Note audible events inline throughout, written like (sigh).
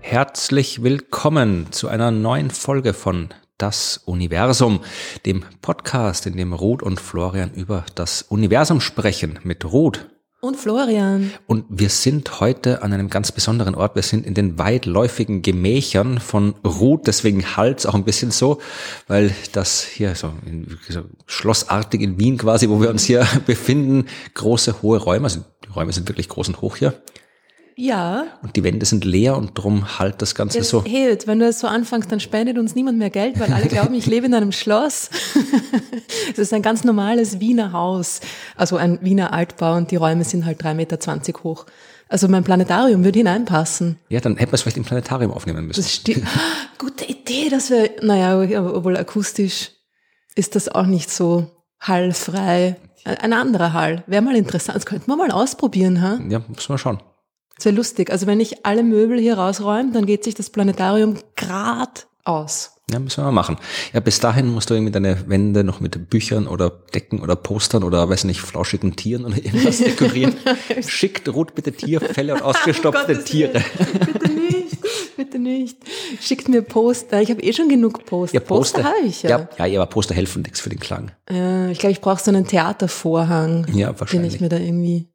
Herzlich willkommen zu einer neuen Folge von Das Universum, dem Podcast, in dem Ruth und Florian über das Universum sprechen mit Ruth. Und Florian. Und wir sind heute an einem ganz besonderen Ort. Wir sind in den weitläufigen Gemächern von Ruth. Deswegen halt auch ein bisschen so, weil das hier so, in, so schlossartig in Wien quasi, wo wir uns hier (laughs) befinden, große, hohe Räume. Also die Räume sind wirklich groß und hoch hier. Ja. Und die Wände sind leer und drum halt das Ganze Es so. hilft, wenn du es so anfängst, dann spendet uns niemand mehr Geld, weil alle (laughs) glauben, ich lebe in einem Schloss. (laughs) es ist ein ganz normales Wiener Haus, also ein Wiener Altbau und die Räume sind halt 3,20 Meter hoch. Also mein Planetarium würde hineinpassen. Ja, dann hätten wir es vielleicht im Planetarium aufnehmen müssen. Das stimmt. (laughs) Gute Idee, dass wir, naja, obwohl akustisch ist das auch nicht so hallfrei. Ein anderer Hall. Wäre mal interessant. Das könnten wir mal ausprobieren, ha? Ja, müssen wir schauen. Sehr lustig. Also wenn ich alle Möbel hier rausräume, dann geht sich das Planetarium grad aus. Ja, müssen wir mal machen. Ja, bis dahin musst du irgendwie deine Wände noch mit Büchern oder Decken oder Postern oder, weiß nicht, flauschigen Tieren oder irgendwas (laughs) dekorieren. Schickt Ruth bitte Tierfälle und (laughs) ausgestopfte Um Tiere. Bitte nicht, bitte nicht. Schickt mir Poster. Ich habe eh schon genug Poster. Ja, Poster. habe ich ja. Ja, ja, aber Poster helfen nichts für den Klang. Äh, ich glaube, ich brauche so einen Theatervorhang, Ja, den wahrscheinlich. ich mir da irgendwie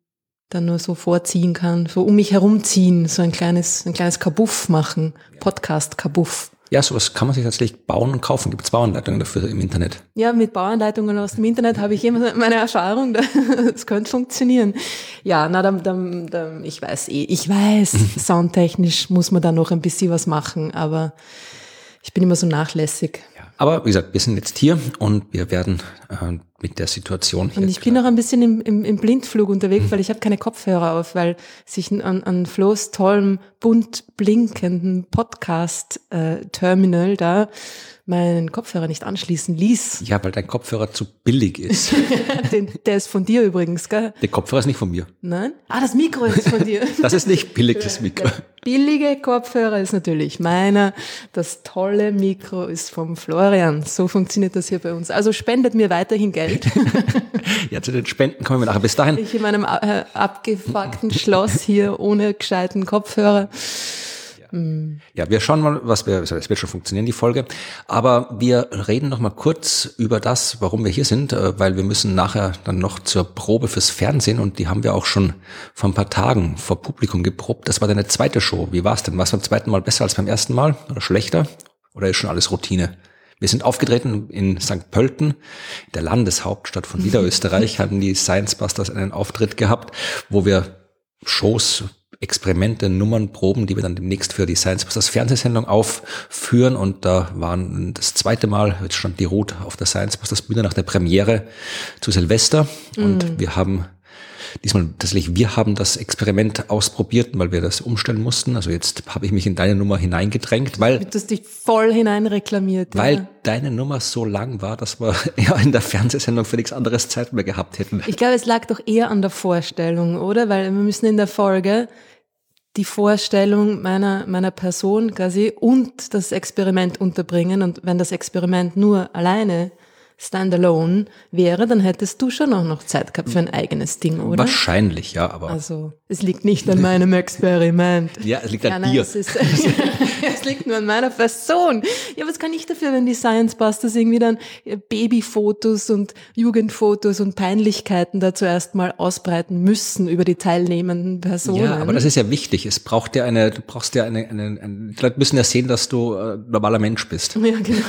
dann nur so vorziehen kann, so um mich herumziehen, so ein kleines, ein kleines Kabuff machen, Podcast-Kabuff. Ja, sowas kann man sich tatsächlich bauen und kaufen. Gibt es Bauanleitungen dafür im Internet. Ja, mit Bauanleitungen aus dem Internet habe ich immer meine Erfahrung, (laughs) das könnte funktionieren. Ja, na, dann, dann, dann, ich weiß eh, ich weiß, (laughs) soundtechnisch muss man da noch ein bisschen was machen, aber ich bin immer so nachlässig. Aber wie gesagt, wir sind jetzt hier und wir werden äh, mit der Situation. Und ich bin noch ein bisschen im, im, im Blindflug unterwegs, weil ich habe keine Kopfhörer auf, weil sich an, an Flo's tollem, bunt blinkenden Podcast-Terminal da meinen Kopfhörer nicht anschließen ließ. ja, weil dein Kopfhörer zu billig ist. (laughs) Den, der ist von dir übrigens, gell? der Kopfhörer ist nicht von mir. Nein? Ah, das Mikro ist von dir. (laughs) Das ist nicht billig, das (laughs) Mikro. Billige Kopfhörer ist natürlich meiner. Das tolle Mikro ist vom Florian. So funktioniert das hier bei uns. Also spendet mir weiterhin Geld. Ja, zu den Spenden kommen wir nachher. Bis dahin Ich in meinem äh, abgefuckten Schloss hier ohne gescheiten Kopfhörer. Ja, wir schauen mal, was wir, es wird schon funktionieren, die Folge. Aber wir reden noch mal kurz über das, warum wir hier sind, äh, weil wir müssen nachher dann noch zur Probe fürs Fernsehen und die haben wir auch schon vor ein paar Tagen vor Publikum geprobt. Das war deine zweite Show. Wie war's denn? War es beim zweiten Mal besser als beim ersten Mal oder schlechter? Oder ist schon alles Routine? Wir sind aufgetreten in St. Pölten, der Landeshauptstadt von (laughs) Niederösterreich, hatten die Science Busters einen Auftritt gehabt, wo wir Shows, Experimente, Nummern, Proben, die wir dann demnächst für die Science Busters Fernsehsendung aufführen. Und da waren das zweite Mal, jetzt stand die Ruth auf der Science Busters Bühne nach der Premiere zu Silvester. Und wir haben diesmal tatsächlich, wir haben das Experiment ausprobiert, weil wir das umstellen mussten. Also jetzt habe ich mich in deine Nummer hineingedrängt, weil Du hast dich voll hineinreklamiert. weil ja. deine Nummer so lang war, dass wir (laughs) ja in der Fernsehsendung für nichts anderes Zeit mehr gehabt hätten. Ich glaube, es lag doch eher an der Vorstellung, oder? Weil wir müssen in der Folge die Vorstellung meiner, meiner Person quasi und das Experiment unterbringen. Und wenn das Experiment nur alleine standalone wäre, dann hättest du schon auch noch Zeit gehabt für ein eigenes Ding, oder? Wahrscheinlich, ja, aber Also, es liegt nicht an meinem Experiment. (laughs) ja, es liegt an Ja, nein, dir. es, ist, (laughs) es liegt nur an meiner Person. Ja, was kann ich dafür, wenn die Science Busters irgendwie dann äh, Babyfotos und Jugendfotos und Peinlichkeiten da zuerst mal ausbreiten müssen über die teilnehmenden Personen? Ja, aber das ist ja wichtig. Es braucht ja eine, du brauchst ja eine, eine, eine die Leute müssen ja sehen, dass du äh, normaler Mensch bist. ja, genau.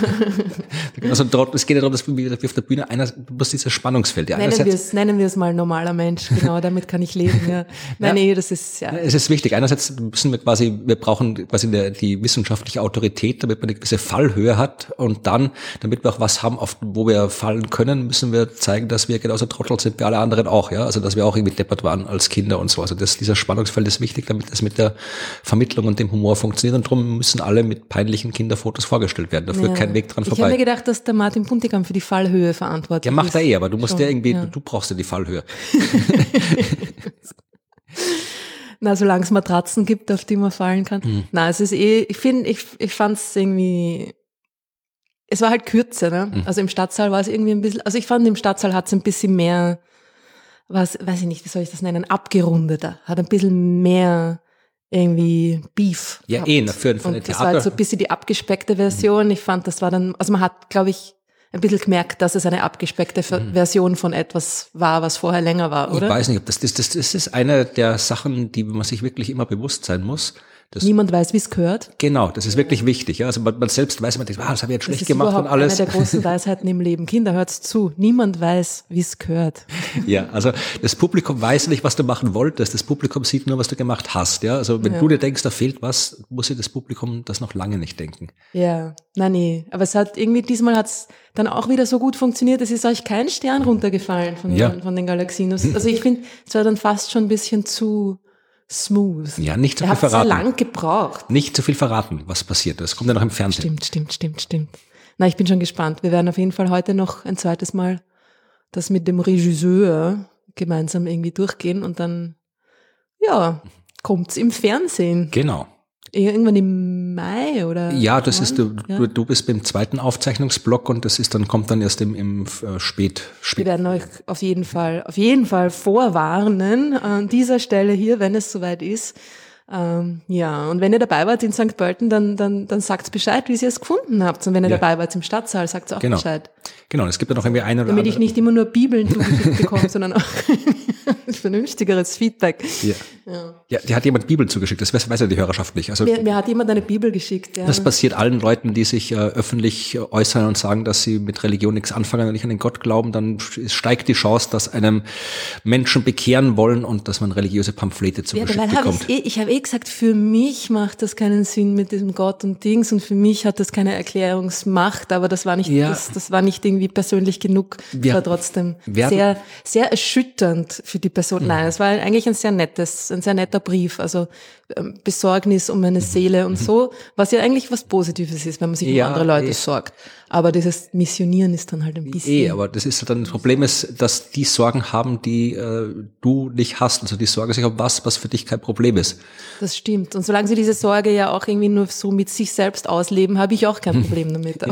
(laughs) Also es geht ja darum, dass wir wie auf der Bühne einer, musst dieses Spannungsfeld. Ja, Nennen wir es, nennen wir es mal normaler Mensch. Genau, damit kann ich leben. Ja. (laughs) Nein, nee, das ist ja. es ist wichtig. Einerseits müssen wir quasi, wir brauchen quasi der, die wissenschaftliche Autorität, damit man eine gewisse Fallhöhe hat. Und dann, damit wir auch was haben, auf, wo wir fallen können, müssen wir zeigen, dass wir genauso Trottel sind wie alle anderen auch. Ja, also dass wir auch irgendwie deppert waren als Kinder und so. Also das, dieser Spannungsfeld ist wichtig, damit das mit der Vermittlung und dem Humor funktioniert. Und darum müssen alle mit peinlichen Kinderfotos vorgestellt werden. Da führt ja. kein Weg dran Ich habe vorbei. mir gedacht, dass der Martin Puntigam für die Fallhöhe verantwortlich Ja, macht ist. er eh, aber du musst Schon, ja irgendwie, ja. du brauchst ja die Fallhöhe. (laughs) Na, solange es Matratzen gibt, auf die man fallen kann. Mhm. Na, es ist eh, ich finde, ich, ich fand es irgendwie es war halt kürzer, ne? Mhm. Also im Stadtsaal war es irgendwie ein bisschen, also ich fand im Stadtsaal hat es ein bisschen mehr, was, weiß ich nicht, wie soll ich das nennen, abgerundeter, hat ein bisschen mehr irgendwie Beef. Ja, gehabt. eh, für, für eine Theater. Das war halt so ein bisschen die abgespeckte Version. Ich fand, das war dann, also man hat, glaube ich, ein bisschen gemerkt, dass es eine abgespeckte mhm. Version von etwas war, was vorher länger war, oder? Ich weiß nicht, ob das, das, das, das ist eine der Sachen, die man sich wirklich immer bewusst sein muss. Das, Niemand weiß, wie es gehört. Genau, das ist wirklich wichtig. Ja? Also man, man selbst weiß, man denkt, ah, das habe ich jetzt schlecht das ist gemacht und alles. Eine der großen (laughs) Weisheiten im Leben. Kinder, hört's zu. Niemand weiß, wie es gehört. Ja, also das Publikum weiß nicht, was du machen wolltest. Das Publikum sieht nur, was du gemacht hast. Ja, also wenn ja. du dir denkst, da fehlt was, muss sich das Publikum das noch lange nicht denken. Ja, nein, nee. Aber es hat irgendwie diesmal hat's dann auch wieder so gut funktioniert. Es ist euch kein Stern runtergefallen von, ja. den, von den Galaxinos. Also ich finde, es war dann fast schon ein bisschen zu smooth. Ja, nicht zu viel verraten. sehr lang gebraucht. Nicht zu viel verraten, was passiert. Das kommt ja noch im Fernsehen. Stimmt, stimmt, stimmt, stimmt. Na, ich bin schon gespannt. Wir werden auf jeden Fall heute noch ein zweites Mal das mit dem Regisseur gemeinsam irgendwie durchgehen und dann, ja, kommt's im Fernsehen. Genau. Irgendwann im Mai oder? Ja, das wann? ist du, ja. du bist beim zweiten Aufzeichnungsblock und das ist dann kommt dann erst im, im äh, Spät, Spät. Wir werden euch auf jeden Fall auf jeden Fall vorwarnen an dieser Stelle hier, wenn es soweit ist. Ähm, ja, und wenn ihr dabei wart in St. Pölten, dann, dann, dann sagt Bescheid, wie ihr es gefunden habt. Und wenn ihr ja. dabei wart im Stadtsaal, sagt auch genau. Bescheid. Genau, es gibt ja noch irgendwie eine oder Damit ich nicht immer nur Bibeln zugeschickt bekomme, (laughs) sondern auch (laughs) vernünftigeres Feedback. Ja. ja. Ja. die hat jemand Bibel zugeschickt, das weiß, ja die Hörerschaft nicht. Also, mir, mir hat jemand eine Bibel geschickt, ja. Das passiert allen Leuten, die sich äh, öffentlich äußern und sagen, dass sie mit Religion nichts anfangen und nicht an den Gott glauben, dann steigt die Chance, dass einem Menschen bekehren wollen und dass man religiöse Pamphlete zugeschickt ja, bekommt. Hab eh, ich habe eh gesagt, für mich macht das keinen Sinn mit diesem Gott und Dings und für mich hat das keine Erklärungsmacht, aber das war nicht, ja. das, das war nicht irgendwie persönlich genug. Wir, war trotzdem sehr, sehr erschütternd für die Person. Mhm. Nein, es war eigentlich ein sehr nettes, ein sehr netter Brief. Also Besorgnis um meine mhm. Seele und mhm. so, was ja eigentlich was Positives ist, wenn man sich ja, um andere Leute eh. sorgt. Aber dieses Missionieren ist dann halt ein bisschen. Eh, aber das ist dann das Problem ist, dass die Sorgen haben, die äh, du nicht hast. Also die Sorge sich um was, was für dich kein Problem ist. Das stimmt. Und solange sie diese Sorge ja auch irgendwie nur so mit sich selbst ausleben, habe ich auch kein Problem damit. ja,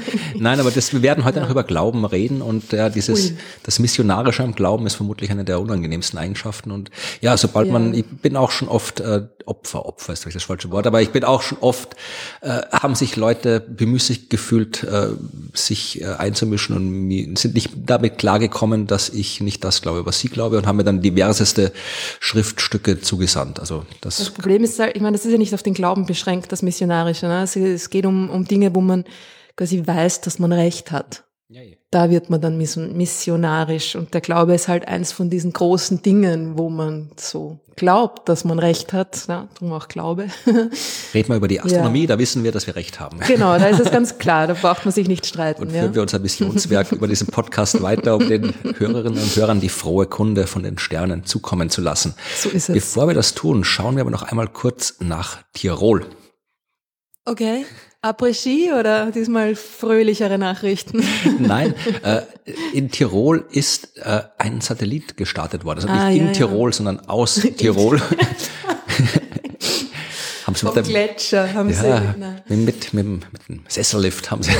(laughs) Nein, aber das, wir werden heute ja. noch über Glauben reden und ja, dieses, Ui. das Missionarische am Glauben ist vermutlich eine der unangenehmsten Eigenschaften. Und ja, sobald man, ich bin auch schon oft äh, Opfer, Opfer ist vielleicht das falsche Wort, aber ich bin auch schon oft, äh, haben sich Leute bemüßigt gefühlt, äh, sich äh, einzumischen und sind nicht damit klargekommen, dass ich nicht das glaube, was sie glaube und haben mir dann diverseste Schriftstücke zugesandt. Also das, das Problem ist halt, ich meine, das ist ja nicht auf den Glauben beschränkt, das Missionarische. Ne? Es, es geht um, um Dinge, wo man quasi weiß, dass man Recht hat. Ja, ja da wird man dann missionarisch. Und der Glaube ist halt eins von diesen großen Dingen, wo man so glaubt, dass man Recht hat. Ja, darum auch Glaube. (laughs) Reden wir über die Astronomie, ja. da wissen wir, dass wir Recht haben. Genau, da ist es ganz (laughs) klar, da braucht man sich nicht streiten. Und führen wir unser Missionswerk über diesen Podcast (laughs) weiter, um den Hörerinnen und Hörern die frohe Kunde von den Sternen zukommen zu lassen. So ist es. Bevor wir das tun, schauen wir aber noch einmal kurz nach Tirol. Okay. Après-Ski oder diesmal fröhlichere Nachrichten? (laughs) Nein, äh, in Tirol ist äh, ein Satellit gestartet worden. Also ah, nicht ja, in Tirol, sondern aus (laughs) Tirol. (laughs) haben sie Vom mit dem, Gletscher haben ja, sie. Mit, mit, mit, mit dem Sessellift haben sie.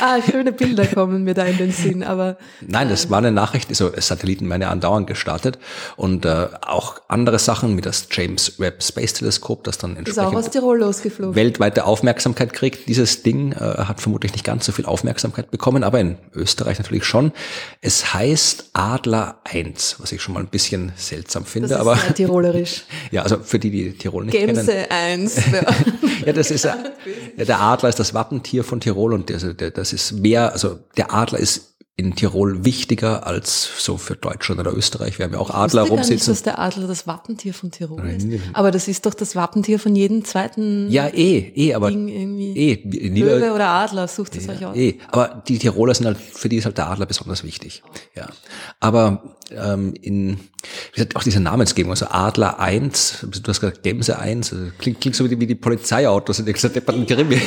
Ah, schöne Bilder kommen mir da in den Sinn, aber. Nein, das war eine Nachricht, also Satelliten meine andauernd gestartet und äh, auch andere Sachen wie das James Webb Space Teleskop, das dann entsprechend aus Tirol losgeflogen. weltweite Aufmerksamkeit kriegt. Dieses Ding äh, hat vermutlich nicht ganz so viel Aufmerksamkeit bekommen, aber in Österreich natürlich schon. Es heißt Adler 1, was ich schon mal ein bisschen seltsam finde. Das ist aber sehr tirolerisch. (laughs) ja, also für die, die Tirol nicht Gemse kennen. Gemse (laughs) 1. (laughs) ja, das ist ja, der Adler ist das Wappentier von Tirol und der, der, das ist mehr, also der Adler ist in Tirol wichtiger als so für Deutschland oder Österreich. Wir haben ja auch Adler ich rumsitzen. Nicht, dass der Adler das Wappentier von Tirol ist. Aber das ist doch das Wappentier von jedem zweiten. Ja, eh, eh, aber Ding irgendwie. eh, Löwe oder Adler, sucht es ja, euch aus. Eh, aber die Tiroler sind halt für die ist halt der Adler besonders wichtig. Ja, aber ähm, in wie gesagt, auch diese Namensgebung, also Adler 1, du hast gesagt Gemse 1, also klingt, klingt so wie die, wie die Polizeiautos in der Krimi.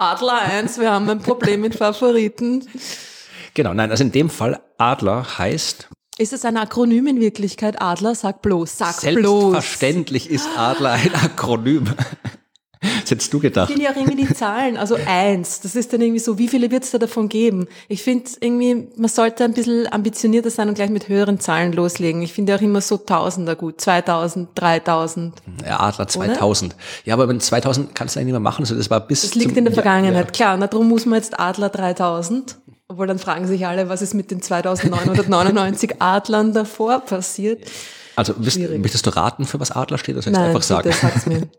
Adler 1, wir haben ein Problem mit Favoriten. Genau, nein, also in dem Fall Adler heißt. Ist es ein Akronym in Wirklichkeit? Adler, sag bloß, sag Selbstverständlich bloß. Selbstverständlich ist Adler ein Akronym. Was hättest du gedacht? Ich finde ja auch irgendwie die Zahlen, also eins, das ist dann irgendwie so, wie viele wird es da davon geben? Ich finde irgendwie, man sollte ein bisschen ambitionierter sein und gleich mit höheren Zahlen loslegen. Ich finde auch immer so Tausender gut, 2000, 3000. Ja, Adler 2000. Oder? Ja, aber wenn 2000 kannst du eigentlich nicht mehr machen, so das war bis Das liegt in der Vergangenheit, ja. klar. Na, darum muss man jetzt Adler 3000 obwohl dann fragen sich alle, was ist mit den 2999 Adlern davor passiert. Also wisst, möchtest du raten, für was Adler steht? Das soll ich einfach sagen. (laughs)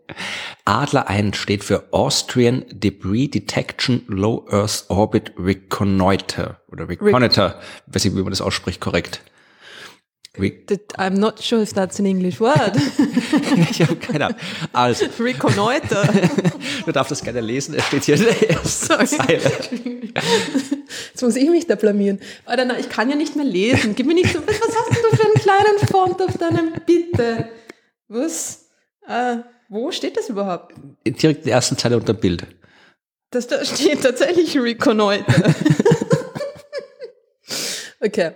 Adler 1 steht für Austrian Debris Detection Low Earth Orbit Reconnoiter oder Reconnoiter, weiß ich, wie man das ausspricht, korrekt. I'm not sure if that's an English word. (laughs) ich habe keine Ahnung. Also. (laughs) Reconnoiter. du darfst das gerne lesen, es steht hier in der ersten Zeile. Jetzt muss ich mich da blamieren. Alter, na, ich kann ja nicht mehr lesen. Gib mir nicht so, was hast du für kleinen Font auf deinem Bitte? Was? Äh, wo steht das überhaupt? Direkt in der ersten Zeile unter Bild. Das da steht tatsächlich Reconnoiter. (laughs) okay.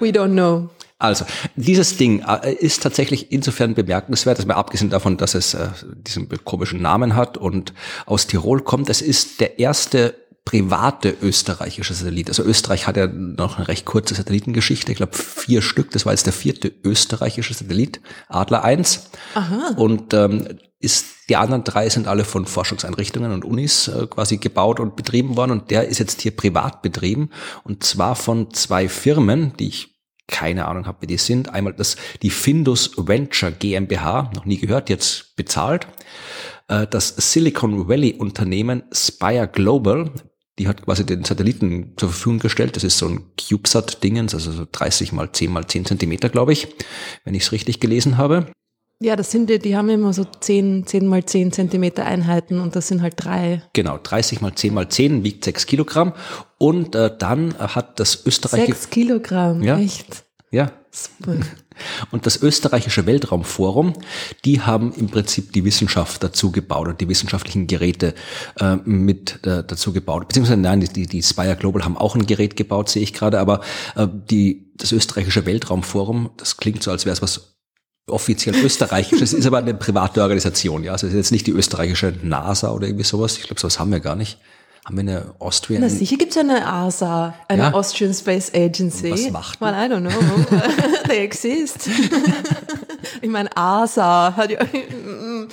We don't know. Also, dieses Ding äh, ist tatsächlich insofern bemerkenswert, dass man abgesehen davon, dass es äh, diesen komischen Namen hat und aus Tirol kommt, es ist der erste private österreichische Satellit. Also Österreich hat ja noch eine recht kurze Satellitengeschichte, ich glaube vier Stück, das war jetzt der vierte österreichische Satellit, Adler 1. Aha. Und ähm, ist, die anderen drei sind alle von Forschungseinrichtungen und Unis äh, quasi gebaut und betrieben worden und der ist jetzt hier privat betrieben und zwar von zwei Firmen, die ich keine Ahnung habe, wie die sind. Einmal das, die Findus Venture GmbH, noch nie gehört, jetzt bezahlt. Äh, das Silicon Valley Unternehmen Spire Global, die hat quasi den Satelliten zur Verfügung gestellt. Das ist so ein CubeSat-Dingens, also so 30 mal 10 mal 10 Zentimeter, glaube ich, wenn ich es richtig gelesen habe. Ja, das sind die, die haben immer so 10, 10 mal 10 Zentimeter Einheiten und das sind halt drei. Genau, 30 mal 10 mal 10 wiegt 6 Kilogramm. Und äh, dann hat das Österreich... 6 Kilogramm, ja, echt? Ja. Super. Und das österreichische Weltraumforum, die haben im Prinzip die Wissenschaft dazu gebaut und die wissenschaftlichen Geräte äh, mit äh, dazu gebaut. Beziehungsweise nein, die, die Spire Global haben auch ein Gerät gebaut, sehe ich gerade, aber äh, die, das österreichische Weltraumforum, das klingt so, als wäre es was offiziell österreichisches, ist aber eine private Organisation, ja. Also es ist jetzt nicht die österreichische NASA oder irgendwie sowas. Ich glaube, sowas haben wir gar nicht. Haben wir eine Austrian? Na sicher gibt es eine ASA, eine ja? Austrian Space Agency. Was macht Well, I don't know. (laughs) They exist. (laughs) ich meine, ASA hat ja... (laughs)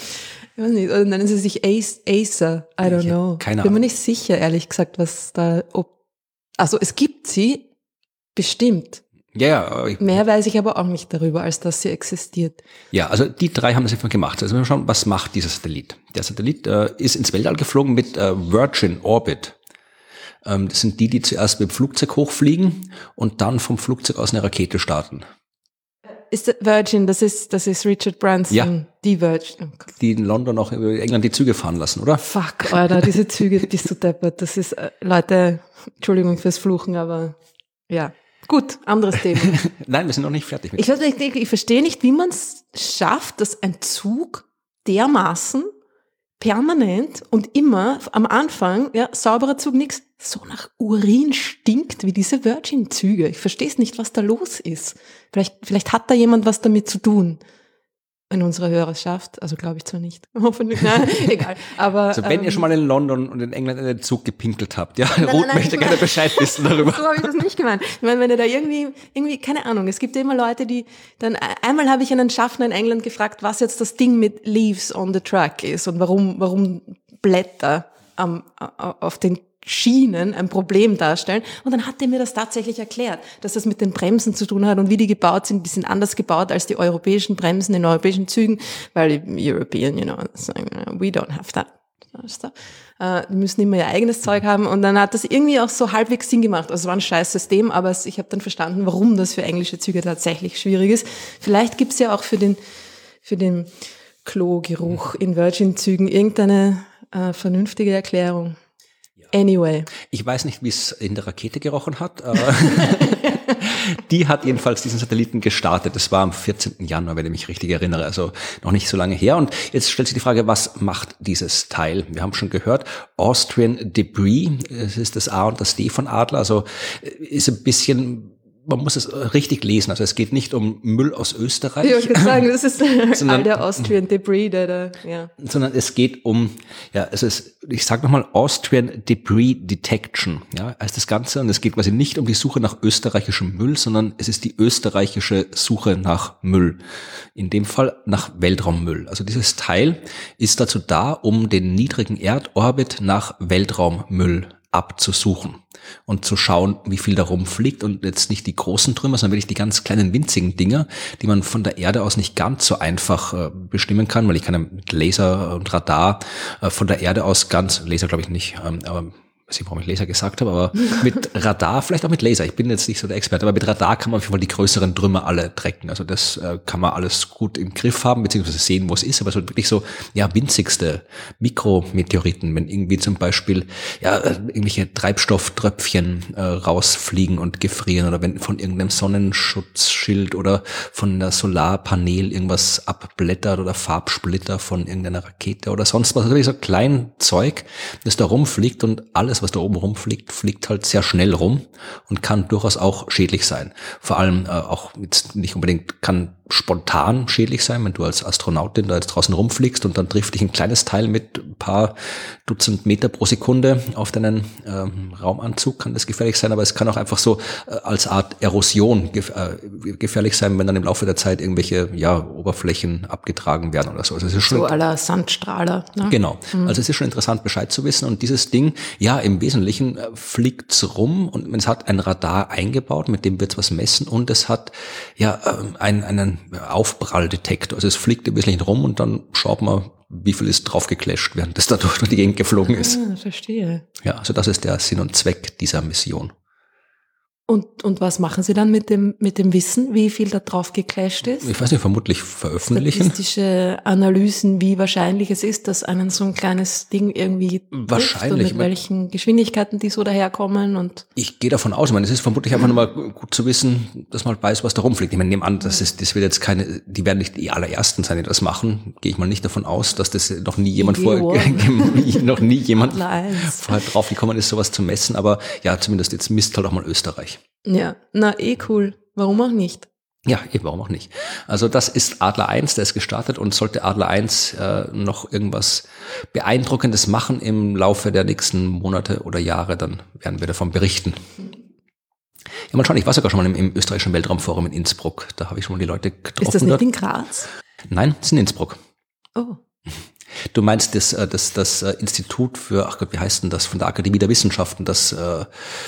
Ich weiß nicht, oder nennen sie sich ACER? I don't know. Keine Ahnung. Bin mir nicht sicher, ehrlich gesagt, was da... Ob, also es gibt sie, bestimmt. Ja, ja. Mehr weiß ich aber auch nicht darüber, als dass sie existiert. Ja, also die drei haben das einfach gemacht. Also wir schauen, was macht dieser Satellit? Der Satellit äh, ist ins Weltall geflogen mit äh, Virgin Orbit. Ähm, das sind die, die zuerst mit dem Flugzeug hochfliegen und dann vom Flugzeug aus eine Rakete starten. Ist Virgin, das ist, das ist Richard Branson, ja. die Virgin. Oh die in London auch über England die Züge fahren lassen, oder? Fuck, Alter, diese Züge, bist du deppert. Das ist, äh, Leute, Entschuldigung fürs Fluchen, aber ja. Gut, anderes Thema. (laughs) Nein, wir sind noch nicht fertig. Mit ich, ich, ich verstehe nicht, wie man es schafft, dass ein Zug dermaßen permanent und immer am Anfang, ja, sauberer Zug, nix, so nach Urin stinkt wie diese Virgin-Züge. Ich verstehe es nicht, was da los ist. Vielleicht, vielleicht hat da jemand was damit zu tun in unserer Hörerschaft. Also glaube ich zwar nicht. (laughs) Hoffentlich, nein, (laughs) egal. Aber also wenn ähm, ihr schon mal in London und in England in den Zug gepinkelt habt, ja, nein, Ruth nein, möchte gerne Bescheid wissen darüber. (laughs) so habe ich das nicht gemeint. Ich meine, wenn ihr da irgendwie, irgendwie, keine Ahnung, es gibt ja immer Leute, die dann, einmal habe ich einen Schaffner in England gefragt, was jetzt das Ding mit Leaves on the Truck ist und warum, warum Blätter am, auf den Schienen ein Problem darstellen. Und dann hat er mir das tatsächlich erklärt, dass das mit den Bremsen zu tun hat und wie die gebaut sind. Die sind anders gebaut als die europäischen Bremsen in europäischen Zügen, weil die European, you know, we don't have that. Uh, die müssen immer ihr eigenes Zeug haben und dann hat das irgendwie auch so halbwegs Sinn gemacht. Also es war ein scheiß System, aber ich habe dann verstanden, warum das für englische Züge tatsächlich schwierig ist. Vielleicht gibt's ja auch für den, für den Klo-Geruch in Virgin-Zügen irgendeine äh, vernünftige Erklärung. Anyway. Ich weiß nicht, wie es in der Rakete gerochen hat, aber (laughs) die hat jedenfalls diesen Satelliten gestartet. Das war am 14. Januar, wenn ich mich richtig erinnere, also noch nicht so lange her. Und jetzt stellt sich die Frage, was macht dieses Teil? Wir haben schon gehört, Austrian Debris, es ist das A und das D von Adler, also ist ein bisschen man muss es richtig lesen. Also es geht nicht um Müll aus Österreich. Ich würde sagen, das ist (laughs) sondern, all der Austrian Debris, der da, ja. Sondern es geht um, ja, es ist, ich sage nochmal Austrian Debris Detection, ja, heißt das Ganze. Und es geht quasi nicht um die Suche nach österreichischem Müll, sondern es ist die österreichische Suche nach Müll. In dem Fall nach Weltraummüll. Also dieses Teil ist dazu da, um den niedrigen Erdorbit nach Weltraummüll abzusuchen und zu schauen, wie viel da rumfliegt und jetzt nicht die großen Trümmer, sondern wirklich die ganz kleinen winzigen Dinger, die man von der Erde aus nicht ganz so einfach äh, bestimmen kann, weil ich kann mit Laser und Radar äh, von der Erde aus ganz, Laser glaube ich nicht, ähm, aber weiß nicht, warum ich Laser gesagt habe, aber mit Radar, vielleicht auch mit Laser, ich bin jetzt nicht so der Experte, aber mit Radar kann man auf jeden Fall die größeren Trümmer alle tracken. Also das äh, kann man alles gut im Griff haben, beziehungsweise sehen, wo es ist, aber so wirklich so, ja, winzigste Mikrometeoriten, wenn irgendwie zum Beispiel, ja, äh, irgendwelche Treibstofftröpfchen äh, rausfliegen und gefrieren oder wenn von irgendeinem Sonnenschutzschild oder von der Solarpanel irgendwas abblättert oder Farbsplitter von irgendeiner Rakete oder sonst was. Also wirklich so klein Zeug, das da rumfliegt und alles, was da oben rumfliegt, fliegt halt sehr schnell rum und kann durchaus auch schädlich sein. Vor allem äh, auch jetzt nicht unbedingt kann spontan schädlich sein, wenn du als Astronautin da jetzt draußen rumfliegst und dann trifft dich ein kleines Teil mit ein paar Dutzend Meter pro Sekunde auf deinen ähm, Raumanzug, kann das gefährlich sein, aber es kann auch einfach so äh, als Art Erosion gef äh, gefährlich sein, wenn dann im Laufe der Zeit irgendwelche ja, Oberflächen abgetragen werden oder so. Also es ist schon so aller Sandstrahler. Ne? Genau. Mhm. Also es ist schon interessant, Bescheid zu wissen. Und dieses Ding, ja, im Wesentlichen äh, fliegt's rum und es hat ein Radar eingebaut, mit dem wird's was messen und es hat ja ähm, einen, einen Aufpralldetektor. Also es fliegt ein bisschen rum und dann schaut man, wie viel ist draufgeclasht, während das da durch die Gegend geflogen ist. Ah, verstehe. Ja, also das ist der Sinn und Zweck dieser Mission. Und, und was machen Sie dann mit dem, mit dem Wissen, wie viel da drauf geclasht ist? Ich weiß nicht, vermutlich veröffentlichen. Statistische Analysen, wie wahrscheinlich es ist, dass einen so ein kleines Ding irgendwie wahrscheinlich und mit welchen Geschwindigkeiten die so daherkommen und. Ich gehe davon aus, ich meine, es ist vermutlich einfach nur mal gut zu wissen, dass man weiß, was da rumfliegt. Ich meine, nehmen an, das ist, das wird jetzt keine, die werden nicht die allerersten sein, die das machen. Gehe ich mal nicht davon aus, dass das noch nie jemand vorher, (laughs) noch nie jemand (laughs) vorher drauf gekommen ist, sowas zu messen. Aber ja, zumindest jetzt misst halt auch mal Österreich. Ja, na eh cool. Warum auch nicht? Ja, eben, warum auch nicht? Also das ist Adler 1, der ist gestartet und sollte Adler 1 äh, noch irgendwas Beeindruckendes machen im Laufe der nächsten Monate oder Jahre, dann werden wir davon berichten. Ja, mal schauen, ich war sogar schon mal im, im österreichischen Weltraumforum in Innsbruck. Da habe ich schon mal die Leute getroffen. Ist das nicht dort. in Graz? Nein, es ist in Innsbruck. Oh. Du meinst das, äh, das, das äh, Institut für, ach Gott, wie heißt denn das, von der Akademie der Wissenschaften, das äh,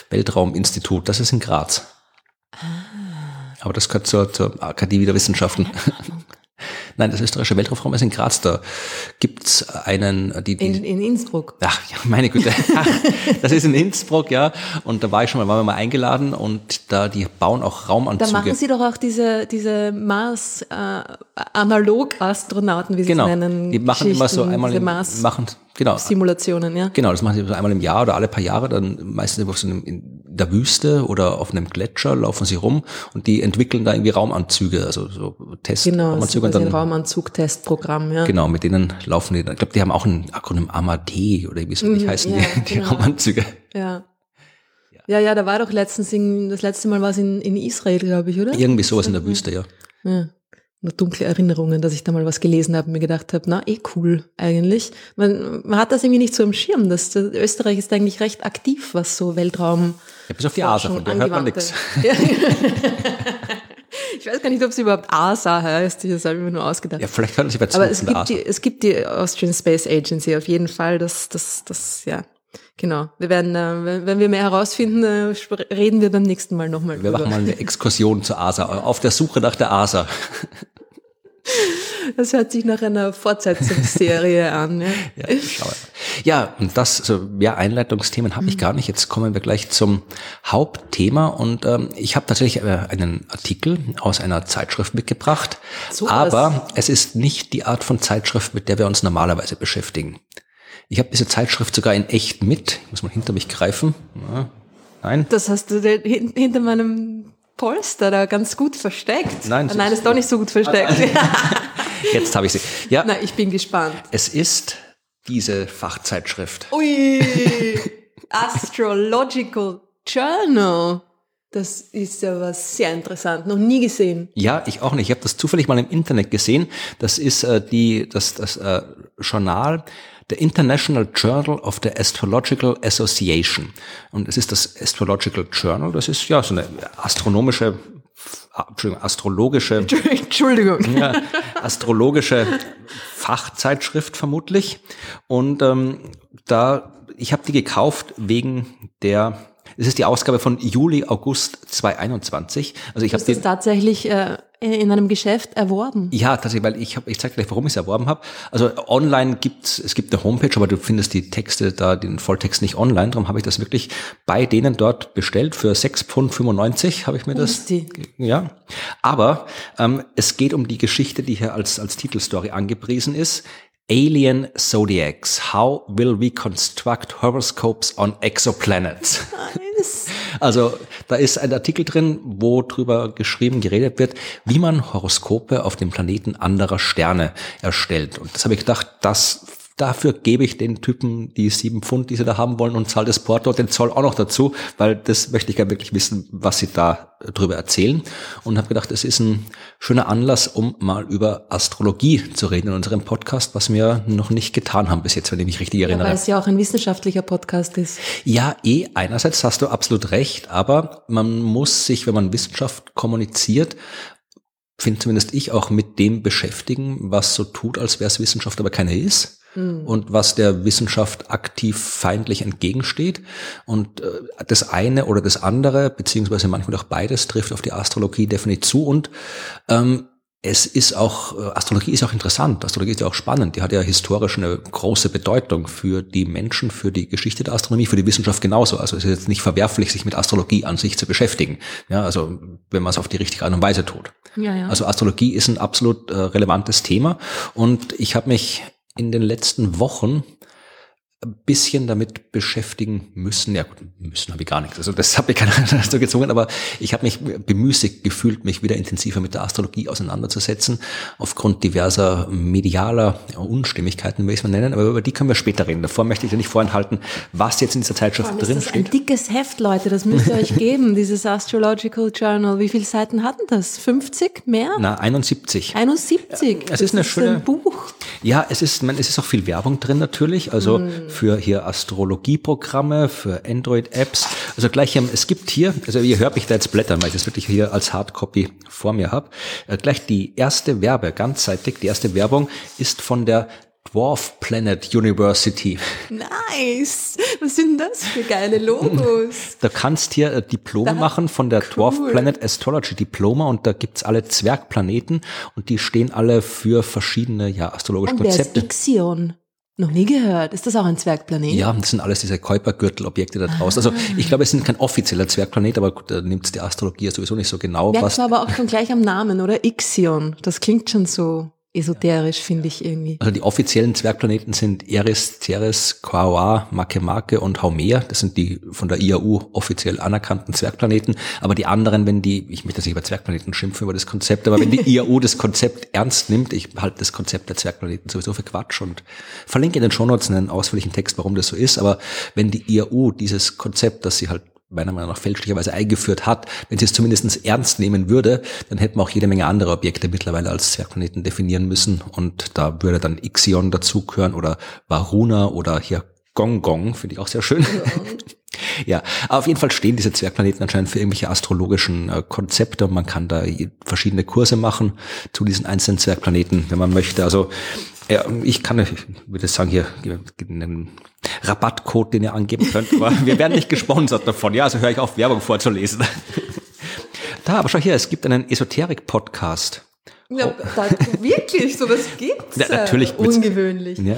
Weltrauminstitut, das ist in Graz. Ah. Aber das gehört zur, zur Akademie der Wissenschaften. Nein, das österreichische Weltraumraum ist in Graz. Da gibt's einen... Die, die in, in Innsbruck. Ach, ja, meine Güte. (laughs) das ist in Innsbruck, ja. Und da war ich schon mal, waren wir mal eingeladen und da, die bauen auch Raumanzüge. Da machen sie doch auch diese, diese Mars-Analog-Astronauten, äh, wie sie genau. es nennen. Die machen immer so einmal im, Mars machen, genau. Simulationen, ja. Genau, das machen sie so einmal im Jahr oder alle paar Jahre, dann meistens auf so einem, in der Wüste oder auf einem Gletscher laufen sie rum und die entwickeln da irgendwie Raumanzüge, also so Test genau, Raumanzüge. Ein Raumanzug-Testprogramm, ja. Genau, mit denen laufen die, ich glaube, die haben auch ein Akronym AMAD oder wie so nicht mhm, heißen ja, die, (laughs) die genau. Raumanzüge. Ja. Ja, ja, da war doch letztens, in, das letzte Mal war es in, in Israel, glaube ich, oder? Irgendwie sowas in der Wüste, ja. Ja nur dunkle Erinnerungen, dass ich da mal was gelesen habe und mir gedacht habe, na, eh cool eigentlich. Man, man hat das irgendwie nicht so im Schirm. Dass, Österreich ist eigentlich recht aktiv, was so Weltraum. Ja, bis auf die ASA, von der hört man nichts. (laughs) ich weiß gar nicht, ob sie überhaupt ASA heißt. Das habe ich mir nur ausgedacht. Ja, vielleicht können sie bei Aber es gibt, die, es gibt die Austrian Space Agency auf jeden Fall. Das, das, das, ja. Genau. Wir werden, äh, wenn wir mehr herausfinden, äh, reden wir beim nächsten Mal nochmal. Wir machen mal eine Exkursion zur ASA, auf der Suche nach der ASA. (laughs) Das hört sich nach einer Fortsetzungsserie (laughs) an. Ja, ja, schau ja und das, so mehr Einleitungsthemen habe ich gar nicht. Jetzt kommen wir gleich zum Hauptthema. Und ähm, ich habe tatsächlich äh, einen Artikel aus einer Zeitschrift mitgebracht. So aber es ist nicht die Art von Zeitschrift, mit der wir uns normalerweise beschäftigen. Ich habe diese Zeitschrift sogar in echt mit. Ich muss mal hinter mich greifen. Ja, nein. Das hast du hinter meinem Polster da ganz gut versteckt. Nein, ah, nein, ist doch nicht so gut versteckt. (laughs) Jetzt habe ich sie. Ja. Na, ich bin gespannt. Es ist diese Fachzeitschrift. Ui! (laughs) Astrological Journal. Das ist ja was sehr interessant, noch nie gesehen. Ja, ich auch nicht. Ich habe das zufällig mal im Internet gesehen. Das ist äh, die das das äh, Journal der International Journal of the Astrological Association. Und es ist das Astrological Journal. Das ist ja so eine astronomische Entschuldigung, astrologische Entschuldigung. Ja, astrologische Fachzeitschrift vermutlich. Und ähm, da ich habe die gekauft wegen der es ist die Ausgabe von Juli, August 2021. Also ich habe das tatsächlich äh, in einem Geschäft erworben. Ja, tatsächlich, weil ich habe, ich zeige gleich, warum ich es erworben habe. Also online gibt es gibt eine Homepage, aber du findest die Texte da, den Volltext nicht online. Darum habe ich das wirklich bei denen dort bestellt für 6,95 Pfund habe ich mir das. Die. Ja, aber ähm, es geht um die Geschichte, die hier als als Titelstory angepriesen ist. Alien Zodiacs. How will we construct horoscopes on exoplanets? (laughs) Nice. Also da ist ein Artikel drin, wo drüber geschrieben, geredet wird, wie man Horoskope auf dem Planeten anderer Sterne erstellt. Und das habe ich gedacht, das Dafür gebe ich den Typen die sieben Pfund, die sie da haben wollen und zahle das Porto, den Zoll auch noch dazu, weil das möchte ich gerne wirklich wissen, was sie da drüber erzählen. Und habe gedacht, es ist ein schöner Anlass, um mal über Astrologie zu reden in unserem Podcast, was wir noch nicht getan haben bis jetzt, wenn ich mich richtig erinnere. Ja, weil es ja auch ein wissenschaftlicher Podcast ist. Ja, eh, einerseits hast du absolut recht, aber man muss sich, wenn man Wissenschaft kommuniziert, finde zumindest ich auch mit dem beschäftigen, was so tut, als wäre es Wissenschaft, aber keine ist. Mhm. und was der Wissenschaft aktiv feindlich entgegensteht. Und äh, das eine oder das andere, beziehungsweise manchmal auch beides, trifft auf die Astrologie definitiv zu. Und ähm, es ist auch, äh, Astrologie ist auch interessant, Astrologie ist ja auch spannend, die hat ja historisch eine große Bedeutung für die Menschen, für die Geschichte der Astronomie, für die Wissenschaft genauso. Also es ist jetzt nicht verwerflich, sich mit Astrologie an sich zu beschäftigen. Ja, also wenn man es auf die richtige Art und Weise tut. Ja, ja. Also Astrologie ist ein absolut äh, relevantes Thema und ich habe mich in den letzten Wochen ein bisschen damit beschäftigen müssen. Ja, gut, müssen habe ich gar nichts. Also das (laughs) habe ich keiner dazu gezwungen, aber ich habe mich bemüßigt gefühlt, mich wieder intensiver mit der Astrologie auseinanderzusetzen, aufgrund diverser medialer Unstimmigkeiten, will ich es mal nennen. Aber über die können wir später reden. Davor möchte ich dir nicht vorenthalten, was jetzt in dieser Zeitschrift drin das steht. Ein dickes Heft, Leute, das müsst ihr euch (laughs) geben, dieses Astrological Journal. Wie viele Seiten hatten das? 50? Mehr? Na, 71. 71. Es ist eine ist schöne ein Buch. Ja, es ist, man, es ist auch viel Werbung drin natürlich. Also mm für hier Astrologieprogramme, für Android-Apps. Also gleich, es gibt hier, also ihr hört mich da jetzt blättern, weil ich das wirklich hier als Hardcopy vor mir habe. Äh, gleich die erste Werbe, ganzseitig, die erste Werbung ist von der Dwarf Planet University. Nice! Was sind das für geile Logos? (laughs) Du kannst hier äh, Diplome da, machen von der cool. Dwarf Planet Astrology Diploma und da gibt's alle Zwergplaneten und die stehen alle für verschiedene ja, astrologische und Konzepte. Wer ist Ixion? Noch nie gehört. Ist das auch ein Zwergplanet? Ja, das sind alles diese Kuipergürtelobjekte da draußen. Also ah. ich glaube, es sind kein offizieller Zwergplanet, aber da nimmt die Astrologie sowieso nicht so genau. Merkt was aber auch schon gleich am Namen, oder? Ixion. Das klingt schon so esoterisch, finde ich irgendwie. Also die offiziellen Zwergplaneten sind Eris, Ceres, Quaoar, Makemake und Haumea. Das sind die von der IAU offiziell anerkannten Zwergplaneten. Aber die anderen, wenn die, ich möchte das nicht über Zwergplaneten schimpfen, über das Konzept, aber wenn die (laughs) IAU das Konzept ernst nimmt, ich halte das Konzept der Zwergplaneten sowieso für Quatsch und verlinke in den Shownotes einen ausführlichen Text, warum das so ist. Aber wenn die IAU dieses Konzept, dass sie halt meiner Meinung nach fälschlicherweise eingeführt hat, wenn sie es zumindest ernst nehmen würde, dann hätten wir auch jede Menge andere Objekte mittlerweile als Zwergplaneten definieren müssen und da würde dann Ixion dazugehören oder Varuna oder hier Gong Gong, finde ich auch sehr schön. Ja. (laughs) ja, auf jeden Fall stehen diese Zwergplaneten anscheinend für irgendwelche astrologischen äh, Konzepte und man kann da verschiedene Kurse machen zu diesen einzelnen Zwergplaneten, wenn man möchte. Also ja, ich kann, ich würde sagen, hier einen Rabattcode, den ihr angeben könnt, aber (laughs) wir werden nicht gesponsert davon. Ja, also höre ich auf, Werbung vorzulesen. Da, aber schau hier, es gibt einen Esoterik-Podcast. Ja, oh. da, wirklich, sowas gibt's. Ja, natürlich. Ungewöhnlich. Ja.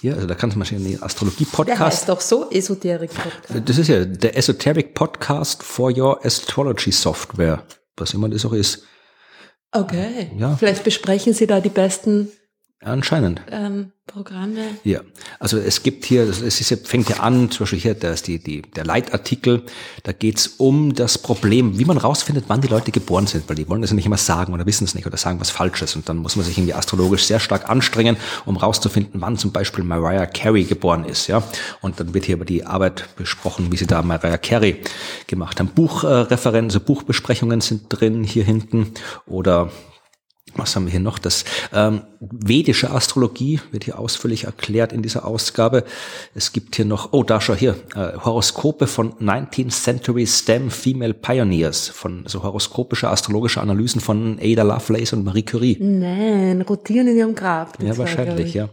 Ja, also da kannst du mal schauen, den Astrologie-Podcast. Der heißt doch so Esoterik-Podcast. Das ist ja der Esoteric-Podcast for your Astrology Software, was immer das auch ist. Okay. Ja. Vielleicht besprechen Sie da die besten Anscheinend. Ähm, Programme. Ja, Also es gibt hier, es ist, fängt ja an, zum Beispiel hier da ist die, die, der Leitartikel, da geht's um das Problem, wie man rausfindet, wann die Leute geboren sind, weil die wollen das ja nicht immer sagen oder wissen es nicht oder sagen was Falsches. Und dann muss man sich irgendwie astrologisch sehr stark anstrengen, um rauszufinden, wann zum Beispiel Mariah Carey geboren ist. Ja? Und dann wird hier über die Arbeit besprochen, wie sie da Mariah Carey gemacht haben. Buchreferenzen, also Buchbesprechungen sind drin hier hinten oder was haben wir hier noch? Das ähm, vedische Astrologie wird hier ausführlich erklärt in dieser Ausgabe. Es gibt hier noch, oh, da schau hier, äh, Horoskope von 19th Century STEM Female Pioneers, von so horoskopische astrologische Analysen von Ada Lovelace und Marie Curie. Nein, rotieren in ihrem Grab. Ja, wahrscheinlich, ja.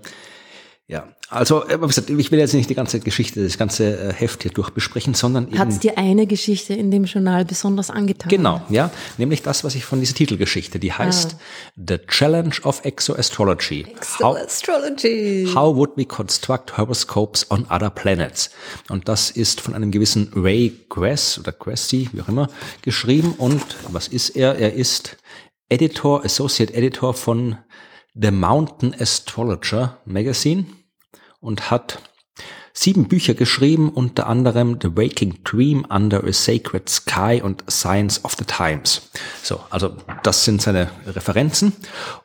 Ja, also äh, ich will jetzt nicht die ganze Geschichte, das ganze äh, Heft hier durchbesprechen, sondern Hat es dir eine Geschichte in dem Journal besonders angetan? Genau, ja, nämlich das, was ich von dieser Titelgeschichte, die heißt ah. The Challenge of Exoastrology. Exoastrology. How, how would we construct horoscopes on other planets? Und das ist von einem gewissen Ray Gress oder Gressy, wie auch immer, geschrieben. Und was ist er? Er ist Editor, Associate Editor von The Mountain Astrologer Magazine und hat sieben Bücher geschrieben, unter anderem The Waking Dream Under a Sacred Sky und Science of the Times. So, also das sind seine Referenzen.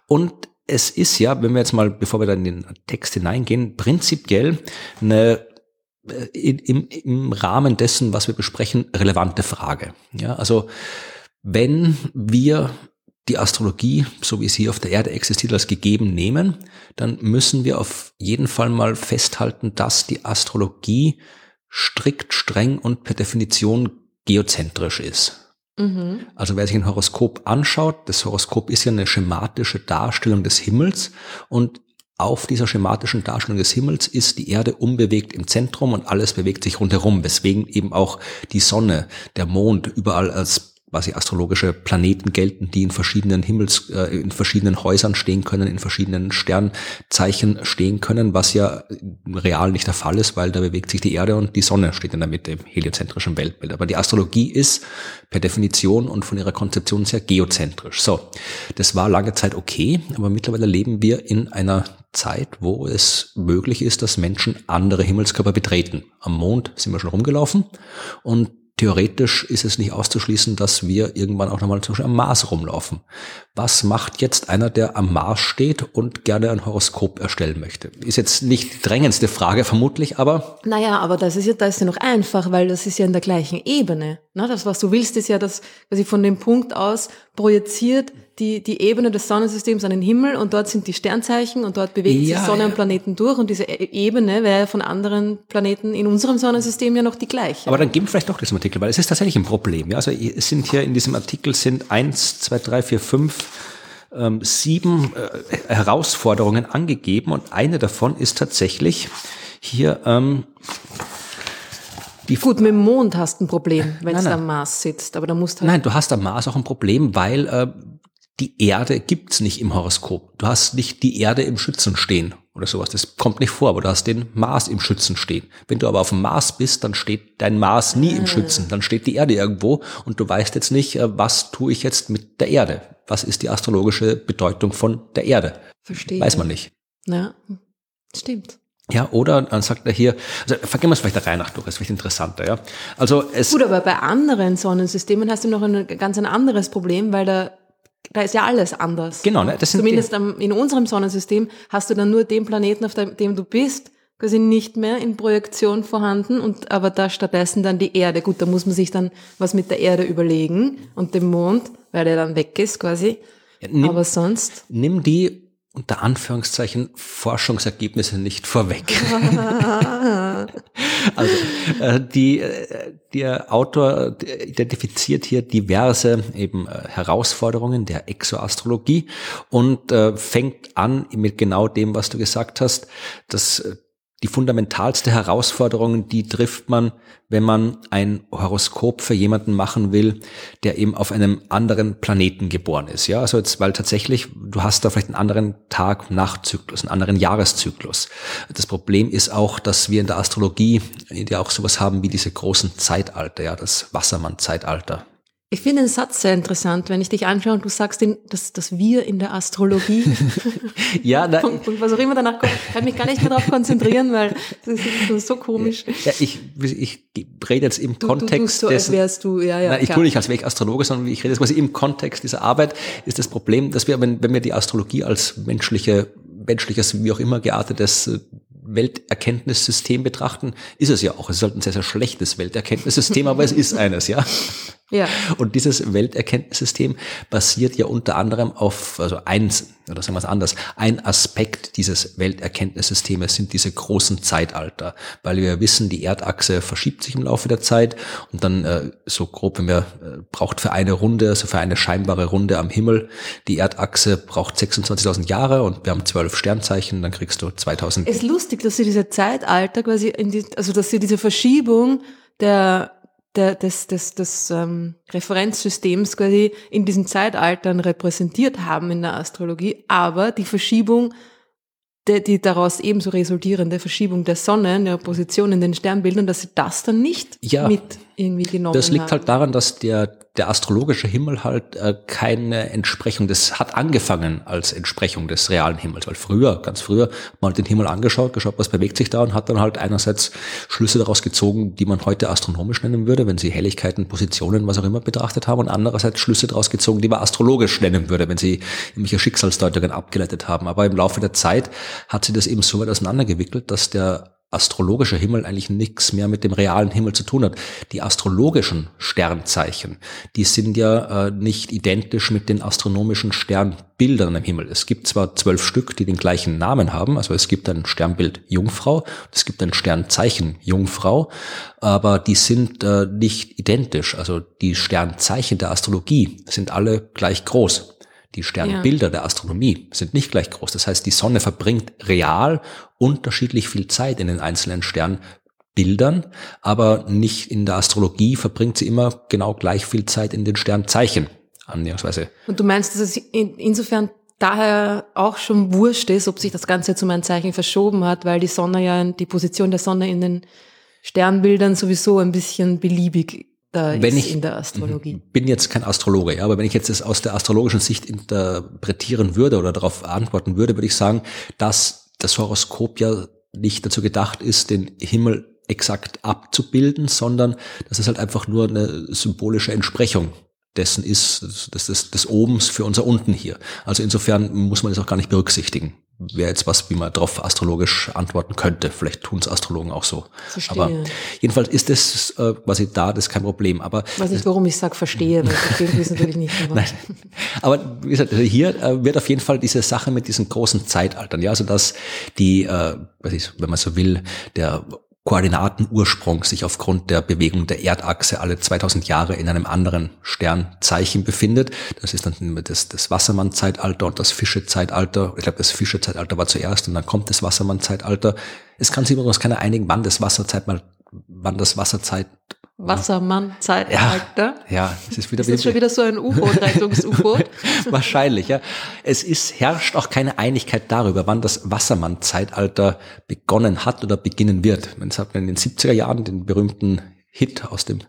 Und es ist ja, wenn wir jetzt mal, bevor wir dann in den Text hineingehen, prinzipiell eine äh, im, im Rahmen dessen, was wir besprechen, relevante Frage. Ja, also wenn wir die Astrologie, so wie sie auf der Erde existiert, als gegeben nehmen, dann müssen wir auf jeden Fall mal festhalten, dass die Astrologie strikt, streng und per Definition geozentrisch ist. Mhm. Also wer sich ein Horoskop anschaut, das Horoskop ist ja eine schematische Darstellung des Himmels und auf dieser schematischen Darstellung des Himmels ist die Erde unbewegt im Zentrum und alles bewegt sich rundherum, weswegen eben auch die Sonne, der Mond überall als quasi astrologische Planeten gelten, die in verschiedenen Himmels, äh, in verschiedenen Häusern stehen können, in verschiedenen Sternzeichen stehen können, was ja real nicht der Fall ist, weil da bewegt sich die Erde und die Sonne steht in der Mitte im heliozentrischen Weltbild. Aber die Astrologie ist per Definition und von ihrer Konzeption sehr geozentrisch. So, das war lange Zeit okay, aber mittlerweile leben wir in einer Zeit, wo es möglich ist, dass Menschen andere Himmelskörper betreten. Am Mond sind wir schon rumgelaufen und theoretisch ist es nicht auszuschließen, dass wir irgendwann auch nochmal zum Beispiel am Mars rumlaufen. Was macht jetzt einer, der am Mars steht und gerne ein Horoskop erstellen möchte? Ist jetzt nicht die drängendste Frage vermutlich, aber. Naja, aber das ist ja, das ist ja noch einfach, weil das ist ja in der gleichen Ebene. Na, das, was du willst, ist ja, dass quasi von dem Punkt aus projiziert die, die Ebene des Sonnensystems an den Himmel und dort sind die Sternzeichen und dort bewegt ja, sich Sonne ja. und Planeten durch und diese e-, Ebene wäre von anderen Planeten in unserem Sonnensystem ja noch die gleiche. Aber dann geben wir vielleicht doch im Artikel, weil es ist tatsächlich ein Problem. Ja? Also es sind hier in diesem Artikel sind eins, zwei, drei, vier, fünf ähm, sieben äh, Herausforderungen angegeben und eine davon ist tatsächlich hier ähm, die Gut, mit dem Mond hast du ein Problem, wenn es am Mars sitzt, aber da musst halt Nein, du hast am Mars auch ein Problem, weil äh, die Erde gibt's nicht im Horoskop. Du hast nicht die Erde im Schützen stehen oder sowas. Das kommt nicht vor, aber du hast den Mars im Schützen stehen. Wenn du aber auf dem Mars bist, dann steht dein Mars nie im Schützen. Dann steht die Erde irgendwo und du weißt jetzt nicht, äh, was tue ich jetzt mit der Erde? Was ist die astrologische Bedeutung von der Erde? Verstehe. Weiß man nicht. Ja, stimmt. Ja, oder dann sagt er hier, also vergehen wir es vielleicht der Reihe nach durch, das ist vielleicht interessanter, ja. Also es Gut, aber bei anderen Sonnensystemen hast du noch ein ganz ein anderes Problem, weil da da ist ja alles anders. Genau, ne? Das sind Zumindest in unserem Sonnensystem hast du dann nur den Planeten, auf dem du bist, quasi nicht mehr in Projektion vorhanden und aber da stattdessen dann die Erde. Gut, da muss man sich dann was mit der Erde überlegen und dem Mond, weil der dann weg ist quasi. Ja, nimm, aber sonst. Nimm die unter Anführungszeichen Forschungsergebnisse nicht vorweg. (laughs) also äh, die, äh, der Autor identifiziert hier diverse eben äh, Herausforderungen der Exoastrologie und äh, fängt an mit genau dem, was du gesagt hast, dass äh, die fundamentalste Herausforderung, die trifft man, wenn man ein Horoskop für jemanden machen will, der eben auf einem anderen Planeten geboren ist. Ja, also jetzt, weil tatsächlich, du hast da vielleicht einen anderen Tag-Nacht-Zyklus, einen anderen Jahreszyklus. Das Problem ist auch, dass wir in der Astrologie ja auch sowas haben wie diese großen Zeitalter, ja, das Wassermann-Zeitalter. Ich finde den Satz sehr interessant, wenn ich dich anschaue und du sagst, den, dass, dass wir in der Astrologie, (laughs) ja, na, Punkt, Punkt, was auch immer danach kommt, kann mich gar nicht mehr darauf konzentrieren, weil das ist so komisch. Ja, ich, ich rede jetzt im du, Kontext du, du so, als wärst du, ja, ja. Nein, ich tue nicht, als wäre ich Astrologe, sondern ich rede jetzt quasi im Kontext dieser Arbeit, ist das Problem, dass wir, wenn, wenn wir die Astrologie als menschliche, menschliches, wie auch immer geartetes Welterkenntnissystem betrachten, ist es ja auch. Es ist halt ein sehr, sehr schlechtes Welterkenntnissystem, aber es ist eines, ja. Ja. Und dieses Welterkenntnissystem basiert ja unter anderem auf, also eins, oder sagen wir es anders, ein Aspekt dieses Welterkenntnissystems sind diese großen Zeitalter, weil wir wissen, die Erdachse verschiebt sich im Laufe der Zeit und dann äh, so grob, wenn wir äh, braucht für eine Runde, also für eine scheinbare Runde am Himmel, die Erdachse braucht 26.000 Jahre und wir haben zwölf Sternzeichen, dann kriegst du 2000. Es ist lustig, dass sie diese Zeitalter quasi in die, also dass sie diese Verschiebung der der, des, des, des ähm, Referenzsystems quasi in diesen Zeitaltern repräsentiert haben in der Astrologie, aber die Verschiebung, die, die daraus ebenso resultierende Verschiebung der Sonne in der Position in den Sternbildern, dass sie das dann nicht ja, mit irgendwie genommen. Das liegt haben. halt daran, dass der der astrologische Himmel halt äh, keine Entsprechung, das hat angefangen als Entsprechung des realen Himmels, weil früher, ganz früher, man hat den Himmel angeschaut, geschaut, was bewegt sich da und hat dann halt einerseits Schlüsse daraus gezogen, die man heute astronomisch nennen würde, wenn sie Helligkeiten, Positionen, was auch immer betrachtet haben und andererseits Schlüsse daraus gezogen, die man astrologisch nennen würde, wenn sie irgendwelche Schicksalsdeutungen abgeleitet haben. Aber im Laufe der Zeit hat sie das eben so weit auseinandergewickelt, dass der astrologischer Himmel eigentlich nichts mehr mit dem realen Himmel zu tun hat. Die astrologischen Sternzeichen, die sind ja äh, nicht identisch mit den astronomischen Sternbildern im Himmel. Es gibt zwar zwölf Stück, die den gleichen Namen haben, also es gibt ein Sternbild Jungfrau, es gibt ein Sternzeichen Jungfrau, aber die sind äh, nicht identisch. Also die Sternzeichen der Astrologie sind alle gleich groß. Die Sternbilder ja. der Astronomie sind nicht gleich groß. Das heißt, die Sonne verbringt real unterschiedlich viel Zeit in den einzelnen Sternbildern, aber nicht in der Astrologie verbringt sie immer genau gleich viel Zeit in den Sternzeichen. Annäherungsweise. Und du meinst, dass es in, insofern daher auch schon wurscht ist, ob sich das Ganze zu meinem Zeichen verschoben hat, weil die Sonne ja, die Position der Sonne in den Sternbildern sowieso ein bisschen beliebig da wenn ich, in der Astrologie. Mhm. bin jetzt kein Astrologe, ja, aber wenn ich jetzt das aus der astrologischen Sicht interpretieren würde oder darauf antworten würde, würde ich sagen, dass das Horoskop ja nicht dazu gedacht ist, den Himmel exakt abzubilden, sondern dass es halt einfach nur eine symbolische Entsprechung dessen ist, des, des, des Obens für unser Unten hier. Also insofern muss man das auch gar nicht berücksichtigen wäre jetzt was, wie man darauf astrologisch antworten könnte. Vielleicht tun es Astrologen auch so. Verstehe. Aber jedenfalls ist das äh, quasi da, das ist kein Problem. Aber ich weiß nicht, warum ich sage verstehe, weil (laughs) verstehen ist natürlich nicht. Aber. Nein. aber wie gesagt, also hier äh, wird auf jeden Fall diese Sache mit diesen großen Zeitaltern, ja, also dass die, äh, was ich, wenn man so will, der Koordinatenursprung sich aufgrund der Bewegung der Erdachse alle 2000 Jahre in einem anderen Sternzeichen befindet. Das ist dann das, das Wassermann-Zeitalter und das Fische-Zeitalter. Ich glaube, das Fische-Zeitalter war zuerst und dann kommt das Wassermann-Zeitalter. Es kann sich übrigens keiner einigen, wann das Wasserzeit mal, wann das Wasserzeit Wassermann-Zeitalter. Ja, ja, es ist wieder. Ist das schon wieder so ein U-Boot, (laughs) Rettungs-U-Boot? (laughs) Wahrscheinlich, ja. Es ist, herrscht auch keine Einigkeit darüber, wann das Wassermann-Zeitalter begonnen hat oder beginnen wird. Es hat in den 70er Jahren den berühmten Hit aus dem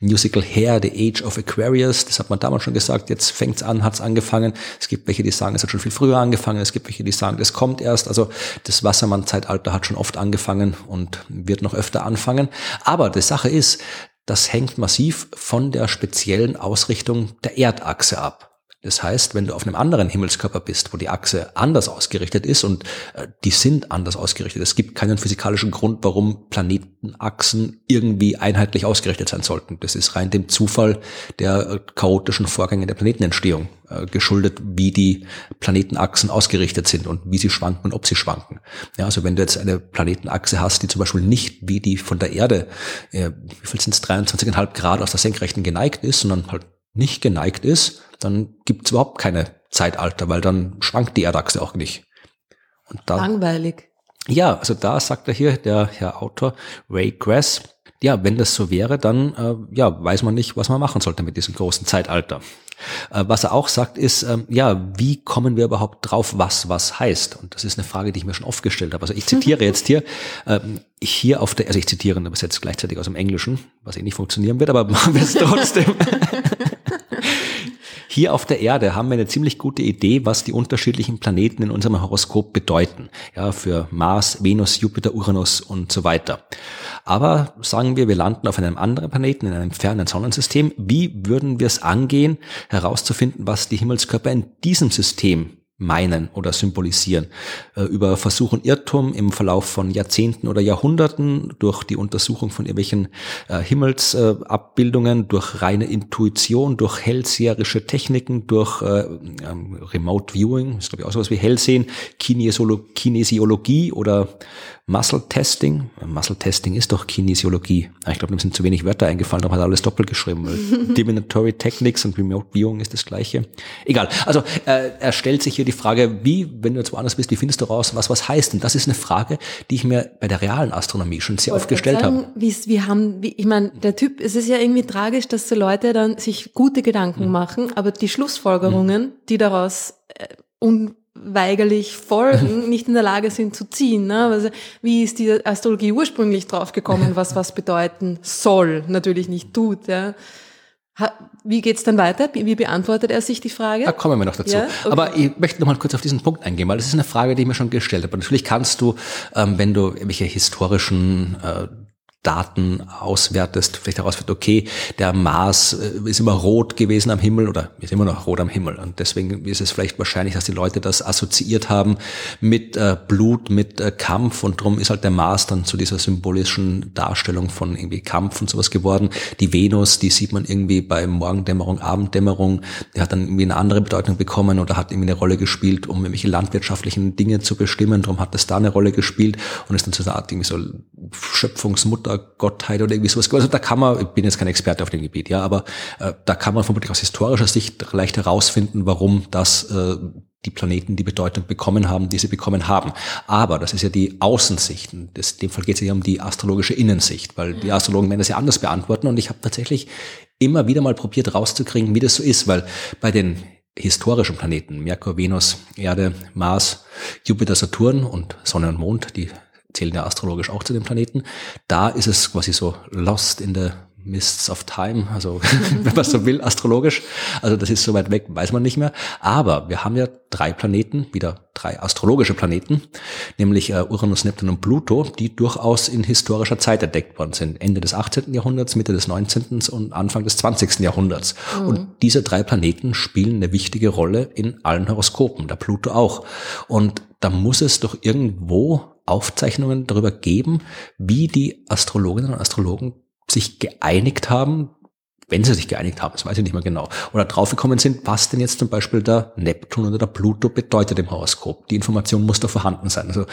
Musical Hair, The Age of Aquarius. Das hat man damals schon gesagt. Jetzt fängt's an, hat's angefangen. Es gibt welche, die sagen, es hat schon viel früher angefangen. Es gibt welche, die sagen, es kommt erst. Also das Wassermann-Zeitalter hat schon oft angefangen und wird noch öfter anfangen. Aber die Sache ist, das hängt massiv von der speziellen Ausrichtung der Erdachse ab. Das heißt, wenn du auf einem anderen Himmelskörper bist, wo die Achse anders ausgerichtet ist und äh, die sind anders ausgerichtet, es gibt keinen physikalischen Grund, warum Planetenachsen irgendwie einheitlich ausgerichtet sein sollten. Das ist rein dem Zufall der äh, chaotischen Vorgänge der Planetenentstehung äh, geschuldet, wie die Planetenachsen ausgerichtet sind und wie sie schwanken und ob sie schwanken. Ja, also wenn du jetzt eine Planetenachse hast, die zum Beispiel nicht wie die von der Erde, wie viel sind es, 23,5 Grad aus der Senkrechten geneigt ist, sondern halt nicht geneigt ist, dann gibt es überhaupt keine Zeitalter, weil dann schwankt die Erdachse auch nicht. Und da, Langweilig. Ja, also da sagt er hier, der Herr Autor, Ray Grass, ja, wenn das so wäre, dann äh, ja, weiß man nicht, was man machen sollte mit diesem großen Zeitalter. Äh, was er auch sagt, ist, ähm, ja, wie kommen wir überhaupt drauf, was was heißt? Und das ist eine Frage, die ich mir schon oft gestellt habe. Also ich zitiere (laughs) jetzt hier, ähm, hier auf der, also ich zitiere und übersetze gleichzeitig aus dem Englischen, was eh nicht funktionieren wird, aber (laughs) machen wir es trotzdem. (laughs) hier auf der Erde haben wir eine ziemlich gute Idee, was die unterschiedlichen Planeten in unserem Horoskop bedeuten. Ja, für Mars, Venus, Jupiter, Uranus und so weiter. Aber sagen wir, wir landen auf einem anderen Planeten, in einem fernen Sonnensystem. Wie würden wir es angehen, herauszufinden, was die Himmelskörper in diesem System meinen oder symbolisieren. Äh, über Versuch und Irrtum im Verlauf von Jahrzehnten oder Jahrhunderten, durch die Untersuchung von irgendwelchen äh, Himmelsabbildungen, durch reine Intuition, durch hellseherische Techniken, durch äh, ähm, Remote Viewing, ist glaube ich auch sowas wie Hellsehen, Kinesiologie oder Muscle Testing. Muscle Testing ist doch Kinesiologie. Ah, ich glaube, dem sind zu wenig Wörter eingefallen, darum hat alles doppelt geschrieben. (laughs) Divinatory Techniques und Remote Viewing ist das gleiche. Egal. Also äh, er stellt sich hier die Frage, wie, wenn du jetzt woanders bist, wie findest du raus, was was heißt? Und das ist eine Frage, die ich mir bei der realen Astronomie schon sehr oft gestellt habe. Wie, haben, wie, ich meine, der Typ, es ist ja irgendwie tragisch, dass so Leute dann sich gute Gedanken hm. machen, aber die Schlussfolgerungen, hm. die daraus äh, un weigerlich folgen, (laughs) nicht in der Lage sind zu ziehen. Ne? Also, wie ist die Astrologie ursprünglich draufgekommen, was was bedeuten soll, natürlich nicht tut. Ja? Wie geht's dann weiter? Wie beantwortet er sich die Frage? Da kommen wir noch dazu. Ja? Okay. Aber ich möchte noch mal kurz auf diesen Punkt eingehen, weil das ist eine Frage, die ich mir schon gestellt habe. natürlich kannst du, ähm, wenn du irgendwelche historischen äh, Daten auswertest, vielleicht herausfindet, okay, der Mars äh, ist immer rot gewesen am Himmel oder ist immer noch rot am Himmel. Und deswegen ist es vielleicht wahrscheinlich, dass die Leute das assoziiert haben mit äh, Blut, mit äh, Kampf und darum ist halt der Mars dann zu dieser symbolischen Darstellung von irgendwie Kampf und sowas geworden. Die Venus, die sieht man irgendwie bei Morgendämmerung, Abenddämmerung, die hat dann irgendwie eine andere Bedeutung bekommen oder hat irgendwie eine Rolle gespielt, um irgendwelche landwirtschaftlichen Dinge zu bestimmen. Darum hat das da eine Rolle gespielt und ist dann zu einer Art irgendwie so Schöpfungsmutter Gottheit oder irgendwie sowas. Also da kann man, ich bin jetzt kein Experte auf dem Gebiet, ja, aber äh, da kann man vermutlich aus historischer Sicht leicht herausfinden, warum das äh, die Planeten die Bedeutung bekommen haben, die sie bekommen haben. Aber das ist ja die Außensicht. In dem Fall geht es ja um die astrologische Innensicht, weil die Astrologen werden das ja anders beantworten. Und ich habe tatsächlich immer wieder mal probiert rauszukriegen, wie das so ist, weil bei den historischen Planeten, Merkur, Venus, Erde, Mars, Jupiter, Saturn und Sonne und Mond, die zählen ja astrologisch auch zu den Planeten. Da ist es quasi so lost in the mists of time, also (laughs) wenn man so will, astrologisch. Also das ist so weit weg, weiß man nicht mehr. Aber wir haben ja drei Planeten, wieder drei astrologische Planeten, nämlich äh, Uranus, Neptun und Pluto, die durchaus in historischer Zeit entdeckt worden sind. Ende des 18. Jahrhunderts, Mitte des 19. und Anfang des 20. Jahrhunderts. Mhm. Und diese drei Planeten spielen eine wichtige Rolle in allen Horoskopen, der Pluto auch. Und da muss es doch irgendwo Aufzeichnungen darüber geben, wie die Astrologinnen und Astrologen sich geeinigt haben, wenn sie sich geeinigt haben, das weiß ich nicht mehr genau, oder draufgekommen sind, was denn jetzt zum Beispiel der Neptun oder der Pluto bedeutet im Horoskop. Die Information muss da vorhanden sein. Also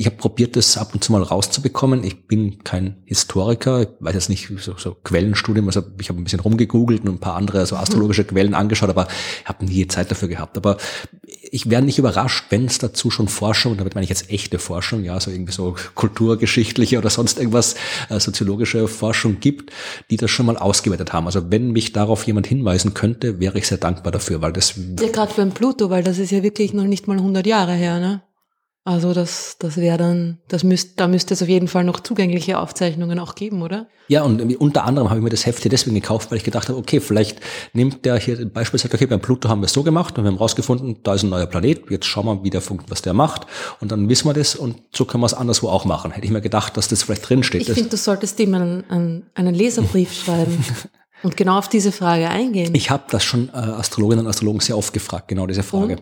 ich habe probiert, das ab und zu mal rauszubekommen. Ich bin kein Historiker, ich weiß jetzt nicht, so, so Quellenstudium, also ich habe ein bisschen rumgegoogelt und ein paar andere so astrologische Quellen angeschaut, aber ich habe nie Zeit dafür gehabt. Aber ich wäre nicht überrascht, wenn es dazu schon Forschung, damit meine ich jetzt echte Forschung, ja, so irgendwie so kulturgeschichtliche oder sonst irgendwas, äh, soziologische Forschung gibt, die das schon mal ausgewertet haben. Also wenn mich darauf jemand hinweisen könnte, wäre ich sehr dankbar dafür, weil das... Ja, gerade für den Pluto, weil das ist ja wirklich noch nicht mal 100 Jahre her, ne? Also das, das wäre dann, das müsst, da müsste es auf jeden Fall noch zugängliche Aufzeichnungen auch geben, oder? Ja, und unter anderem habe ich mir das Heft hier deswegen gekauft, weil ich gedacht habe, okay, vielleicht nimmt der hier beispielsweise, okay, beim Pluto haben wir es so gemacht und wir haben rausgefunden, da ist ein neuer Planet, jetzt schauen wir, wie der funkt, was der macht und dann wissen wir das und so können wir es anderswo auch machen. Hätte ich mir gedacht, dass das vielleicht drinsteht. Ich finde, du solltest ihm einen, einen, einen Leserbrief (laughs) schreiben. Und genau auf diese Frage eingehen. Ich habe das schon äh, Astrologinnen und Astrologen sehr oft gefragt, genau diese Frage.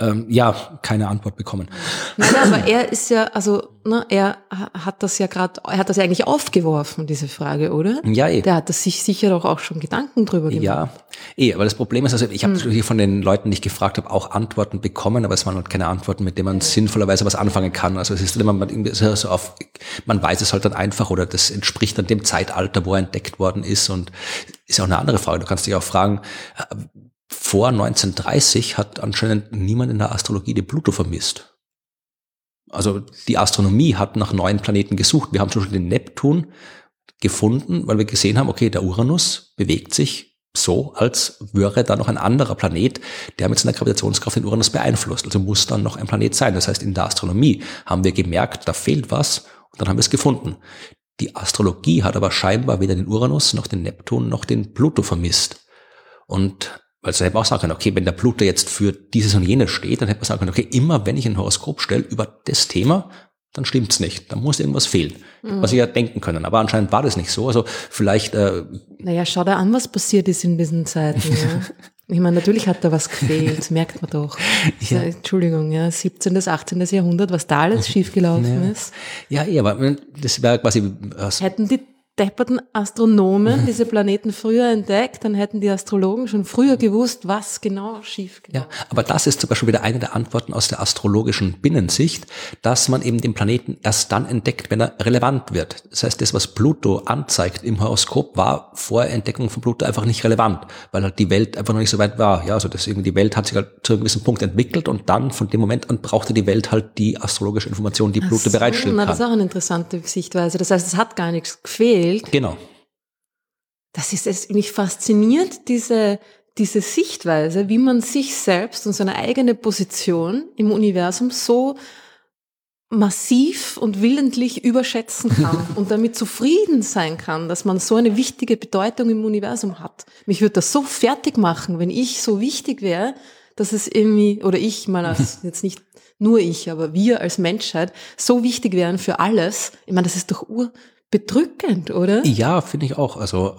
Ähm, ja, keine Antwort bekommen. Nein, aber er ist ja, also ne, er hat das ja gerade, er hat das ja eigentlich aufgeworfen, diese Frage, oder? Ja, eh. Der hat das sich sicher doch auch schon Gedanken drüber gemacht. Ja, eh, aber das Problem ist, also ich habe hm. hier von den Leuten, die ich gefragt habe, auch Antworten bekommen, aber es waren halt keine Antworten, mit denen man sinnvollerweise was anfangen kann. Also es ist immer man, so auf, man weiß es halt dann einfach oder das entspricht dann dem Zeitalter, wo er entdeckt worden ist und ist auch eine andere Frage. Du kannst dich auch fragen, äh, vor 1930 hat anscheinend niemand in der Astrologie den Pluto vermisst. Also die Astronomie hat nach neuen Planeten gesucht. Wir haben zum Beispiel den Neptun gefunden, weil wir gesehen haben, okay, der Uranus bewegt sich so, als wäre da noch ein anderer Planet, der mit seiner Gravitationskraft den Uranus beeinflusst. Also muss dann noch ein Planet sein. Das heißt, in der Astronomie haben wir gemerkt, da fehlt was und dann haben wir es gefunden. Die Astrologie hat aber scheinbar weder den Uranus noch den Neptun noch den Pluto vermisst. Und Weil so hätte man auch sagen können, okay, wenn der Pluto jetzt für dieses und jenes steht, dann hätte man sagen können, okay, immer wenn ich ein Horoskop stelle über das Thema, dann stimmt's nicht. Dann muss irgendwas fehlen. Mhm. Was ich ja denken können. Aber anscheinend war das nicht so. Also vielleicht. Äh, naja, schau dir an, was passiert ist in diesen Zeiten. Ja. (laughs) Ich meine, natürlich hat da was gefehlt, merkt man doch. (laughs) Ja. Entschuldigung, ja, 17. bis 18. Jahrhundert, was da alles schiefgelaufen ja. ist. Ja, eh, aber das wäre quasi. Hätten die depperten Astronomen diese Planeten früher entdeckt, dann hätten die Astrologen schon früher gewusst, was genau schief geht. Ja, aber das ist zum Beispiel wieder eine der Antworten aus der astrologischen Binnensicht, dass man eben den Planeten erst dann entdeckt, wenn er relevant wird. Das heißt, das, was Pluto anzeigt im Horoskop, war vor Entdeckung von Pluto einfach nicht relevant, weil halt die Welt einfach noch nicht so weit war. Ja, also das irgendwie die Welt hat sich halt zu einem gewissen Punkt entwickelt und dann von dem Moment an brauchte die Welt halt die astrologische Information, die Pluto so, bereitstellen kann. Das ist auch eine interessante Sichtweise. Das heißt, es hat gar nichts gefehlt Welt. Genau. Das ist es, mich fasziniert, diese, diese Sichtweise, wie man sich selbst und seine eigene Position im Universum so massiv und willentlich überschätzen kann (laughs) und damit zufrieden sein kann, dass man so eine wichtige Bedeutung im Universum hat. Mich würde das so fertig machen, wenn ich so wichtig wäre, dass es irgendwie, oder ich mal als, (laughs) jetzt nicht nur ich, aber wir als Menschheit so wichtig wären für alles. Ich meine, das ist doch ur, bedrückend, oder? Ja, finde ich auch. Also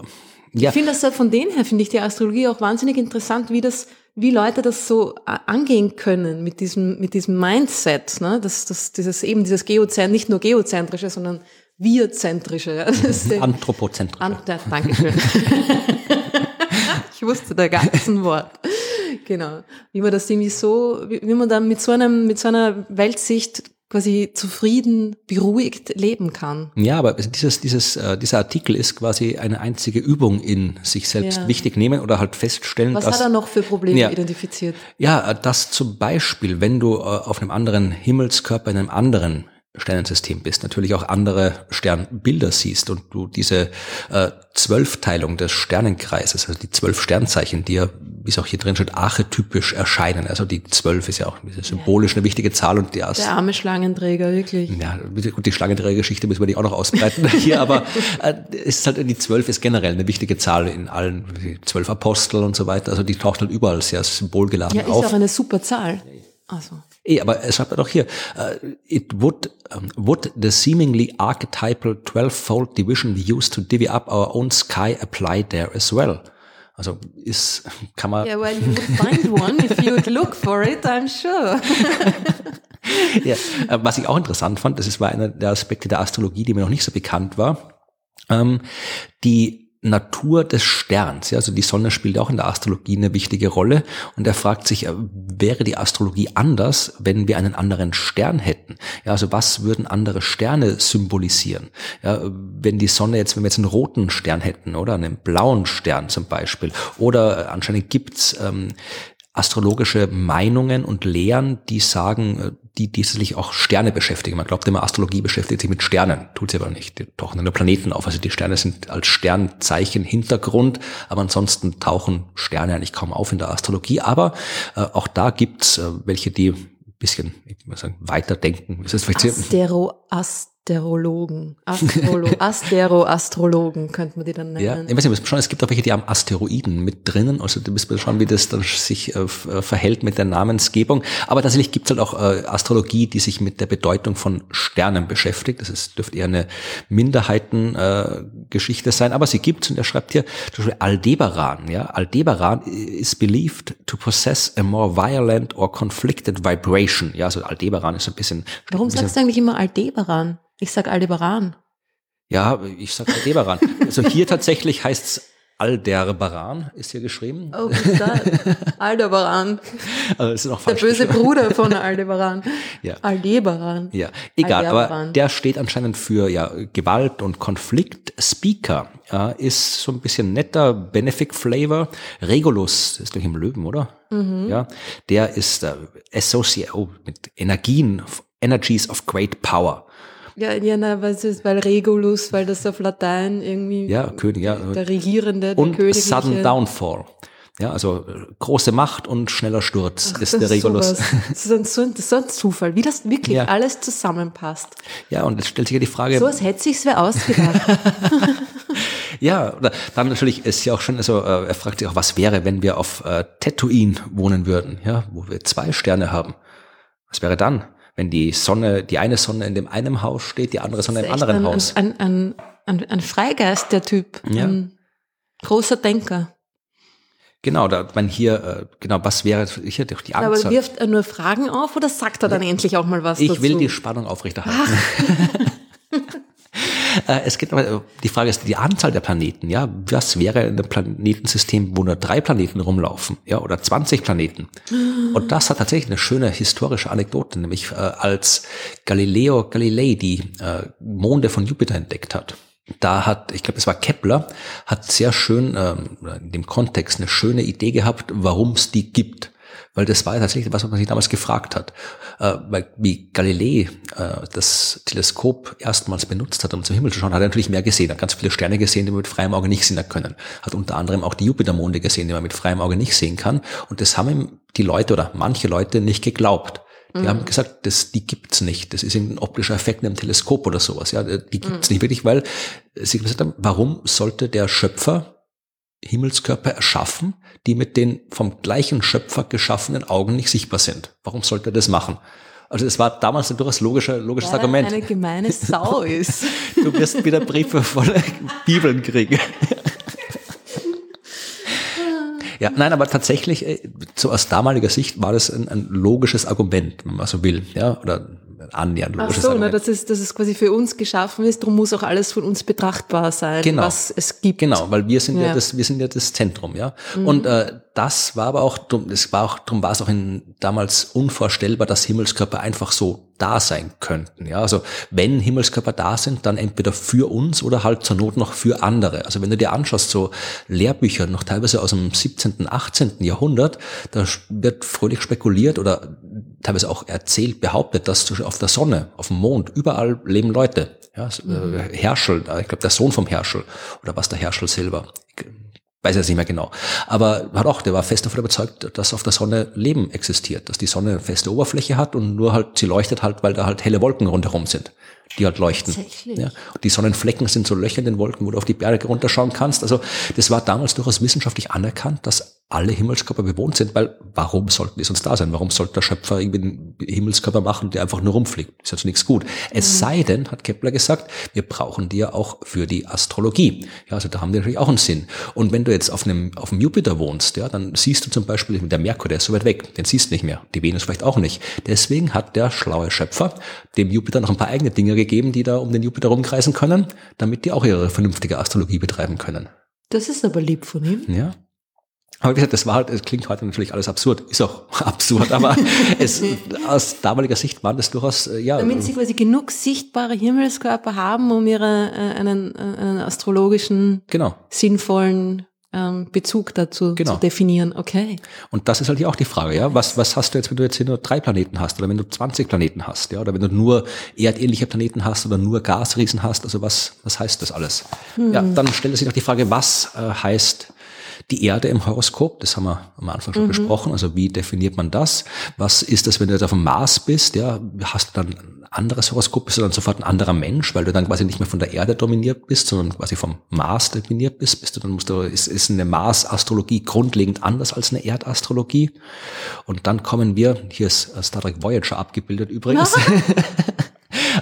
ja. Ich finde das von dem her finde ich die Astrologie auch wahnsinnig interessant, wie das, wie Leute das so äh, angehen können mit diesem, mit diesem Mindset, ne? Das, das, dieses eben dieses Geozent, nicht nur geozentrische, sondern wir-zentrische. (laughs) Anthropozentrische. An, ja, Dankeschön. (laughs) ich wusste der ganzen Wort. Genau. Wie man das irgendwie so, wie, wie man dann mit so einem, mit so einer Weltsicht quasi zufrieden, beruhigt leben kann. Ja, aber dieses, dieses, äh, dieser Artikel ist quasi eine einzige Übung in sich selbst ja. wichtig nehmen oder halt feststellen. Was dass, hat er noch für Probleme ja, identifiziert? Ja, dass zum Beispiel, wenn du äh, auf einem anderen Himmelskörper in einem anderen Sternensystem bist, natürlich auch andere Sternbilder siehst und du diese äh, Zwölfteilung des Sternenkreises, also die zwölf Sternzeichen, die ja, wie es auch hier drin steht, archetypisch erscheinen. Also die zwölf ist ja auch symbolisch eine wichtige Zahl und die erste. Der arme Schlangenträger, wirklich. Ja, gut, die Schlangenträgergeschichte müssen wir die auch noch ausbreiten (laughs) hier, aber äh, es ist halt, die zwölf ist generell eine wichtige Zahl in allen, die zwölf Apostel und so weiter. Also die taucht halt überall sehr symbolgeladen auf. Ja, ist auch eine super Zahl. Also. Eh, aber es schreibt er doch hier, uh, it would, um, would the seemingly archetypal twelve-fold division we use to divvy up our own sky apply there as well? Also ist, (laughs) kann man. Yeah, well, you would find one if you would look for it, I'm sure. (laughs) ja, äh, was ich auch interessant fand, das ist war einer der Aspekte der Astrologie, die mir noch nicht so bekannt war. Ähm, die Natur des Sterns. Ja, also die Sonne spielt auch in der Astrologie eine wichtige Rolle. Und er fragt sich, äh, wäre die Astrologie anders, wenn wir einen anderen Stern hätten? Ja, also was würden andere Sterne symbolisieren? Ja, wenn die Sonne jetzt, wenn wir jetzt einen roten Stern hätten oder einen blauen Stern zum Beispiel. Oder äh, anscheinend gibt's ähm, astrologische Meinungen und Lehren, die sagen, äh, die, die sich auch Sterne beschäftigen. Man glaubt immer, Astrologie beschäftigt sich mit Sternen, tut sie aber nicht. Die tauchen nur Planeten auf. Also die Sterne sind als Sternzeichen Hintergrund, aber ansonsten tauchen Sterne eigentlich kaum auf in der Astrologie. Aber äh, auch da gibt's äh, welche, die bisschen ich muss sagen, weiterdenken. Astero, Ast Asterologen, (laughs) Astrolo, Astero-Astrologen könnte man die dann nennen. Ja, ich weiß nicht, schon, es gibt auch welche, die haben Asteroiden mit drinnen, also du müssen schauen, wie das dann sich äh, äh, verhält mit der Namensgebung. Aber tatsächlich gibt es halt auch äh, Astrologie, die sich mit der Bedeutung von Sternen beschäftigt. Das ist, dürfte eher eine Minderheitengeschichte äh, sein, aber sie gibt und er schreibt hier zum Beispiel Aldebaran. Ja? Aldebaran is believed to possess a more violent or conflicted vibration. Ja, also Aldebaran ist ein bisschen... Warum ein bisschen, sagst du eigentlich immer Aldebaran? Ich sag Aldebaran. Ja, ich sag Aldebaran. also hier tatsächlich heißt's Alderbaran, ist hier geschrieben. Oh? Aldebaran. (laughs) Also ist noch Der böse Bruder von Aldebaran. ja. Aldebaran. Ja, egal, Aldebaran. aber der steht anscheinend für ja, Gewalt und Konflikt. Speaker ja, ist so ein bisschen netter, Benefic Flavor. Regulus ist doch im Löwen, oder? Mhm. Ja, der ist äh, Associate oh, mit Energien, Energies of Great Power. Ja, ja na, weil, weil Regulus, weil das auf Latein irgendwie ja, König, ja. der Regierende, der und Königliche. Sudden Downfall. Ja, also große Macht und schneller Sturz Ach, ist der Regulus. Sowas. Das ist, so, ein, das ist so ein Zufall, wie das wirklich ja. alles zusammenpasst. Ja, und jetzt stellt sich ja die Frage. So als hätte sich's wer ausgedacht. (laughs) Ja, oder dann natürlich ist ja auch schon, also äh, er fragt sich auch, was wäre, wenn wir auf äh, Tatooine wohnen würden, ja, wo wir zwei Sterne haben. Was wäre dann, wenn die Sonne, die eine Sonne in dem einen Haus steht, die andere Sonne im anderen ein, Haus? Ein, ein, ein, ein Freigeist, der Typ. Ja. Ein großer Denker. Genau, da man hier, äh, genau, was wäre hier durch die Angst? Aber wirft er nur Fragen auf oder sagt er dann ja. endlich auch mal was ich dazu? will die Spannung aufrechterhalten. (laughs) Äh, es geht aber, die Frage ist die Anzahl der Planeten, ja. Was wäre in einem Planetensystem, wo nur drei Planeten rumlaufen, ja, oder 20 Planeten? Und das hat tatsächlich eine schöne historische Anekdote, nämlich äh, als Galileo Galilei die äh, Monde von Jupiter entdeckt hat da hat, ich glaube, es war Kepler, hat sehr schön ähm, in dem Kontext eine schöne Idee gehabt, warum es die gibt. Weil das war ja tatsächlich was, was man sich damals gefragt hat. Äh, weil wie Galilei äh, das Teleskop erstmals benutzt hat, um zum Himmel zu schauen, hat er natürlich mehr gesehen. Er hat ganz viele Sterne gesehen, die man mit freiem Auge nicht sehen können. Hat unter anderem auch die Jupitermonde gesehen, die man mit freiem Auge nicht sehen kann. Und das haben ihm die Leute oder manche Leute nicht geglaubt. Die mhm. haben gesagt, das, die gibt's nicht. Das ist ein optischer Effekt in einem Teleskop oder sowas. Ja, die gibt's mhm. nicht wirklich, weil sie gesagt haben, warum sollte der Schöpfer Himmelskörper erschaffen, die mit den vom gleichen Schöpfer geschaffenen Augen nicht sichtbar sind? Warum sollte er das machen? Also es war damals ein durchaus logischer, logisches Weil Argument. eine gemeine (laughs) Sau ist. du wirst wieder Briefe voller Bibeln kriegen. Ja, nein, aber tatsächlich, äh, so aus damaliger Sicht war das ein, ein logisches Argument, wenn man so will, ja, oder annähernd logisches Ach so. Na, dass, es, dass es quasi für uns geschaffen ist, darum muss auch alles von uns betrachtbar sein, genau. was es gibt. Genau, weil wir sind ja, ja das, wir sind ja das Zentrum, ja. Mhm. Und äh, das war aber auch, das war auch, darum war es auch in, damals unvorstellbar, dass Himmelskörper einfach so da sein könnten. Ja, also wenn Himmelskörper da sind, dann entweder für uns oder halt zur Not noch für andere. Also wenn du dir anschaust, so Lehrbücher noch teilweise aus dem 17., 18. Jahrhundert, da wird fröhlich spekuliert oder teilweise auch erzählt, behauptet, dass auf der Sonne, auf dem Mond, überall leben Leute. Ja, mhm. Herschel, ich glaube der Sohn vom Herschel oder was der Herschel selber weiß jetzt nicht mehr genau. Aber hat auch, der war fest davon überzeugt, dass auf der Sonne Leben existiert, dass die Sonne eine feste Oberfläche hat und nur halt, sie leuchtet halt, weil da halt helle Wolken rundherum sind die halt leuchten. Ja. Und die Sonnenflecken sind so Löcher in den Wolken, wo du auf die Berge runterschauen kannst. Also das war damals durchaus wissenschaftlich anerkannt, dass alle Himmelskörper bewohnt sind, weil warum sollten die sonst da sein? Warum sollte der Schöpfer irgendwie einen Himmelskörper machen, der einfach nur rumfliegt? Ist jetzt nichts gut. Es mhm. sei denn, hat Kepler gesagt, wir brauchen die ja auch für die Astrologie. Ja, also da haben die natürlich auch einen Sinn. Und wenn du jetzt auf einem, auf dem Jupiter wohnst, ja, dann siehst du zum Beispiel, der Merkur, der ist so weit weg, den siehst du nicht mehr. Die Venus vielleicht auch nicht. Deswegen hat der schlaue Schöpfer dem Jupiter noch ein paar eigene Dinge gegeben, die da um den Jupiter rumkreisen können, damit die auch ihre vernünftige Astrologie betreiben können. Das ist aber lieb von ihm. Ja. Aber wie gesagt, das war halt, es klingt heute natürlich alles absurd. Ist auch (laughs) absurd, aber (laughs) es, aus damaliger Sicht waren das durchaus, äh, ja. Damit sie quasi genug sichtbare Himmelskörper haben, um ihre, äh, einen, äh, einen astrologischen, genau. sinnvollen ähm, Bezug dazu genau. zu definieren. Okay. Und das ist halt hier auch die Frage, ja. Was, was hast du jetzt, wenn du jetzt hier nur drei Planeten hast oder wenn du 20 Planeten hast, ja, oder wenn du nur erdähnliche Planeten hast oder nur Gasriesen hast, also was, was heißt das alles? Hm. Ja, dann stellt sich noch die Frage, was äh, heißt die Erde im Horoskop, das haben wir am Anfang schon mhm. besprochen. Also wie definiert man das? Was ist das, wenn du jetzt auf dem Mars bist? Ja, hast du dann ein anderes Horoskop? Bist du dann sofort ein anderer Mensch, weil du dann quasi nicht mehr von der Erde dominiert bist, sondern quasi vom Mars dominiert bist? Bist du dann musst du ist, ist eine Mars-Astrologie grundlegend anders als eine Erdastrologie? Und dann kommen wir, hier ist Star Trek Voyager abgebildet übrigens. (laughs) (laughs)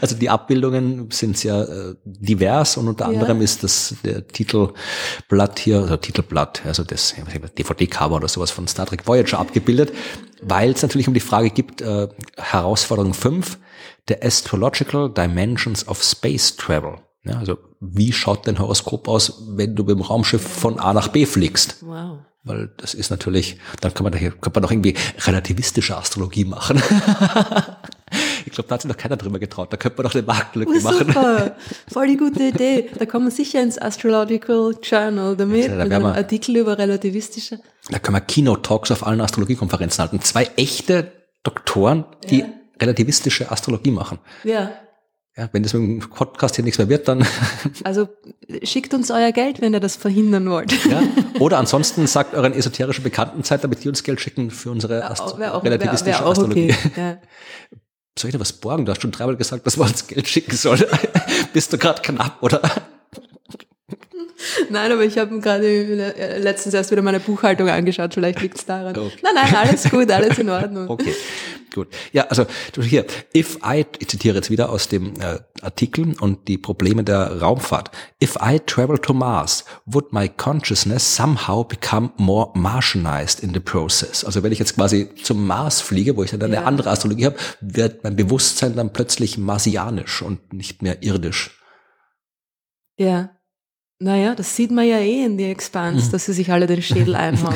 Also die Abbildungen sind sehr äh, divers und unter ja. anderem ist das der Titelblatt hier, also Titelblatt, also das DVD-Cover oder sowas von Star Trek Voyager abgebildet, weil es natürlich um die Frage gibt, äh, Herausforderung 5, The Astrological Dimensions of Space Travel. Ja, also wie schaut dein Horoskop aus, wenn du mit dem Raumschiff von A nach B fliegst? Wow. Weil das ist natürlich, dann kann man da hier, kann man doch irgendwie relativistische Astrologie machen. (laughs) ich glaube, da hat sich noch keiner drüber getraut. Da könnte man doch eine Marktlücke oh, machen. Super. (laughs) Voll die gute Idee. Da kommen wir sicher ins Astrological Journal damit, ja, da mit einem wir, Artikel über relativistische. Da können wir Keynote-Talks auf allen Astrologiekonferenzen halten. Zwei echte Doktoren, die ja. relativistische Astrologie machen. Ja. Ja, wenn das mit dem Podcast hier nichts mehr wird, dann. (laughs) Also schickt uns euer Geld, wenn ihr das verhindern wollt. Ja, (laughs) oder ansonsten sagt euren esoterischen Bekannten Zeit, damit die uns Geld schicken für unsere Astro auch, relativistische wär, wär Astrologie. Okay. Ja. Soll ich dir was borgen? Du hast schon dreimal gesagt, dass wir uns Geld schicken sollen. (laughs) Bist du gerade knapp, oder? Nein, aber ich habe gerade äh, letztens erst wieder meine Buchhaltung angeschaut, vielleicht liegt es daran. Okay. Nein, nein, alles gut, alles in Ordnung. Okay, gut. Ja, also hier, if I, ich zitiere jetzt wieder aus dem äh, Artikel und die Probleme der Raumfahrt. If I travel to Mars, would my consciousness somehow become more Martianized in the process? Also wenn ich jetzt quasi zum Mars fliege, wo ich dann eine ja. andere Astrologie habe, wird mein Bewusstsein dann plötzlich marsianisch und nicht mehr irdisch. Ja. Naja, das sieht man ja eh in die Expanse, mhm. dass sie sich alle den Schädel einhauen.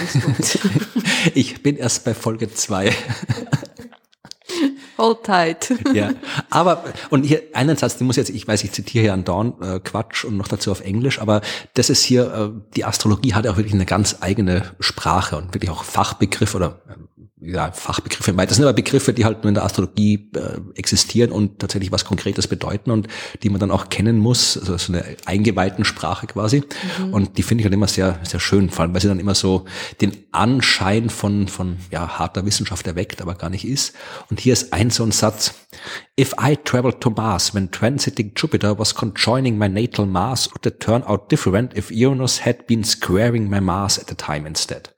(laughs) ich bin erst bei Folge zwei. (laughs) Hold tight. ja, aber, und hier einen Satz, den muss jetzt, ich weiß, ich zitiere hier an Dawn äh, Quatsch und noch dazu auf Englisch, aber das ist hier, äh, die Astrologie hat ja auch wirklich eine ganz eigene Sprache und wirklich auch Fachbegriff oder äh, ja, Fachbegriffe meint. Das sind aber Begriffe, die halt nur in der Astrologie äh, existieren und tatsächlich was Konkretes bedeuten und die man dann auch kennen muss, also so eine eingeweihten Sprache quasi. Mhm. Und die finde ich halt immer sehr, sehr schön, vor allem, weil sie dann immer so den Anschein von, von ja, harter Wissenschaft erweckt, aber gar nicht ist. Und hier ist ein so ein Satz. If I traveled to Mars when transiting Jupiter was conjoining my natal Mars, would it turn out different if Uranus had been squaring my Mars at the time instead?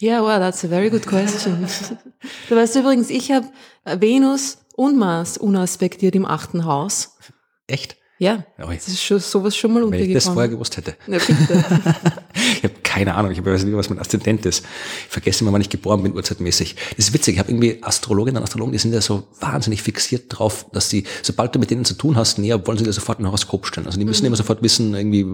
Yeah, well, that's a very good question. (laughs) du weißt übrigens, ich habe Venus und Mars unaspektiert im achten Haus. Echt? Ja, das ist schon, sowas schon mal untergekommen. Wenn ich das vorher gewusst hätte. Ja, (laughs) ich habe keine Ahnung, ich weiß nicht, was mein Aszendent ist. Ich vergesse immer, wann ich geboren bin, urzeitmäßig. Das ist witzig, ich habe irgendwie Astrologinnen und Astrologen, die sind ja so wahnsinnig fixiert drauf, dass sie, sobald du mit denen zu tun hast, näher, wollen sie dir sofort ein Horoskop stellen. Also die müssen mhm. immer sofort wissen, irgendwie,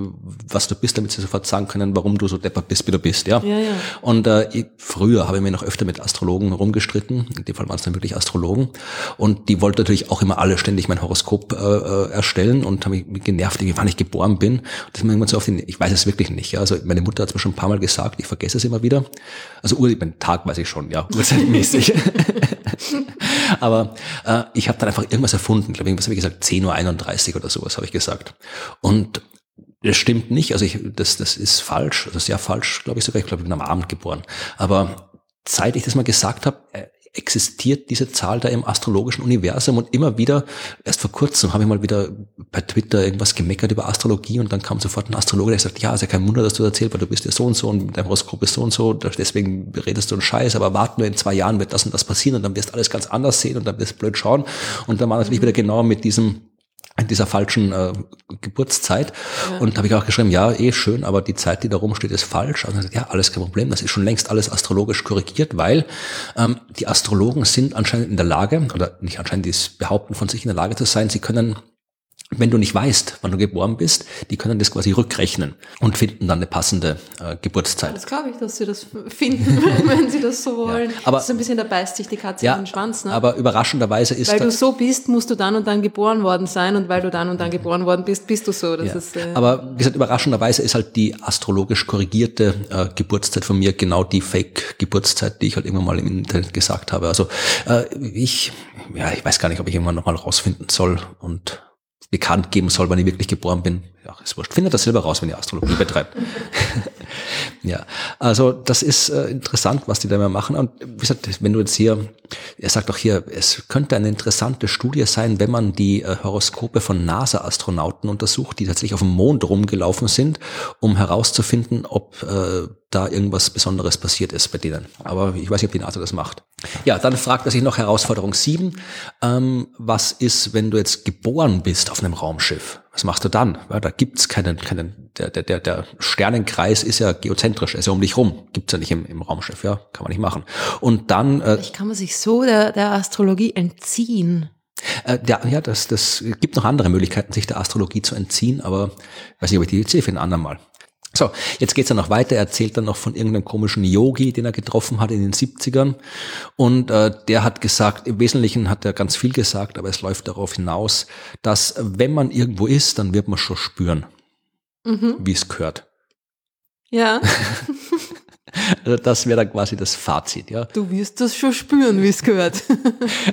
was du bist, damit sie sofort sagen können, warum du so deppert bist, wie du bist. Ja. ja, ja. Und äh, ich, früher habe ich mir noch öfter mit Astrologen rumgestritten. In dem Fall waren es dann wirklich Astrologen. Und die wollten natürlich auch immer alle ständig mein Horoskop äh, äh erstellen und haben mich genervt, wann ich geboren bin. Und das ist mir irgendwann so den, ich weiß es wirklich nicht. Ja. Also meine Mutter hat es mir schon ein paar Mal gesagt, ich vergesse es immer wieder. Also Uhr, mein Tag weiß ich schon, ja, (laughs) urzeitmäßig. (laughs) Aber äh, ich habe dann einfach irgendwas erfunden, glaube ich, was habe ich gesagt, 10.31 Uhr oder sowas habe ich gesagt. Und das stimmt nicht, also ich, das, das ist falsch, also sehr falsch, glaube ich sogar, ich glaube, ich bin am Abend geboren. Aber seit ich das mal gesagt habe, äh, existiert diese Zahl da im astrologischen Universum? Und immer wieder, erst vor kurzem habe ich mal wieder bei Twitter irgendwas gemeckert über Astrologie und dann kam sofort ein Astrologe, der sagt, ja, ist ja kein Wunder, dass du das erzählst, weil du bist ja so und so und dein Horoskop ist so und so, deswegen redest du einen Scheiß, aber warte nur in zwei Jahren wird das und das passieren und dann wirst du alles ganz anders sehen und dann wirst du blöd schauen. Und dann war natürlich wieder genau mit diesem in dieser falschen äh, Geburtszeit. Ja. Und da habe ich auch geschrieben, ja, eh schön, aber die Zeit, die da rumsteht, ist falsch. Also gesagt, ja, alles kein Problem, das ist schon längst alles astrologisch korrigiert, weil ähm, die Astrologen sind anscheinend in der Lage, oder nicht anscheinend, die behaupten von sich in der Lage zu sein, sie können wenn du nicht weißt, wann du geboren bist, die können das quasi rückrechnen und finden dann eine passende äh, Geburtszeit. Das glaube ich, dass sie das finden, (laughs) wenn sie das so wollen. Ja, aber, das ist ein bisschen, da beißt sich die Katze ja, in den Schwanz. Ne? Aber überraschenderweise ist Weil du so bist, musst du dann und dann geboren worden sein und weil du dann und dann geboren worden bist, bist du so. Das ja. ist, äh, aber wie gesagt, überraschenderweise ist halt die astrologisch korrigierte äh, Geburtszeit von mir genau die Fake-Geburtszeit, die ich halt immer mal im Internet gesagt habe. Also äh, ich, ja, ich weiß gar nicht, ob ich irgendwann nochmal rausfinden soll und bekannt geben soll, wann ich wirklich geboren bin. Ja, ist wurscht. Findet das selber raus, wenn ihr Astrologie (laughs) betreibt. (laughs) ja, also das ist äh, interessant, was die da immer machen. Und wie gesagt, wenn du jetzt hier, er sagt auch hier, es könnte eine interessante Studie sein, wenn man die äh, Horoskope von NASA-Astronauten untersucht, die tatsächlich auf dem Mond rumgelaufen sind, um herauszufinden, ob äh, da irgendwas Besonderes passiert ist bei denen. Aber ich weiß nicht, ob die NATO das macht. Ja, dann fragt er sich noch Herausforderung 7. Ähm, was ist, wenn du jetzt geboren bist auf einem Raumschiff? Was machst du dann? Ja, da gibt's keinen, keinen der, der, der Sternenkreis ist ja geozentrisch, ist ja um dich rum. Gibt's ja nicht im, im Raumschiff, ja, kann man nicht machen. Und dann... Äh, ich kann man sich so der, der Astrologie entziehen. Äh, der, ja, das, das gibt noch andere Möglichkeiten, sich der Astrologie zu entziehen, aber ich weiß nicht, ob ich die erzähle für ein andermal. So, jetzt geht's dann noch weiter. Er erzählt dann noch von irgendeinem komischen Yogi, den er getroffen hat in den 70ern. Und äh, der hat gesagt, im Wesentlichen hat er ganz viel gesagt, aber es läuft darauf hinaus, dass wenn man irgendwo ist, dann wird man schon spüren, mhm. wie es gehört. Ja. (laughs) Also das wäre dann quasi das Fazit, ja. Du wirst das schon spüren, wie es gehört. (laughs)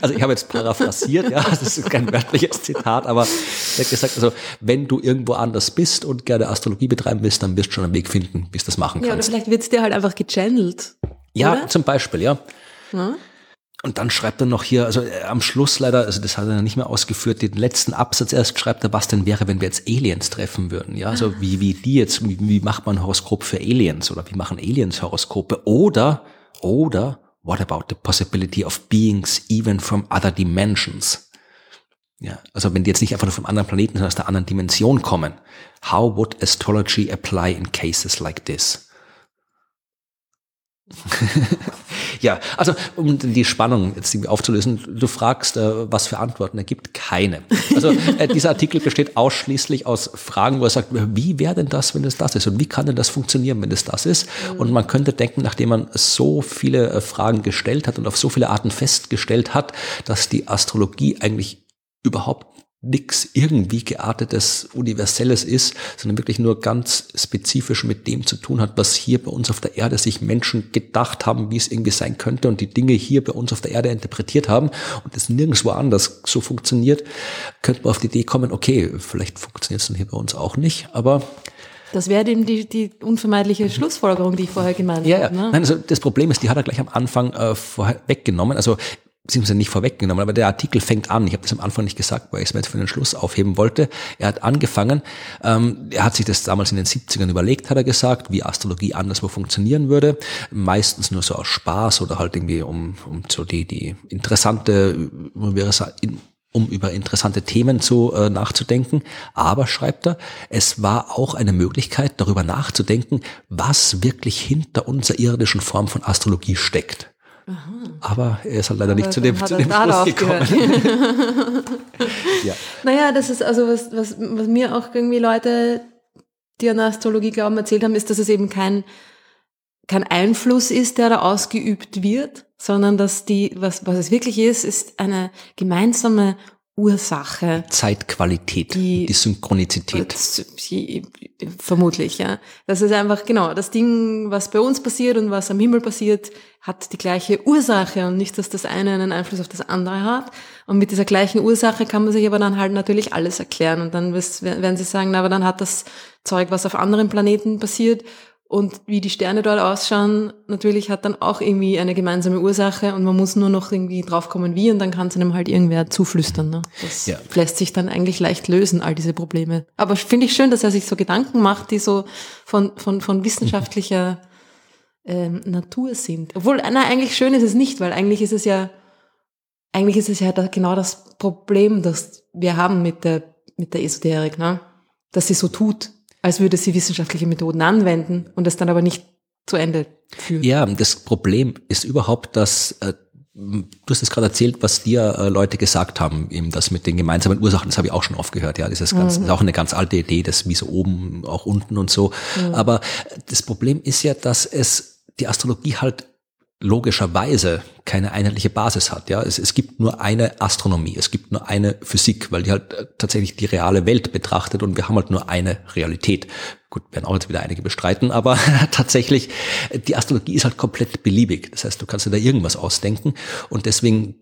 Also ich habe jetzt paraphrasiert, ja, das ist kein wörtliches Zitat, aber er hat gesagt, also wenn du irgendwo anders bist und gerne Astrologie betreiben willst, dann wirst du schon einen Weg finden, bis du das machen kannst. Ja, oder vielleicht wird es dir halt einfach gechannelt. Ja, oder? zum Beispiel, ja. ja. Und dann schreibt er noch hier, also äh, am Schluss leider, also das hat er nicht mehr ausgeführt, den letzten Absatz erst schreibt er, was denn wäre, wenn wir jetzt Aliens treffen würden. Ja, also wie, wie die jetzt, wie, wie macht man Horoskop für Aliens oder wie machen Aliens Horoskope? Oder, oder, what about the possibility of beings even from other dimensions? Ja, also wenn die jetzt nicht einfach nur vom anderen Planeten, sondern aus der anderen Dimension kommen. How would astrology apply in cases like this? (laughs) ja, also um die Spannung jetzt irgendwie aufzulösen, du fragst, äh, was für Antworten, er gibt keine. Also äh, dieser Artikel besteht ausschließlich aus Fragen, wo er sagt, wie wäre denn das, wenn es das ist und wie kann denn das funktionieren, wenn es das ist? Mhm. Und man könnte denken, nachdem man so viele äh, Fragen gestellt hat und auf so viele Arten festgestellt hat, dass die Astrologie eigentlich überhaupt nichts irgendwie geartetes, universelles ist, sondern wirklich nur ganz spezifisch mit dem zu tun hat, was hier bei uns auf der Erde sich Menschen gedacht haben, wie es irgendwie sein könnte und die Dinge hier bei uns auf der Erde interpretiert haben und es nirgendwo anders so funktioniert, könnte man auf die Idee kommen, okay, vielleicht funktioniert es dann hier bei uns auch nicht, aber das wäre eben die, die unvermeidliche Schlussfolgerung, die ich vorher gemeint ja, habe. Ne? Nein, also das Problem ist, die hat er gleich am Anfang äh, vorher weggenommen. Also beziehungsweise nicht vorweggenommen, aber der Artikel fängt an. Ich habe das am Anfang nicht gesagt, weil ich es mir jetzt für den Schluss aufheben wollte. Er hat angefangen, ähm, er hat sich das damals in den 70ern überlegt, hat er gesagt, wie Astrologie anderswo funktionieren würde. Meistens nur so aus Spaß oder halt irgendwie um, um so die, die interessante, um über interessante Themen zu äh, nachzudenken. Aber, schreibt er, es war auch eine Möglichkeit, darüber nachzudenken, was wirklich hinter unserer irdischen Form von Astrologie steckt. Aha. Aber er ist halt leider Aber nicht zu dem, zu dem Schluss gekommen. (laughs) ja. Naja, das ist also was, was, was mir auch irgendwie Leute, die an Astrologie glauben, erzählt haben, ist, dass es eben kein, kein Einfluss ist, der da ausgeübt wird, sondern dass die, was, was es wirklich ist, ist eine gemeinsame Ursache. Zeitqualität, die, die Synchronizität. Vermutlich, ja. Das ist einfach, genau, das Ding, was bei uns passiert und was am Himmel passiert, hat die gleiche Ursache und nicht, dass das eine einen Einfluss auf das andere hat. Und mit dieser gleichen Ursache kann man sich aber dann halt natürlich alles erklären. Und dann werden sie sagen, na, aber dann hat das Zeug, was auf anderen Planeten passiert und wie die Sterne dort ausschauen, natürlich hat dann auch irgendwie eine gemeinsame Ursache und man muss nur noch irgendwie draufkommen, wie, und dann kann es einem halt irgendwer zuflüstern. Ne? Das ja. lässt sich dann eigentlich leicht lösen, all diese Probleme. Aber finde ich schön, dass er sich so Gedanken macht, die so von, von, von wissenschaftlicher (laughs) ähm, Natur sind. Obwohl, na, eigentlich schön ist es nicht, weil eigentlich ist es ja, eigentlich ist es ja da genau das Problem, das wir haben mit der, mit der Esoterik, ne? dass sie so tut, als würde sie wissenschaftliche Methoden anwenden und es dann aber nicht zu Ende führt. Ja, das Problem ist überhaupt, dass äh, Du hast es gerade erzählt, was dir äh, Leute gesagt haben, eben das mit den gemeinsamen Ursachen, das habe ich auch schon oft gehört, ja, das ist, ganz, mhm. ist auch eine ganz alte Idee, das wie so oben, auch unten und so. Mhm. Aber das Problem ist ja, dass es die Astrologie halt logischerweise keine einheitliche Basis hat. Ja, es, es gibt nur eine Astronomie, es gibt nur eine Physik, weil die halt äh, tatsächlich die reale Welt betrachtet und wir haben halt nur eine Realität. Gut, werden auch jetzt wieder einige bestreiten, aber (laughs) tatsächlich, die Astrologie ist halt komplett beliebig. Das heißt, du kannst dir da irgendwas ausdenken und deswegen,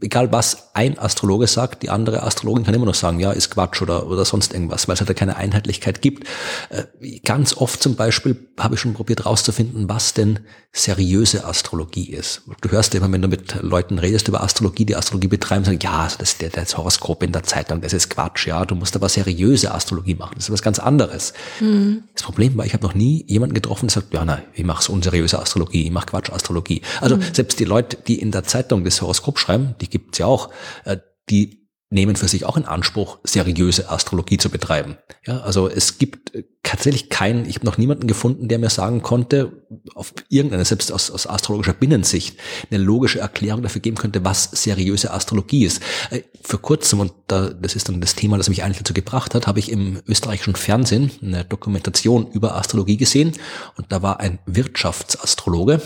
egal was ein Astrologe sagt, die andere Astrologin kann immer noch sagen, ja, ist Quatsch oder, oder sonst irgendwas, weil es halt da keine Einheitlichkeit gibt. Äh, ganz oft zum Beispiel habe ich schon probiert rauszufinden, was denn seriöse Astrologie ist. Du hörst immer, wenn du mit Leuten redest über Astrologie, die Astrologie betreiben, sagen, ja, also das, der, das Horoskop in der Zeitung, das ist Quatsch, ja, du musst aber seriöse Astrologie machen, das ist was ganz anderes. Mhm. Das Problem war, ich habe noch nie jemanden getroffen, der sagt, ja, nein, ich mache unseriöse Astrologie, ich mache Quatsch-Astrologie. Also mhm. selbst die Leute, die in der Zeitung das Horoskop schreiben, die gibt's ja auch, äh, die nehmen für sich auch in Anspruch, seriöse Astrologie zu betreiben. Ja, also es gibt äh, tatsächlich keinen, ich habe noch niemanden gefunden, der mir sagen konnte, auf irgendeine, selbst aus, aus astrologischer Binnensicht, eine logische Erklärung dafür geben könnte, was seriöse Astrologie ist. Äh, für kurzem, und da, das ist dann das Thema, das mich eigentlich dazu gebracht hat, habe ich im österreichischen Fernsehen eine Dokumentation über Astrologie gesehen und da war ein Wirtschaftsastrologe,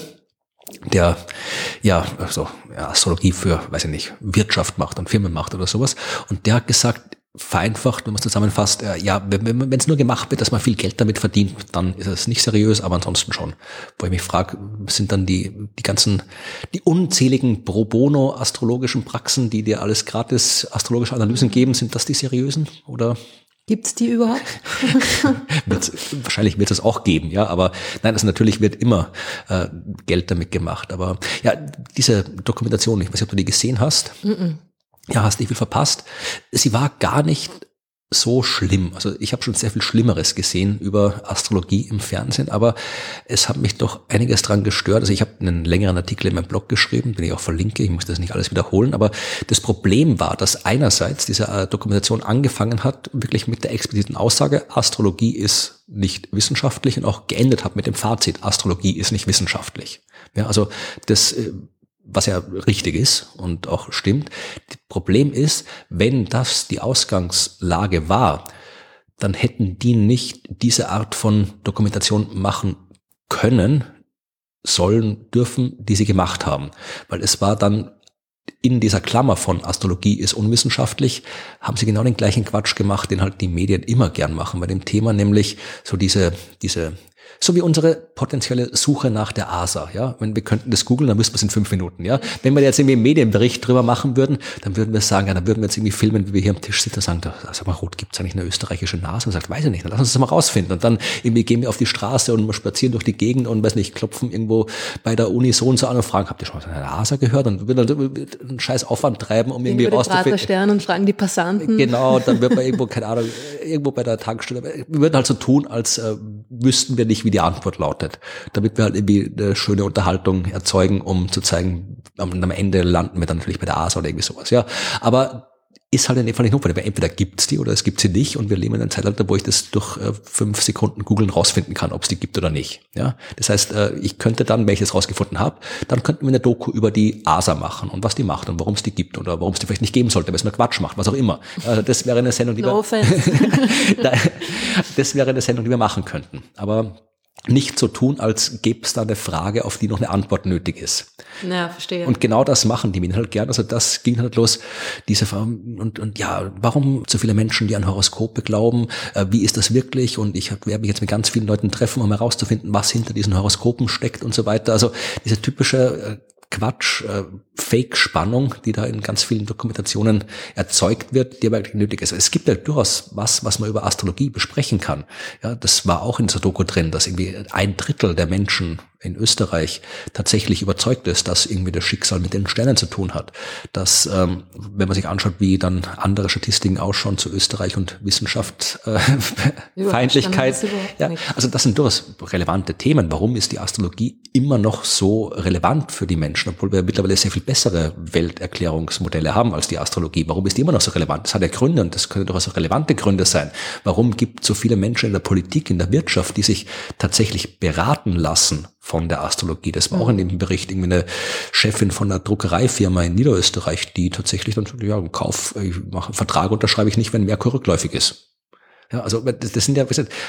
der ja also ja, Astrologie für, weiß ich nicht, Wirtschaft macht und Firmen macht oder sowas. Und der hat gesagt, vereinfacht, wenn man es zusammenfasst, äh, ja, wenn es nur gemacht wird, dass man viel Geld damit verdient, dann ist es nicht seriös, aber ansonsten schon. Wo ich mich frage, sind dann die, die ganzen, die unzähligen pro bono astrologischen Praxen, die dir alles gratis astrologische Analysen geben, sind das die seriösen oder Gibt's die überhaupt? (laughs) wahrscheinlich wird es auch geben, ja, aber nein, also natürlich wird immer äh, Geld damit gemacht. Aber ja, diese Dokumentation, ich weiß nicht, ob du die gesehen hast. Mm -mm. Ja, hast nicht viel verpasst. Sie war gar nicht so schlimm. Also ich habe schon sehr viel Schlimmeres gesehen über Astrologie im Fernsehen, aber es hat mich doch einiges dran gestört. Also ich habe einen längeren Artikel in meinem Blog geschrieben, den ich auch verlinke. Ich muss das nicht alles wiederholen, aber das Problem war, dass einerseits diese äh, Dokumentation angefangen hat, wirklich mit der expliziten Aussage, Astrologie ist nicht wissenschaftlich und auch geendet hat mit dem Fazit, Astrologie ist nicht wissenschaftlich. Ja, also das äh, was ja richtig ist und auch stimmt. Das Problem ist, wenn das die Ausgangslage war, dann hätten die nicht diese Art von Dokumentation machen können, sollen, dürfen, die sie gemacht haben. Weil es war dann in dieser Klammer von Astrologie ist unwissenschaftlich, haben sie genau den gleichen Quatsch gemacht, den halt die Medien immer gern machen bei dem Thema, nämlich so diese, diese so wie unsere potenzielle Suche nach der ASA. Ja, wenn wir könnten das googeln, dann müssten wir es in fünf Minuten. Ja, wenn wir jetzt irgendwie einen Medienbericht drüber machen würden, dann würden wir sagen, ja, dann würden wir jetzt irgendwie filmen, wie wir hier am Tisch sitzen und sagen, da, sag mal, Rot, gibt es eigentlich eine österreichische Nase? Und sagt, weiß ich nicht, dann lass uns das mal rausfinden. Und dann irgendwie gehen wir auf die Straße und spazieren durch die Gegend und weiß nicht, klopfen irgendwo bei der Uni so und so an und fragen, habt ihr schon mal eine ASA gehört? Und würden dann einen scheiß Aufwand treiben, um irgendwie rauszufinden. Stern und fragen die Passanten. Genau, dann wird man irgendwo, (laughs) keine Ahnung, irgendwo bei der Tankstelle, wir würden halt so tun, als äh, wüssten wir nicht, wie die Antwort lautet, damit wir halt irgendwie eine schöne Unterhaltung erzeugen, um zu zeigen, am, Ende landen wir dann natürlich bei der ASA oder irgendwie sowas, ja. Aber ist halt in dem Fall nicht notwendig, weil entweder gibt's die oder es gibt sie nicht und wir leben in einem Zeitalter, wo ich das durch äh, fünf Sekunden googeln rausfinden kann, ob es die gibt oder nicht. Ja, das heißt, äh, ich könnte dann, wenn ich das rausgefunden habe, dann könnten wir eine Doku über die ASA machen und was die macht und warum es die gibt oder warum es die vielleicht nicht geben sollte, weil es nur Quatsch macht, was auch immer. Also das wäre eine Sendung, die no (laughs) wir, (laughs) das wäre eine Sendung, die wir machen könnten. Aber nicht so tun, als gäbe es da eine Frage, auf die noch eine Antwort nötig ist. Ja, verstehe. Und genau das machen die Medien halt gern. Also das ging halt los, diese und, und ja, warum so viele Menschen, die an Horoskope glauben, äh, wie ist das wirklich? Und ich werde mich jetzt mit ganz vielen Leuten treffen, um herauszufinden, was hinter diesen Horoskopen steckt und so weiter. Also diese typische äh, Quatsch, äh, Fake-Spannung, die da in ganz vielen Dokumentationen erzeugt wird, die aber eigentlich nötig ist. Es gibt ja durchaus was, was man über Astrologie besprechen kann. Ja, das war auch in dieser Doku drin, dass irgendwie ein Drittel der Menschen in Österreich tatsächlich überzeugt ist, dass irgendwie das Schicksal mit den Sternen zu tun hat. Dass, ähm, wenn man sich anschaut, wie dann andere Statistiken ausschauen zu Österreich und Wissenschaft, äh, (laughs) Feindlichkeit. Ja, also das sind durchaus relevante Themen. Warum ist die Astrologie immer noch so relevant für die Menschen, obwohl wir mittlerweile sehr viel bessere Welterklärungsmodelle haben als die Astrologie? Warum ist die immer noch so relevant? Das hat ja Gründe und das können durchaus relevante Gründe sein. Warum gibt es so viele Menschen in der Politik, in der Wirtschaft, die sich tatsächlich beraten lassen von der Astrologie. Das war auch in dem Bericht irgendwie eine Chefin von einer Druckereifirma in Niederösterreich, die tatsächlich dann ja, Kauf, ich mache einen Vertrag unterschreibe ich nicht, wenn Merkur rückläufig ist. Ja, also das, das sind ja,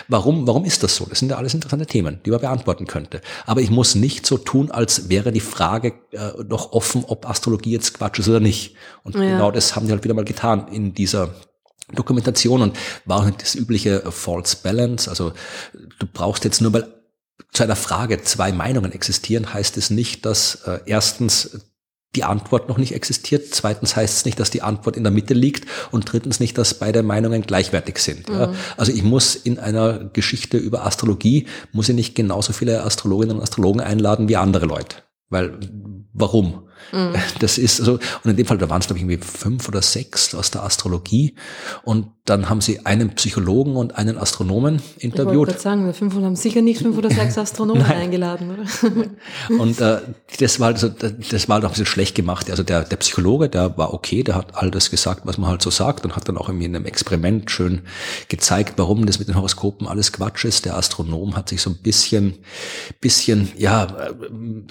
warum, warum ist das so? Das sind ja alles interessante Themen, die man beantworten könnte. Aber ich muss nicht so tun, als wäre die Frage äh, noch offen, ob Astrologie jetzt Quatsch ist oder nicht. Und ja. genau das haben die halt wieder mal getan in dieser Dokumentation und war auch das übliche False Balance. Also du brauchst jetzt nur mal zu einer Frage zwei Meinungen existieren, heißt es nicht, dass äh, erstens die Antwort noch nicht existiert, zweitens heißt es nicht, dass die Antwort in der Mitte liegt und drittens nicht, dass beide Meinungen gleichwertig sind. Mhm. Ja. Also ich muss in einer Geschichte über Astrologie, muss ich nicht genauso viele Astrologinnen und Astrologen einladen wie andere Leute. Weil, warum? Mhm. (laughs) Das ist so, und in dem Fall, da waren es, glaube ich, irgendwie fünf oder sechs aus der Astrologie. Und dann haben sie einen Psychologen und einen Astronomen interviewt. Ich wollte sagen, wir fünf haben sicher nicht fünf oder sechs (laughs) Astronomen eingeladen, oder? (laughs) und äh, das war also, das war doch ein bisschen schlecht gemacht. Also der, der Psychologe, der war okay, der hat all das gesagt, was man halt so sagt und hat dann auch irgendwie in einem Experiment schön gezeigt, warum das mit den Horoskopen alles Quatsch ist. Der Astronom hat sich so ein bisschen, bisschen, ja, äh,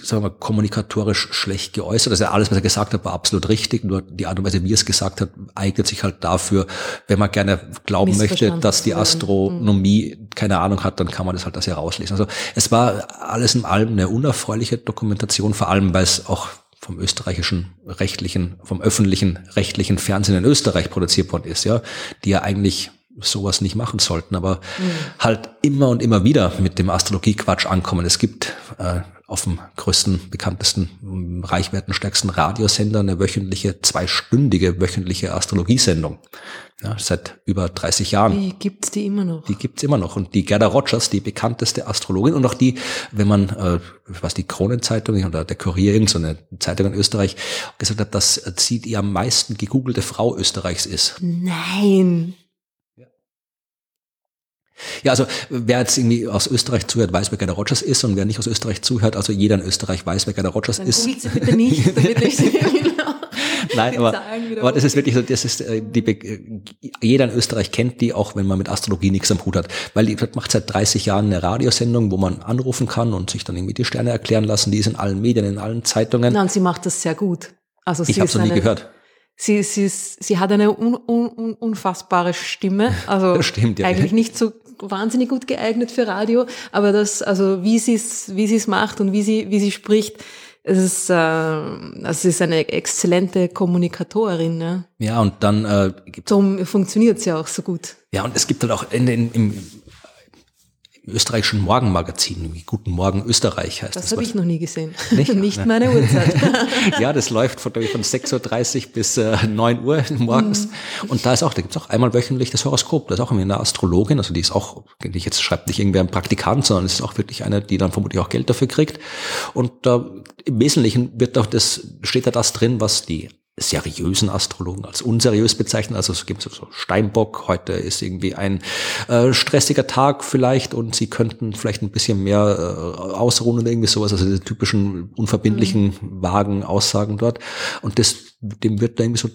sagen wir, kommunikatorisch schlecht geäußert. Also alles, was er gesagt hat, war absolut richtig. Nur die Art und Weise, wie er es gesagt hat, eignet sich halt dafür, wenn man gerne glauben möchte, dass die Astronomie mhm. keine Ahnung hat, dann kann man das halt das herauslesen. Also es war alles in allem eine unerfreuliche Dokumentation, vor allem weil es auch vom österreichischen rechtlichen, vom öffentlichen rechtlichen Fernsehen in Österreich produziert worden ist, ja, die ja eigentlich sowas nicht machen sollten, aber mhm. halt immer und immer wieder mit dem Astrologie-Quatsch ankommen. Es gibt äh, auf dem größten, bekanntesten, reichwertenstärksten Radiosender eine wöchentliche, zweistündige wöchentliche Astrologiesendung. Ja, seit über 30 Jahren. Die gibt's die immer noch? Die gibt's immer noch. Und die Gerda Rogers, die bekannteste Astrologin und auch die, wenn man, äh, was die Kronenzeitung oder der Kurier, irgendeine Zeitung in Österreich, gesagt hat, dass sie die am meisten gegoogelte Frau Österreichs ist. Nein. Ja, also wer jetzt irgendwie aus Österreich zuhört, weiß, wer Gerda Rogers ist und wer nicht aus Österreich zuhört, also jeder in Österreich weiß, wer Gerda Rogers Dann ist. Sie bitte nicht, (laughs) damit ich Nein, aber, aber das ist wirklich so, das ist äh, die, äh, jeder in Österreich kennt die, auch wenn man mit Astrologie nichts am Hut hat, weil die macht seit 30 Jahren eine Radiosendung, wo man anrufen kann und sich dann irgendwie die Sterne erklären lassen. Die ist in allen Medien, in allen Zeitungen. Na, und sie macht das sehr gut. Also ich habe es noch nie gehört. Sie, sie, ist, sie hat eine un, un, unfassbare Stimme. Also (laughs) stimmt, ja. eigentlich nicht so wahnsinnig gut geeignet für Radio, aber das, also wie sie es, wie sie es macht und wie sie, wie sie spricht, es ist, äh, also es ist eine exzellente Kommunikatorin. Ja, ja und dann äh, Darum funktioniert es ja auch so gut. Ja, und es gibt halt auch in, in, im österreichischen Morgenmagazin, wie Guten Morgen Österreich heißt das. Das habe ich noch nie gesehen. (laughs) Nicht, Nicht meine Uhrzeit. (laughs) ja, das läuft von, von 6.30 Uhr bis äh, 9 Uhr morgens. Mhm. Und da ist auch, da gibt's auch einmal wöchentlich das Horoskop. Da ist auch irgendwie eine Astrologin, also die ist auch, jetzt schreibt nicht irgendwer ein Praktikant, sondern es ist auch wirklich eine, die dann vermutlich auch Geld dafür kriegt. Und äh, im Wesentlichen wird doch das, steht da das drin, was die seriösen Astrologen als unseriös bezeichnen. Also es gibt so Steinbock, heute ist irgendwie ein äh, stressiger Tag vielleicht und sie könnten vielleicht ein bisschen mehr äh, ausruhen oder irgendwie sowas, also diese typischen unverbindlichen, mhm. vagen Aussagen dort. Und das, dem wird da irgendwie so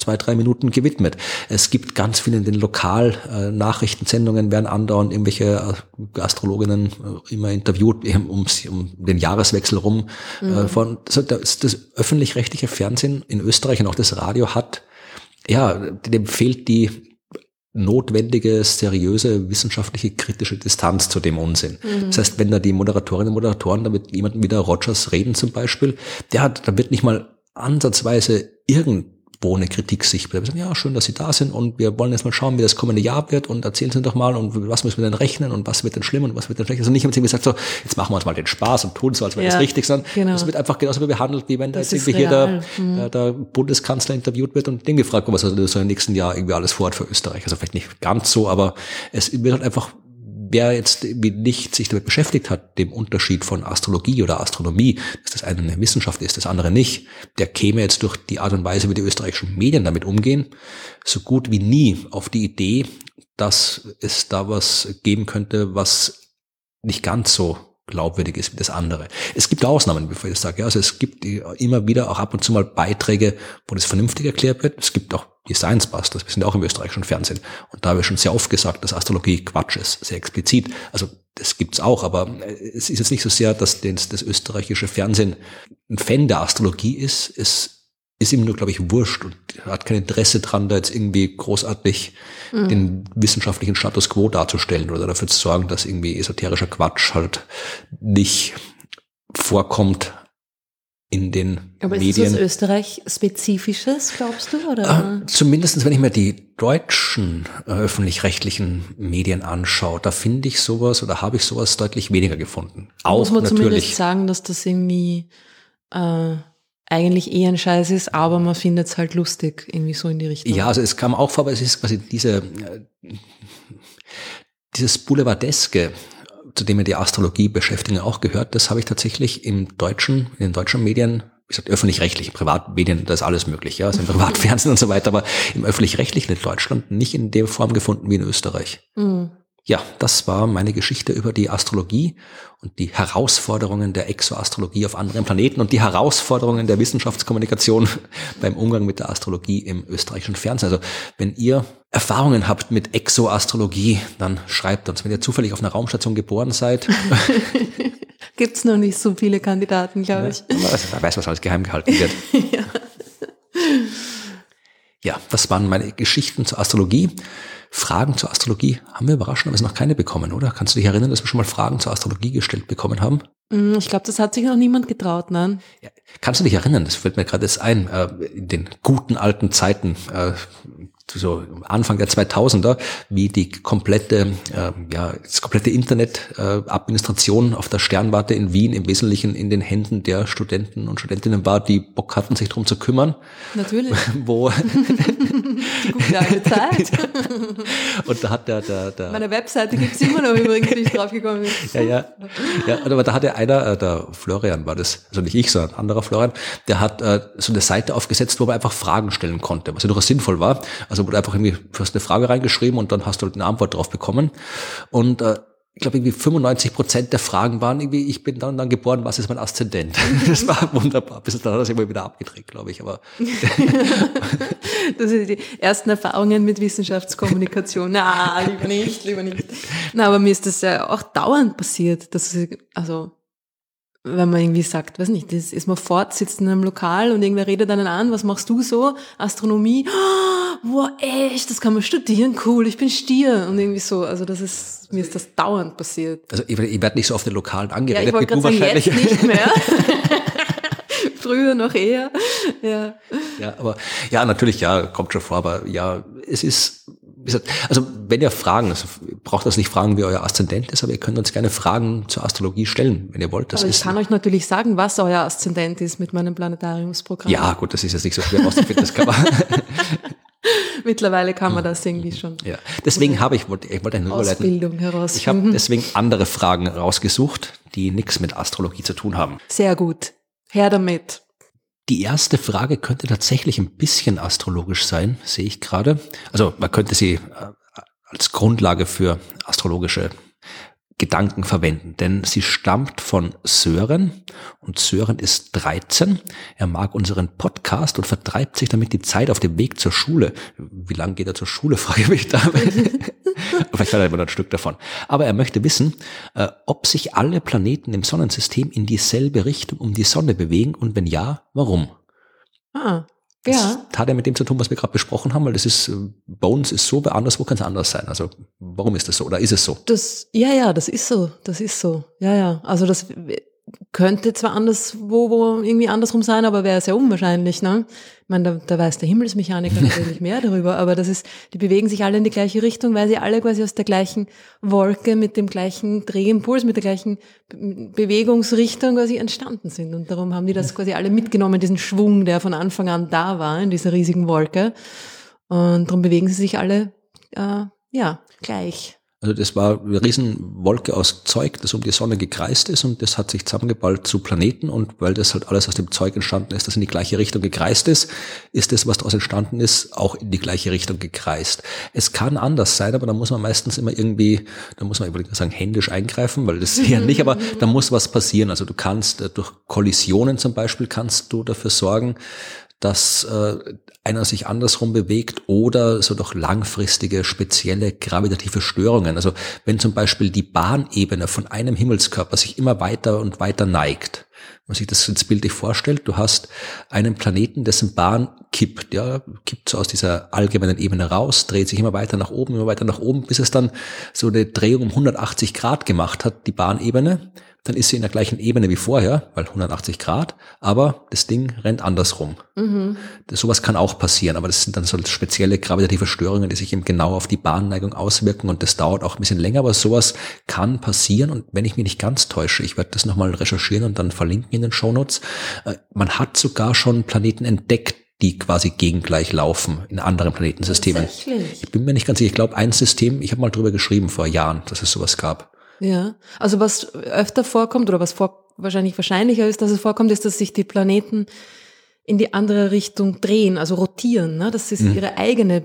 zwei, drei Minuten gewidmet. Es gibt ganz viele in den Lokal-Nachrichtensendungen, äh, werden andauernd irgendwelche äh, Astrologinnen äh, immer interviewt, um, um den Jahreswechsel rum. Mhm. Von, das, das öffentlich-rechtliche Fernsehen in Österreich und auch das Radio hat, ja, dem fehlt die notwendige, seriöse, wissenschaftliche, kritische Distanz zu dem Unsinn. Mhm. Das heißt, wenn da die Moderatorinnen und Moderatoren da mit jemandem wie der Rogers reden zum Beispiel, der hat, da wird nicht mal ansatzweise irgend wo eine Kritik sich Wir sagen, ja, schön, dass Sie da sind und wir wollen jetzt mal schauen, wie das kommende Jahr wird und erzählen Sie doch mal und was müssen wir denn rechnen und was wird denn schlimm und was wird denn schlecht. Also nicht, wenn Sie gesagt so, jetzt machen wir uns mal den Spaß und tun so, als wäre ja, das richtig, sondern genau. das wird einfach genauso behandelt, wie wenn da jetzt irgendwie hier der, mhm. der, Bundeskanzler interviewt wird und dem gefragt wird, was er so im nächsten Jahr irgendwie alles vorhat für Österreich. Also vielleicht nicht ganz so, aber es wird halt einfach wer jetzt nicht sich damit beschäftigt hat, dem Unterschied von Astrologie oder Astronomie, dass das eine eine Wissenschaft ist, das andere nicht, der käme jetzt durch die Art und Weise, wie die österreichischen Medien damit umgehen, so gut wie nie auf die Idee, dass es da was geben könnte, was nicht ganz so glaubwürdig ist wie das andere. Es gibt Ausnahmen, bevor ich das sage. Also es gibt immer wieder auch ab und zu mal Beiträge, wo das vernünftig erklärt wird. Es gibt auch die Science Busters, wir sind auch im österreichischen Fernsehen. Und da habe ich schon sehr oft gesagt, dass Astrologie Quatsch ist, sehr explizit. Also das gibt's auch, aber es ist jetzt nicht so sehr, dass das, das österreichische Fernsehen ein Fan der Astrologie ist. Es ist ihm nur, glaube ich, wurscht und hat kein Interesse dran, da jetzt irgendwie großartig mhm. den wissenschaftlichen Status quo darzustellen oder dafür zu sorgen, dass irgendwie esoterischer Quatsch halt nicht vorkommt in den Aber Medien. ist das Österreich spezifisches, glaubst du? Oder? Äh, Zumindest, wenn ich mir die deutschen äh, öffentlich-rechtlichen Medien anschaue, da finde ich sowas oder habe ich sowas deutlich weniger gefunden. Auch Muss man natürlich. zumindest sagen, dass das irgendwie äh, eigentlich eh ein Scheiß ist, aber man findet es halt lustig, irgendwie so in die Richtung. Ja, also es kam auch vor, weil es ist quasi diese, äh, dieses Boulevardeske, zu dem ja die Astrologie beschäftigen auch gehört, das habe ich tatsächlich im deutschen, in den deutschen Medien, wie gesagt, öffentlich-rechtlichen, Privatmedien, da ist alles möglich, ja, also im (laughs) Privatfernsehen und so weiter, aber im öffentlich-rechtlichen in Deutschland nicht in der Form gefunden wie in Österreich. Mhm. Ja, das war meine Geschichte über die Astrologie und die Herausforderungen der Exoastrologie auf anderen Planeten und die Herausforderungen der Wissenschaftskommunikation (laughs) beim Umgang mit der Astrologie im österreichischen Fernsehen. Also wenn ihr Erfahrungen habt mit Exoastrologie, dann schreibt uns. Wenn ihr zufällig auf einer Raumstation geboren seid. (laughs) Gibt's noch nicht so viele Kandidaten, glaube ich. Ja, wer weiß, was alles geheim gehalten wird. (laughs) ja. Ja, das waren meine Geschichten zur Astrologie. Fragen zur Astrologie haben wir überraschenderweise noch keine bekommen, oder? Kannst du dich erinnern, dass wir schon mal Fragen zur Astrologie gestellt bekommen haben? Mm, ich glaube, das hat sich noch niemand getraut, nein. Ja, kannst du dich erinnern? Das fällt mir gerade jetzt ein. Äh, in den guten alten Zeiten, äh, so Anfang der 2000er, wie die komplette, äh, ja, das komplette Internet-Administration äh, auf der Sternwarte in Wien im Wesentlichen in den Händen der Studenten und Studentinnen war, die Bock hatten, sich darum zu kümmern. Natürlich. (laughs) Wo (laughs) die gute alte (laughs) Zeit. und da hat der, der, der Meine Webseite gibt's immer noch übrigens, die ich draufgekommen bin. ja, ja, ja, aber da hatte einer, äh, der Florian war das, also nicht ich, sondern ein anderer Florian, der hat äh, so eine Seite aufgesetzt, wo man einfach Fragen stellen konnte, was ja durchaus sinnvoll war. Also wurde einfach irgendwie, du hast eine Frage reingeschrieben und dann hast du halt eine Antwort drauf bekommen. Und äh, ich glaube, irgendwie 95 Prozent der Fragen waren irgendwie, ich bin dann, dann geboren, was ist mein Aszendent? (laughs) Das war wunderbar. Bis dann hat das immer wieder abgedreht, glaube ich. Aber (laughs) das sind die ersten Erfahrungen mit Wissenschaftskommunikation. Na, lieber nicht, lieber nicht. Na, aber mir ist das ja auch dauernd passiert, dass also wenn man irgendwie sagt, weiß nicht, das ist man fort, sitzt in einem Lokal und irgendwer redet einen an, was machst du so? Astronomie? (gasps) Wow, echt, das kann man studieren, cool, ich bin Stier und irgendwie so. Also das ist, mir ist das dauernd passiert. Also ich, ich werde nicht so auf den Lokalen angeredet, ja, ich wie du sagen, wahrscheinlich. Jetzt nicht mehr. (laughs) (laughs) Früher noch eher. Ja. ja, aber ja, natürlich, ja, kommt schon vor, aber ja, es ist also wenn ihr Fragen, also braucht das nicht fragen, wie euer Aszendent ist, aber ihr könnt uns gerne Fragen zur Astrologie stellen, wenn ihr wollt. Das aber ich kann euch natürlich sagen, was euer Aszendent ist mit meinem Planetariumsprogramm. Ja, gut, das ist jetzt nicht so schwer rauszufinden, das kann man. (laughs) Mittlerweile kann man das irgendwie schon. Ja, deswegen habe ich, wollte, ich wollte eine Ausbildung heraus. Ich habe deswegen andere Fragen rausgesucht, die nichts mit Astrologie zu tun haben. Sehr gut. Her damit. Die erste Frage könnte tatsächlich ein bisschen astrologisch sein, sehe ich gerade. Also man könnte sie äh, als Grundlage für astrologische Gedanken verwenden, denn sie stammt von Sören und Sören ist 13. Er mag unseren Podcast und vertreibt sich damit die Zeit auf dem Weg zur Schule. Wie lange geht er zur Schule, (laughs) frage ich mich da. (laughs) Vielleicht hat er immer ein Stück davon. Aber er möchte wissen, äh, ob sich alle Planeten im Sonnensystem in dieselbe Richtung um die Sonne bewegen und wenn ja, warum? Ah, das ja. hat ja mit dem zu tun, was wir gerade besprochen haben, weil das ist, bei uns ist so, bei anderswo kann es anders sein. Also warum ist das so oder ist es so? Das, ja, ja, das ist so, das ist so. Ja, ja. Also das könnte zwar anderswo wo irgendwie andersrum sein, aber wäre sehr unwahrscheinlich. Ne? Ich meine, da, da weiß der Himmelsmechaniker (laughs) natürlich mehr darüber, aber das ist, die bewegen sich alle in die gleiche Richtung, weil sie alle quasi aus der gleichen Wolke mit dem gleichen Drehimpuls, mit der gleichen Bewegungsrichtung quasi entstanden sind. Und darum haben die das quasi alle mitgenommen, diesen Schwung, der von Anfang an da war in dieser riesigen Wolke. Und darum bewegen sie sich alle äh, ja gleich. Also das war eine Riesenwolke aus Zeug, das um die Sonne gekreist ist und das hat sich zusammengeballt zu Planeten und weil das halt alles aus dem Zeug entstanden ist, das in die gleiche Richtung gekreist ist, ist das, was daraus entstanden ist, auch in die gleiche Richtung gekreist. Es kann anders sein, aber da muss man meistens immer irgendwie, da muss man übrigens sagen, händisch eingreifen, weil das (laughs) ja nicht, aber da muss was passieren. Also du kannst äh, durch Kollisionen zum Beispiel kannst du dafür sorgen, dass äh, einer sich andersrum bewegt oder so doch langfristige spezielle gravitative Störungen. Also wenn zum Beispiel die Bahnebene von einem Himmelskörper sich immer weiter und weiter neigt, man sich das jetzt bildlich vorstellt, du hast einen Planeten, dessen Bahn kippt, ja, kippt so aus dieser allgemeinen Ebene raus, dreht sich immer weiter nach oben, immer weiter nach oben, bis es dann so eine Drehung um 180 Grad gemacht hat, die Bahnebene dann ist sie in der gleichen Ebene wie vorher, weil 180 Grad, aber das Ding rennt andersrum. Mhm. Das, sowas kann auch passieren, aber das sind dann so spezielle gravitative Störungen, die sich eben genau auf die Bahnneigung auswirken und das dauert auch ein bisschen länger, aber sowas kann passieren und wenn ich mich nicht ganz täusche, ich werde das nochmal recherchieren und dann verlinken in den Shownotes, äh, man hat sogar schon Planeten entdeckt, die quasi gegengleich laufen in anderen Planetensystemen. Ich bin mir nicht ganz sicher. Ich glaube, ein System, ich habe mal drüber geschrieben vor Jahren, dass es sowas gab. Ja, also was öfter vorkommt oder was vor, wahrscheinlich wahrscheinlicher ist, dass es vorkommt, ist, dass sich die Planeten in die andere Richtung drehen, also rotieren, ne? dass es mhm. ihre eigene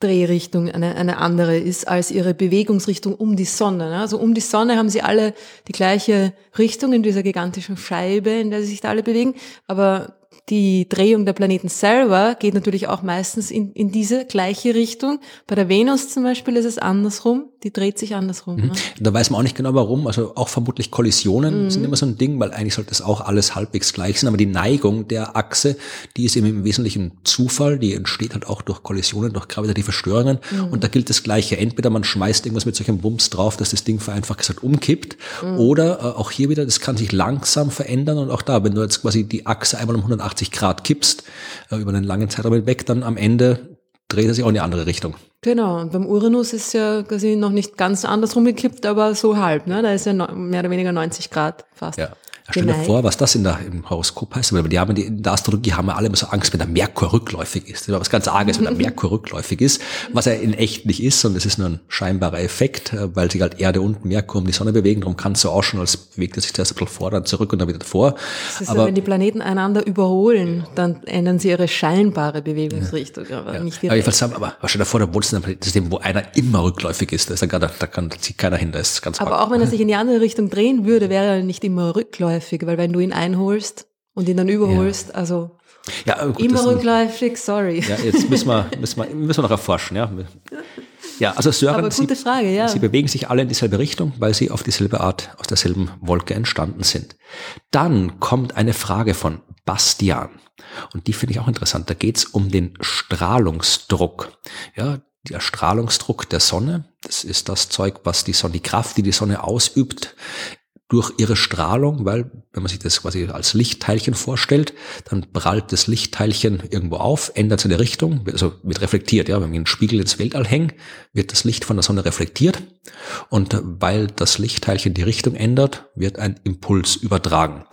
Drehrichtung eine, eine andere ist als ihre Bewegungsrichtung um die Sonne. Ne? Also um die Sonne haben sie alle die gleiche Richtung in dieser gigantischen Scheibe, in der sie sich da alle bewegen, aber die Drehung der Planeten selber geht natürlich auch meistens in, in diese gleiche Richtung. Bei der Venus zum Beispiel ist es andersrum, die dreht sich andersrum. Mhm. Ne? Da weiß man auch nicht genau warum, also auch vermutlich Kollisionen mhm. sind immer so ein Ding, weil eigentlich sollte es auch alles halbwegs gleich sein, aber die Neigung der Achse, die ist eben im Wesentlichen Zufall, die entsteht halt auch durch Kollisionen, durch gravitative Störungen mhm. und da gilt das Gleiche. Entweder man schmeißt irgendwas mit solchem Bums drauf, dass das Ding vereinfacht gesagt umkippt mhm. oder äh, auch hier wieder, das kann sich langsam verändern und auch da, wenn du jetzt quasi die Achse einmal um 180 180 Grad kippst, äh, über einen langen Zeitraum weg, dann am Ende dreht er sich auch in die andere Richtung. Genau, und beim Uranus ist ja quasi noch nicht ganz andersrum gekippt, aber so halb, ne? Da ist ja mehr oder weniger 90 Grad fast. Ja. Stell dir vor, was das in der, im Horoskop heißt. Aber die haben die, in der Astrologie haben wir alle immer so Angst, wenn der Merkur rückläufig ist. Das ist was ganz Arges, wenn der (laughs) Merkur rückläufig ist, was er in echt nicht ist, sondern es ist nur ein scheinbarer Effekt, äh, weil sich halt Erde und Merkur um die Sonne bewegen. Darum kann es so ausschauen, als bewegt er sich zuerst ein bisschen vor, dann zurück und dann wieder vor. Das ist aber so, wenn die Planeten einander überholen, dann ändern sie ihre scheinbare Bewegungsrichtung, ja. aber ja. nicht die aber, jedenfalls, aber stell dir vor, da wohnst du in einem System, wo einer immer rückläufig ist. Da, ist dann gar, da, kann, zieht keiner hin, da ist ganz Aber auch wenn er sich in die andere Richtung drehen würde, wäre er nicht immer rückläufig, weil wenn du ihn einholst und ihn dann überholst. Ja. Also ja, gut, immer rückläufig, sorry. Ja, jetzt müssen wir, (laughs) müssen wir, müssen wir noch erforschen. Ja, ja also Sören, Aber gute sie, Frage, ja. sie bewegen sich alle in dieselbe Richtung, weil sie auf dieselbe Art, aus derselben Wolke entstanden sind. Dann kommt eine Frage von Bastian. Und die finde ich auch interessant. Da geht es um den Strahlungsdruck. Ja, der Strahlungsdruck der Sonne, das ist das Zeug, was die Sonne, die Kraft, die die Sonne ausübt, durch ihre Strahlung, weil wenn man sich das quasi als Lichtteilchen vorstellt, dann prallt das Lichtteilchen irgendwo auf, ändert seine Richtung, also wird reflektiert. Ja, wenn wir einen Spiegel ins Weltall hängen, wird das Licht von der Sonne reflektiert und weil das Lichtteilchen die Richtung ändert, wird ein Impuls übertragen.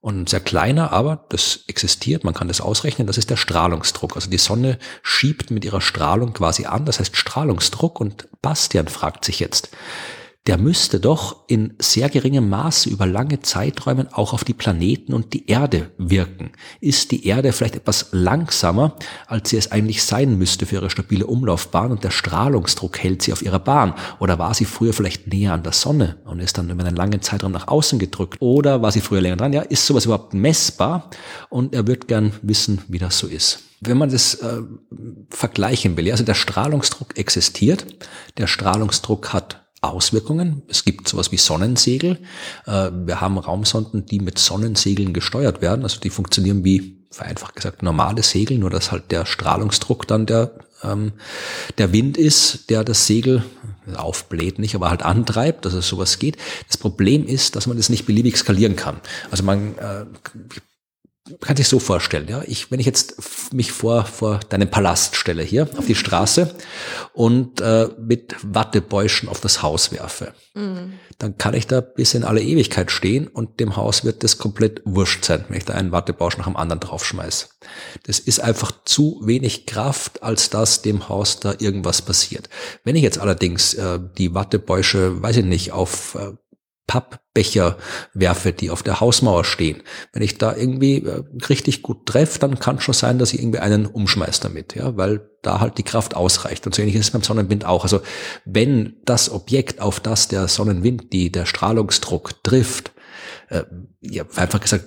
Und sehr kleiner, aber das existiert, man kann das ausrechnen, das ist der Strahlungsdruck. Also die Sonne schiebt mit ihrer Strahlung quasi an, das heißt Strahlungsdruck. Und Bastian fragt sich jetzt, der müsste doch in sehr geringem Maße über lange Zeiträumen auch auf die Planeten und die Erde wirken. Ist die Erde vielleicht etwas langsamer, als sie es eigentlich sein müsste für ihre stabile Umlaufbahn und der Strahlungsdruck hält sie auf ihrer Bahn? Oder war sie früher vielleicht näher an der Sonne und ist dann über einen langen Zeitraum nach außen gedrückt? Oder war sie früher länger dran? Ja, ist sowas überhaupt messbar? Und er wird gern wissen, wie das so ist wenn man das äh, vergleichen will, also der Strahlungsdruck existiert, der Strahlungsdruck hat Auswirkungen. Es gibt sowas wie Sonnensegel. Äh, wir haben Raumsonden, die mit Sonnensegeln gesteuert werden. Also die funktionieren wie, vereinfacht gesagt, normale Segel, nur dass halt der Strahlungsdruck dann der, ähm, der Wind ist, der das Segel aufbläht nicht, aber halt antreibt, dass es sowas geht. Das Problem ist, dass man das nicht beliebig skalieren kann. Also man äh, kann sich so vorstellen, ja, ich, wenn ich jetzt mich vor, vor deinem Palast stelle hier auf die Straße und äh, mit Wattebäuschen auf das Haus werfe, mhm. dann kann ich da bis in alle Ewigkeit stehen und dem Haus wird das komplett wurscht sein, wenn ich da einen Wattebausch nach dem anderen draufschmeiß. Das ist einfach zu wenig Kraft, als dass dem Haus da irgendwas passiert. Wenn ich jetzt allerdings äh, die Wattebäusche, weiß ich nicht, auf äh, Pappbecher werfe, die auf der Hausmauer stehen. Wenn ich da irgendwie äh, richtig gut treffe, dann kann schon sein, dass ich irgendwie einen umschmeiß damit, ja, weil da halt die Kraft ausreicht. Und so ähnlich ist es beim Sonnenwind auch. Also wenn das Objekt, auf das der Sonnenwind, die der Strahlungsdruck trifft, äh, ja, einfach gesagt,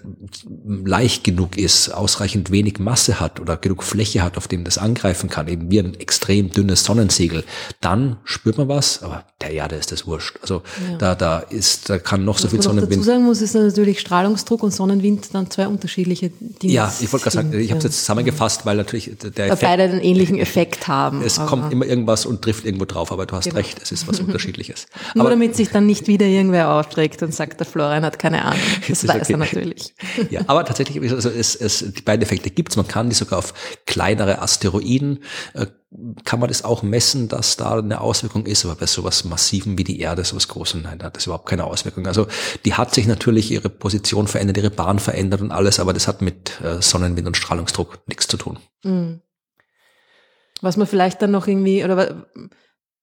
leicht genug ist, ausreichend wenig Masse hat oder genug Fläche hat, auf dem das angreifen kann, eben wie ein extrem dünnes Sonnensegel, dann spürt man was, aber der Erde ist das wurscht. Also ja. da, da ist, da kann noch was so viel Sonnenwind. Was man dazu sagen muss, ist natürlich Strahlungsdruck und Sonnenwind dann zwei unterschiedliche Dinge. Ja, ich wollte gerade sagen, ich habe es jetzt zusammengefasst, weil natürlich der Effekt, beide einen ähnlichen (laughs) Effekt haben. Es kommt immer irgendwas und trifft irgendwo drauf, aber du hast genau. recht, es ist was (laughs) Unterschiedliches. Nur aber, damit sich dann nicht wieder irgendwer aufträgt und sagt, der Florian hat keine Ahnung. (laughs) Das weiß okay. er natürlich. (laughs) Ja, aber tatsächlich, also es, es, die beiden Effekte gibt's. Man kann die sogar auf kleinere Asteroiden, äh, kann man das auch messen, dass da eine Auswirkung ist. Aber bei sowas Massiven wie die Erde, sowas Großem, nein, da hat das überhaupt keine Auswirkung. Also die hat sich natürlich ihre Position verändert, ihre Bahn verändert und alles, aber das hat mit äh, Sonnenwind und Strahlungsdruck nichts zu tun. Mhm. Was man vielleicht dann noch irgendwie, oder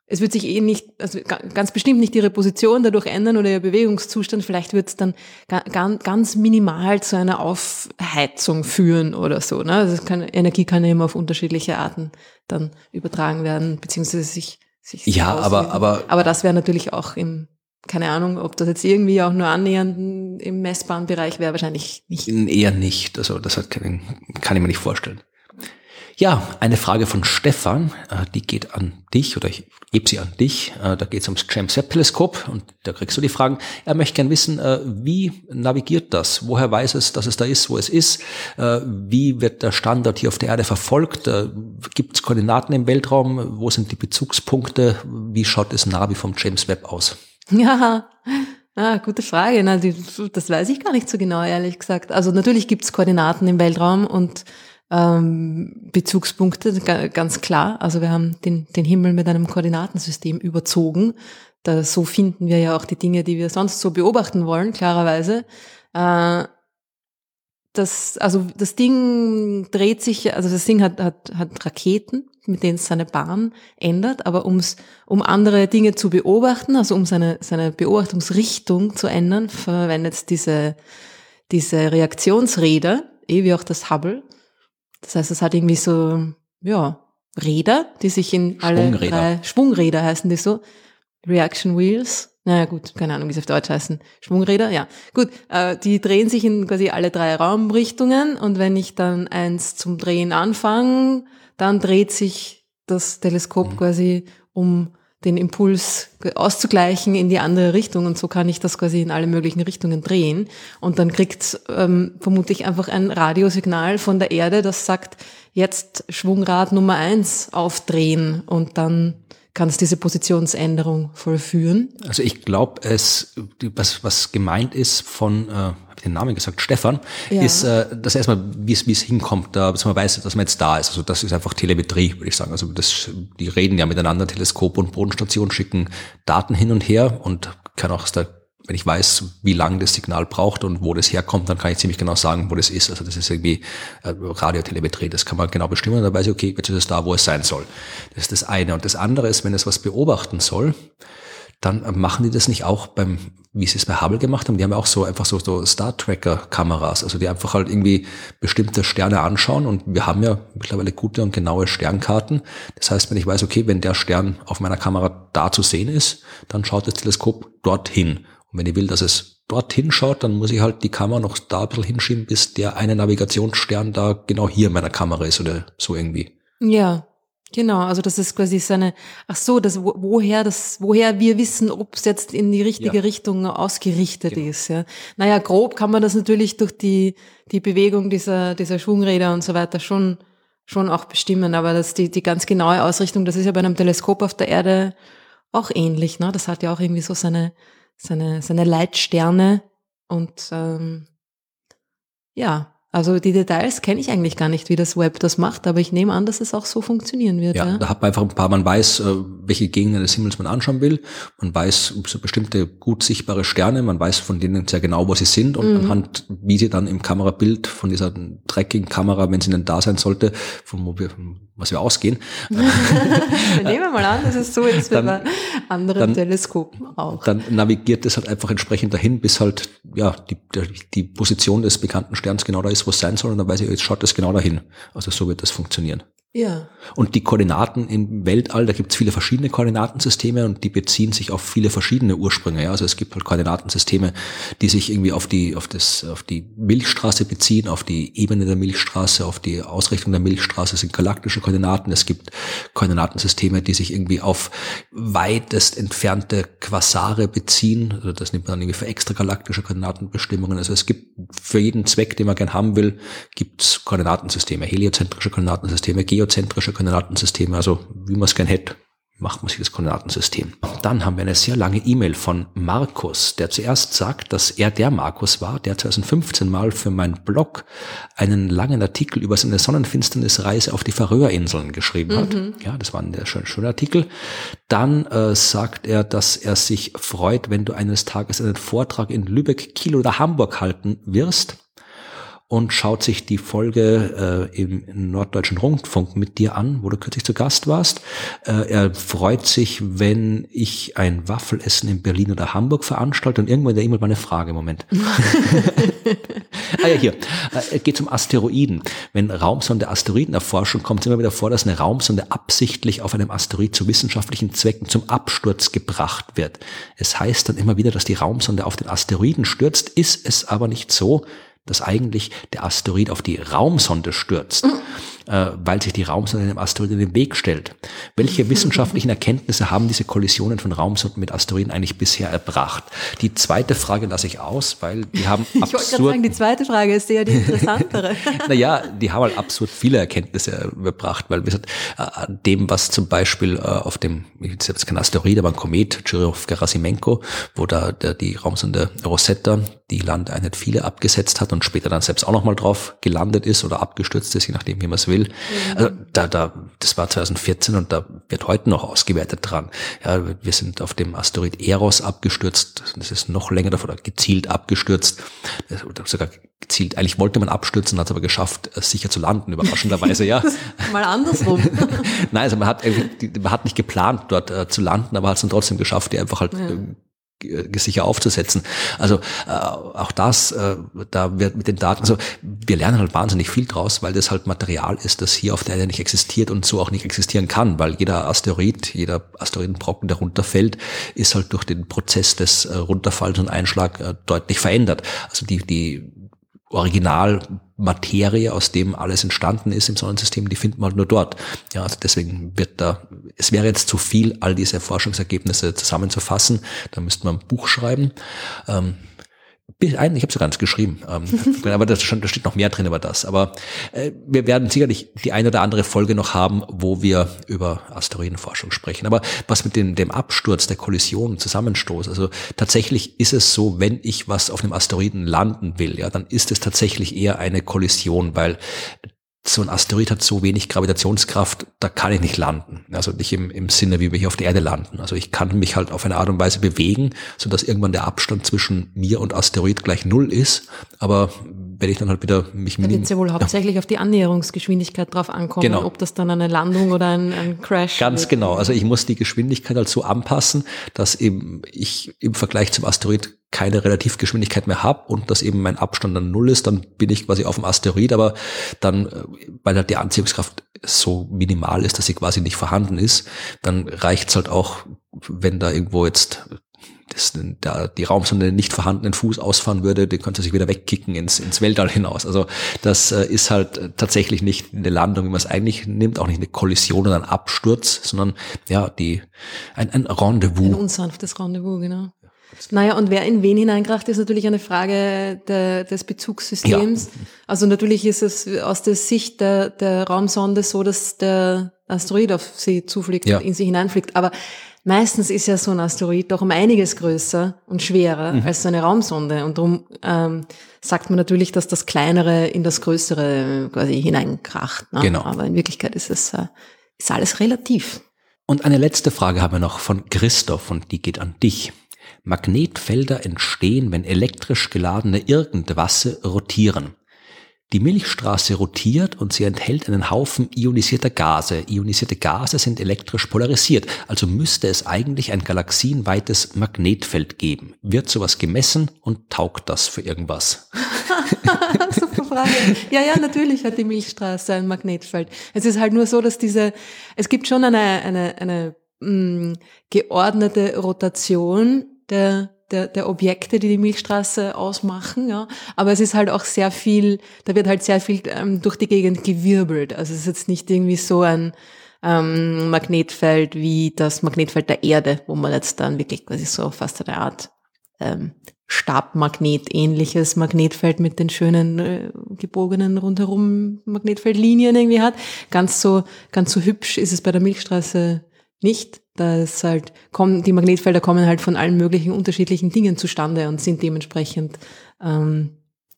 es wird sich eh nicht, also ganz bestimmt nicht ihre Position dadurch ändern oder ihr Bewegungszustand. Vielleicht wird es dann ganz minimal zu einer Aufheizung führen oder so. Ne? Also kann, Energie kann ja immer auf unterschiedliche Arten dann übertragen werden, beziehungsweise sich, sich Ja, aber, aber. Aber das wäre natürlich auch im, keine Ahnung, ob das jetzt irgendwie auch nur annähernd im messbaren Bereich wäre, wahrscheinlich nicht. Eher nicht. Also das hat, kann ich mir nicht vorstellen. Ja, eine Frage von Stefan, äh, die geht an dich oder ich gebe sie an dich. Äh, da geht es ums James Webb Teleskop und da kriegst du die Fragen. Er möchte gern wissen, äh, wie navigiert das? Woher weiß es, dass es da ist, wo es ist? Wie wird der Standort hier auf der Erde verfolgt? Gibt es Koordinaten im Weltraum? Wo sind die Bezugspunkte? Wie schaut das Navi vom James Webb aus? Ja, Ah, gute Frage. Na, die, das weiß ich gar nicht so genau, ehrlich gesagt. Also natürlich gibt es Koordinaten im Weltraum und ähm, Bezugspunkte, ganz klar. Also wir haben den, den Himmel mit einem Koordinatensystem überzogen. Da, so finden wir ja auch die Dinge, die wir sonst so beobachten wollen, klarerweise. Äh, das, also das Ding dreht sich, also das Ding hat, hat, hat Raketen, mit denen es seine Bahn ändert, aber ums, um andere Dinge zu beobachten, also um seine, seine Beobachtungsrichtung zu ändern, verwendet es diese, diese Reaktionsräder, eh wie auch das Hubble. Das heißt, es hat irgendwie so, ja, Räder, die sich in alle drei Schwungräder heißen die so, Reaction Wheels, naja gut, keine Ahnung, wie sie auf Deutsch heißen. Schwungräder, ja. Gut, äh, die drehen sich in quasi alle drei Raumrichtungen und wenn ich dann eins zum Drehen anfange, dann dreht sich das Teleskop mhm. quasi, um den Impuls auszugleichen in die andere Richtung und so kann ich das quasi in alle möglichen Richtungen drehen und dann kriegt ähm, vermutlich einfach ein Radiosignal von der Erde, das sagt, jetzt Schwungrad Nummer eins aufdrehen und dann kann es diese Positionsänderung vollführen? Also ich glaube, es was was gemeint ist von äh, den Namen gesagt Stefan ja. ist äh, dass erstmal wie es wie es hinkommt, da dass man weiß, dass man jetzt da ist. Also das ist einfach Telemetrie, würde ich sagen. Also das die reden ja miteinander, Teleskop und Bodenstation schicken Daten hin und her und kann auch aus der wenn ich weiß, wie lange das Signal braucht und wo das herkommt, dann kann ich ziemlich genau sagen, wo das ist. Also das ist irgendwie äh, Radiotelemetrie, das kann man genau bestimmen und dann weiß ich, okay, jetzt ist es da, wo es sein soll. Das ist das eine. Und das andere ist, wenn es was beobachten soll, dann machen die das nicht auch beim, wie sie es bei Hubble gemacht haben, die haben ja auch so einfach so, so Star-Tracker-Kameras, also die einfach halt irgendwie bestimmte Sterne anschauen und wir haben ja mittlerweile gute und genaue Sternkarten. Das heißt, wenn ich weiß, okay, wenn der Stern auf meiner Kamera da zu sehen ist, dann schaut das Teleskop dorthin. Und wenn ich will, dass es dorthin schaut, dann muss ich halt die Kamera noch da ein bisschen hinschieben, bis der eine Navigationsstern da genau hier in meiner Kamera ist oder so irgendwie. Ja, genau. Also das ist quasi seine, ach so, das, woher das, woher wir wissen, ob es jetzt in die richtige ja. Richtung ausgerichtet genau. ist. Ja. Naja, grob kann man das natürlich durch die, die Bewegung dieser, dieser Schwungräder und so weiter schon, schon auch bestimmen. Aber das, die, die ganz genaue Ausrichtung, das ist ja bei einem Teleskop auf der Erde auch ähnlich. Ne? Das hat ja auch irgendwie so seine, seine, seine Leitsterne und ähm, ja, also die Details kenne ich eigentlich gar nicht, wie das Web das macht, aber ich nehme an, dass es auch so funktionieren wird. Ja, ja. da hat man einfach ein paar, man weiß, äh, welche Gegenden des Himmels man anschauen will. Man weiß so bestimmte gut sichtbare Sterne, man weiß von denen sehr genau, wo sie sind und mhm. anhand, wie sie dann im Kamerabild von dieser Tracking-Kamera, wenn sie denn da sein sollte, von wo wir, was wir ausgehen. (laughs) Nehmen wir mal an, das ist so jetzt dann, bei anderen dann, Teleskopen auch. Dann navigiert es halt einfach entsprechend dahin, bis halt ja die, die Position des bekannten Sterns genau da ist, wo es sein soll, und dann weiß ich, jetzt schaut das genau dahin. Also so wird das funktionieren. Ja. Und die Koordinaten im Weltall, da gibt es viele verschiedene Koordinatensysteme und die beziehen sich auf viele verschiedene Ursprünge. Ja? Also es gibt halt Koordinatensysteme, die sich irgendwie auf die, auf das, auf die Milchstraße beziehen, auf die Ebene der Milchstraße, auf die Ausrichtung der Milchstraße sind galaktische Koordinaten. Es gibt Koordinatensysteme, die sich irgendwie auf weitest entfernte Quasare beziehen. Also das nimmt man dann irgendwie für extragalaktische Koordinatenbestimmungen. Also es gibt für jeden Zweck, den man gern haben will, gibt es Koordinatensysteme, heliozentrische Koordinatensysteme, geozentrische Koordinatensysteme, also wie man es gern hätte, macht man sich das Koordinatensystem. Dann haben wir eine sehr lange E-Mail von Markus, der zuerst sagt, dass er der Markus war, der 2015 mal für meinen Blog einen langen Artikel über seine Sonnenfinsternisreise auf die Färöerinseln geschrieben hat. Mhm. Ja, das war ein sehr schöner, schöner Artikel. Dann äh, sagt er, dass er sich freut, wenn du eines Tages einen Vortrag in Lübeck, Kiel oder Hamburg halten wirst und schaut sich die Folge äh, im Norddeutschen Rundfunk mit dir an, wo du kürzlich zu Gast warst. Äh, er freut sich, wenn ich ein Waffelessen in Berlin oder Hamburg veranstalte und irgendwo in der E-Mail war eine Frage, Moment. (laughs) ah ja, hier. Äh, geht zum Asteroiden. Wenn Raumsonde Asteroiden erforschen, kommt es immer wieder vor, dass eine Raumsonde absichtlich auf einem Asteroid zu wissenschaftlichen Zwecken zum Absturz gebracht wird. Es heißt dann immer wieder, dass die Raumsonde auf den Asteroiden stürzt, ist es aber nicht so dass eigentlich der Asteroid auf die Raumsonde stürzt. Mhm äh, weil sich die Raumsonde dem Asteroid in den Weg stellt. Welche (laughs) wissenschaftlichen Erkenntnisse haben diese Kollisionen von Raumsonden mit Asteroiden eigentlich bisher erbracht? Die zweite Frage lasse ich aus, weil die haben ich (laughs) absurd... Ich wollte sagen, die zweite Frage ist eher die (laughs) interessantere. naja, die haben halt absurd viele Erkenntnisse erbracht, weil wir sind äh, dem, was zum Beispiel äh, auf dem, ich jetzt kein Asteroid, aber ein Komet, Churyov-Gerasimenko, wo da der, die Raumsonde Rosetta die Landeinheit viele abgesetzt hat und später dann selbst auch nochmal drauf gelandet ist oder abgestürzt ist, je nachdem, wie man es will. Mhm. Also da, da, das war 2014 und da wird heute noch ausgewertet dran. Ja, wir sind auf dem Asteroid Eros abgestürzt. Das ist noch länger davor, gezielt abgestürzt. Oder sogar gezielt. Eigentlich wollte man abstürzen, hat es aber geschafft, sicher zu landen, überraschenderweise, ja. (laughs) Mal andersrum. (laughs) Nein, also man hat, man hat nicht geplant, dort äh, zu landen, aber hat es dann trotzdem geschafft, die einfach halt ja. Äh, sicher aufzusetzen. Also äh, auch das, äh, da wird mit den Daten, also wir lernen halt wahnsinnig viel draus, weil das halt Material ist, das hier auf der Erde nicht existiert und so auch nicht existieren kann, weil jeder Asteroid, jeder Asteroidenbrocken, der runterfällt, ist halt durch den Prozess des äh, Runterfalls und Einschlag äh, deutlich verändert. Also die, die Originalmaterie, aus dem alles entstanden ist im Sonnensystem, die findet man halt nur dort. Ja, also deswegen wird da, es wäre jetzt zu viel, all diese Forschungsergebnisse zusammenzufassen. Da müsste man ein Buch schreiben. Ähm, ein, ich habe es ja ganz geschrieben, ähm, (laughs) aber da steht noch mehr drin über das. Aber äh, wir werden sicherlich die eine oder andere Folge noch haben, wo wir über Asteroidenforschung sprechen. Aber was mit dem, dem Absturz, der Kollision, Zusammenstoß, also tatsächlich ist es so, wenn ich was auf einem Asteroiden landen will, ja, dann ist es tatsächlich eher eine Kollision, weil so ein Asteroid hat so wenig Gravitationskraft, da kann ich nicht landen. Also nicht im, im Sinne, wie wir hier auf der Erde landen. Also ich kann mich halt auf eine Art und Weise bewegen, so dass irgendwann der Abstand zwischen mir und Asteroid gleich null ist. Aber wenn ich dann halt wieder mich Da wird es ja wohl hauptsächlich ja. auf die Annäherungsgeschwindigkeit drauf ankommen, genau. ob das dann eine Landung oder ein, ein Crash Ganz wird. genau. Also ich muss die Geschwindigkeit halt so anpassen, dass eben ich im Vergleich zum Asteroid keine Relativgeschwindigkeit mehr habe und dass eben mein Abstand dann null ist, dann bin ich quasi auf dem Asteroid, aber dann, äh, weil halt die Anziehungskraft so minimal ist, dass sie quasi nicht vorhanden ist, dann reicht's halt auch, wenn da irgendwo jetzt das, da die Raumsonde nicht vorhandenen Fuß ausfahren würde, den könnte sich wieder wegkicken ins, ins Weltall hinaus. Also das äh, ist halt äh, tatsächlich nicht eine Landung, wie man es eigentlich nimmt, auch nicht eine Kollision oder ein Absturz, sondern ja, die, ein, ein Rendezvous. Ein unsanftes Rendezvous, genau. Naja, und wer in wen hineinkracht, ist natürlich eine Frage der, des Bezugssystems. Ja. Also natürlich ist es aus der Sicht der, der Raumsonde so, dass der Asteroid auf sie zufliegt ja. und in sie hineinfliegt. Aber meistens ist ja so ein Asteroid doch um einiges größer und schwerer mhm. als so eine Raumsonde. Und darum ähm, sagt man natürlich, dass das Kleinere in das Größere quasi hineinkracht. Ne? Genau. Aber in Wirklichkeit ist es äh, ist alles relativ. Und eine letzte Frage haben wir noch von Christoph und die geht an dich. Magnetfelder entstehen, wenn elektrisch geladene Irgendwasse rotieren. Die Milchstraße rotiert und sie enthält einen Haufen ionisierter Gase. Ionisierte Gase sind elektrisch polarisiert, also müsste es eigentlich ein galaxienweites Magnetfeld geben. Wird sowas gemessen und taugt das für irgendwas? (laughs) Super Frage. Ja, ja, natürlich hat die Milchstraße ein Magnetfeld. Es ist halt nur so, dass diese, es gibt schon eine, eine, eine mh, mm, geordnete Rotation der, der, der Objekte, die die Milchstraße ausmachen. Ja. Aber es ist halt auch sehr viel, da wird halt sehr viel ähm, durch die Gegend gewirbelt. Also es ist jetzt nicht irgendwie so ein ähm, Magnetfeld wie das Magnetfeld der Erde, wo man jetzt dann wirklich quasi so fast eine Art ähm, Stabmagnet ähnliches Magnetfeld mit den schönen äh, gebogenen rundherum Magnetfeldlinien irgendwie hat. Ganz so, ganz so hübsch ist es bei der Milchstraße nicht. Da ist halt, kommen, die Magnetfelder kommen halt von allen möglichen unterschiedlichen Dingen zustande und sind dementsprechend ähm,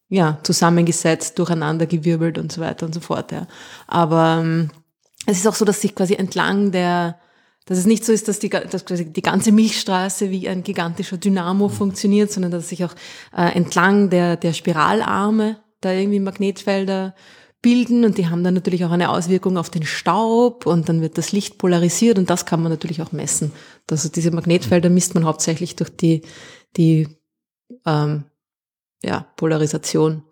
ja, zusammengesetzt, durcheinander gewirbelt und so weiter und so fort. Ja. Aber ähm, es ist auch so, dass sich quasi entlang der, dass es nicht so ist, dass die, dass quasi die ganze Milchstraße wie ein gigantischer Dynamo funktioniert, sondern dass sich auch äh, entlang der, der Spiralarme da irgendwie Magnetfelder bilden und die haben dann natürlich auch eine Auswirkung auf den Staub und dann wird das Licht polarisiert und das kann man natürlich auch messen. Also diese Magnetfelder misst man hauptsächlich durch die, die ähm, ja, Polarisation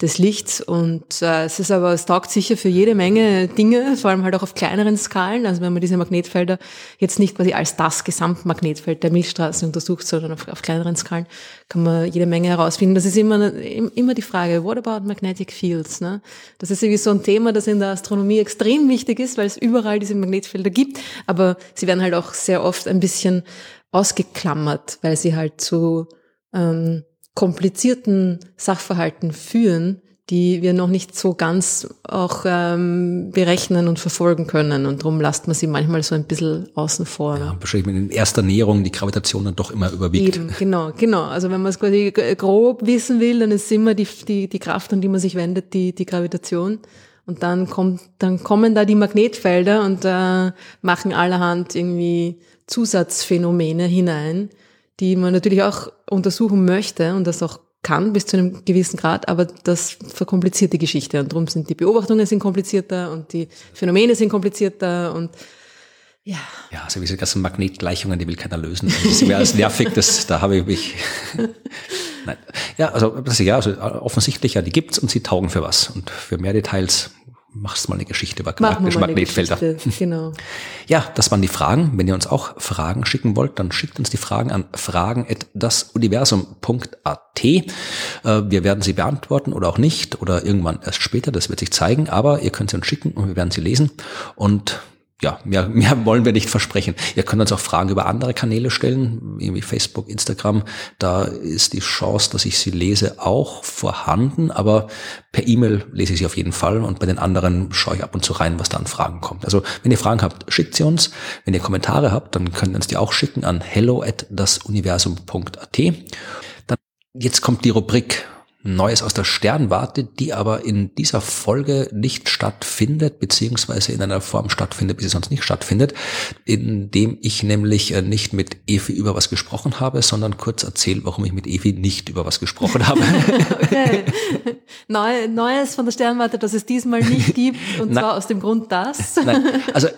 des Lichts. Und äh, es ist aber, es taugt sicher für jede Menge Dinge, vor allem halt auch auf kleineren Skalen. Also wenn man diese Magnetfelder jetzt nicht quasi als das Gesamtmagnetfeld der Milchstraße untersucht, sondern auf, auf kleineren Skalen, kann man jede Menge herausfinden. Das ist immer, immer die Frage, what about magnetic fields? Ne? Das ist irgendwie so ein Thema, das in der Astronomie extrem wichtig ist, weil es überall diese Magnetfelder gibt. Aber sie werden halt auch sehr oft ein bisschen ausgeklammert, weil sie halt zu ähm, komplizierten Sachverhalten führen, die wir noch nicht so ganz auch ähm, berechnen und verfolgen können. Und darum lasst man sie manchmal so ein bisschen außen vor. Ja, wahrscheinlich in erster Näherung die Gravitation dann doch immer überwiegt. Eben, genau, genau. Also wenn man es quasi grob wissen will, dann ist immer die, die, die Kraft, an die man sich wendet, die, die Gravitation. Und dann kommt, dann kommen da die Magnetfelder und äh, machen allerhand irgendwie Zusatzphänomene hinein, die man natürlich auch untersuchen möchte und das auch kann bis zu einem gewissen Grad, aber das verkompliziert die Geschichte und darum sind die Beobachtungen sind komplizierter und die Phänomene sind komplizierter und ja. Ja, also diese ganzen Magnetgleichungen, die will keiner lösen. Das ist mir alles nervig, das, da habe ich mich. (laughs) Nein. Ja, also, ja, also offensichtlich, ja, die gibt's und sie taugen für was. Und für mehr Details machst mal eine Geschichte über Magnetfelder. Genau. (laughs) Ja, das waren die Fragen. Wenn ihr uns auch Fragen schicken wollt, dann schickt uns die Fragen an fragen@dasuniversum.at. Äh, wir werden sie beantworten oder auch nicht oder irgendwann erst später, das wird sich zeigen, aber ihr könnt sie uns schicken und wir werden sie lesen und ja, mehr, mehr wollen wir nicht versprechen. Ihr könnt uns auch Fragen über andere Kanäle stellen, irgendwie Facebook, Instagram. Da ist die Chance, dass ich sie lese, auch vorhanden. Aber per E-Mail lese ich sie auf jeden Fall. Und bei den anderen schaue ich ab und zu rein, was da an Fragen kommt. Also wenn ihr Fragen habt, schickt sie uns. Wenn ihr Kommentare habt, dann könnt ihr uns die auch schicken an hello at dasuniversum.at. Dann, jetzt kommt die Rubrik Neues aus der Sternwarte, die aber in dieser Folge nicht stattfindet, beziehungsweise in einer Form stattfindet, wie sie sonst nicht stattfindet, indem ich nämlich äh, nicht mit Evi über was gesprochen habe, sondern kurz erzähle, warum ich mit Evi nicht über was gesprochen habe. (laughs) okay. (laughs) Neu, Neues von der Sternwarte, das es diesmal nicht gibt, und Nein. zwar aus dem Grund, dass. Nein. (laughs) Also äh,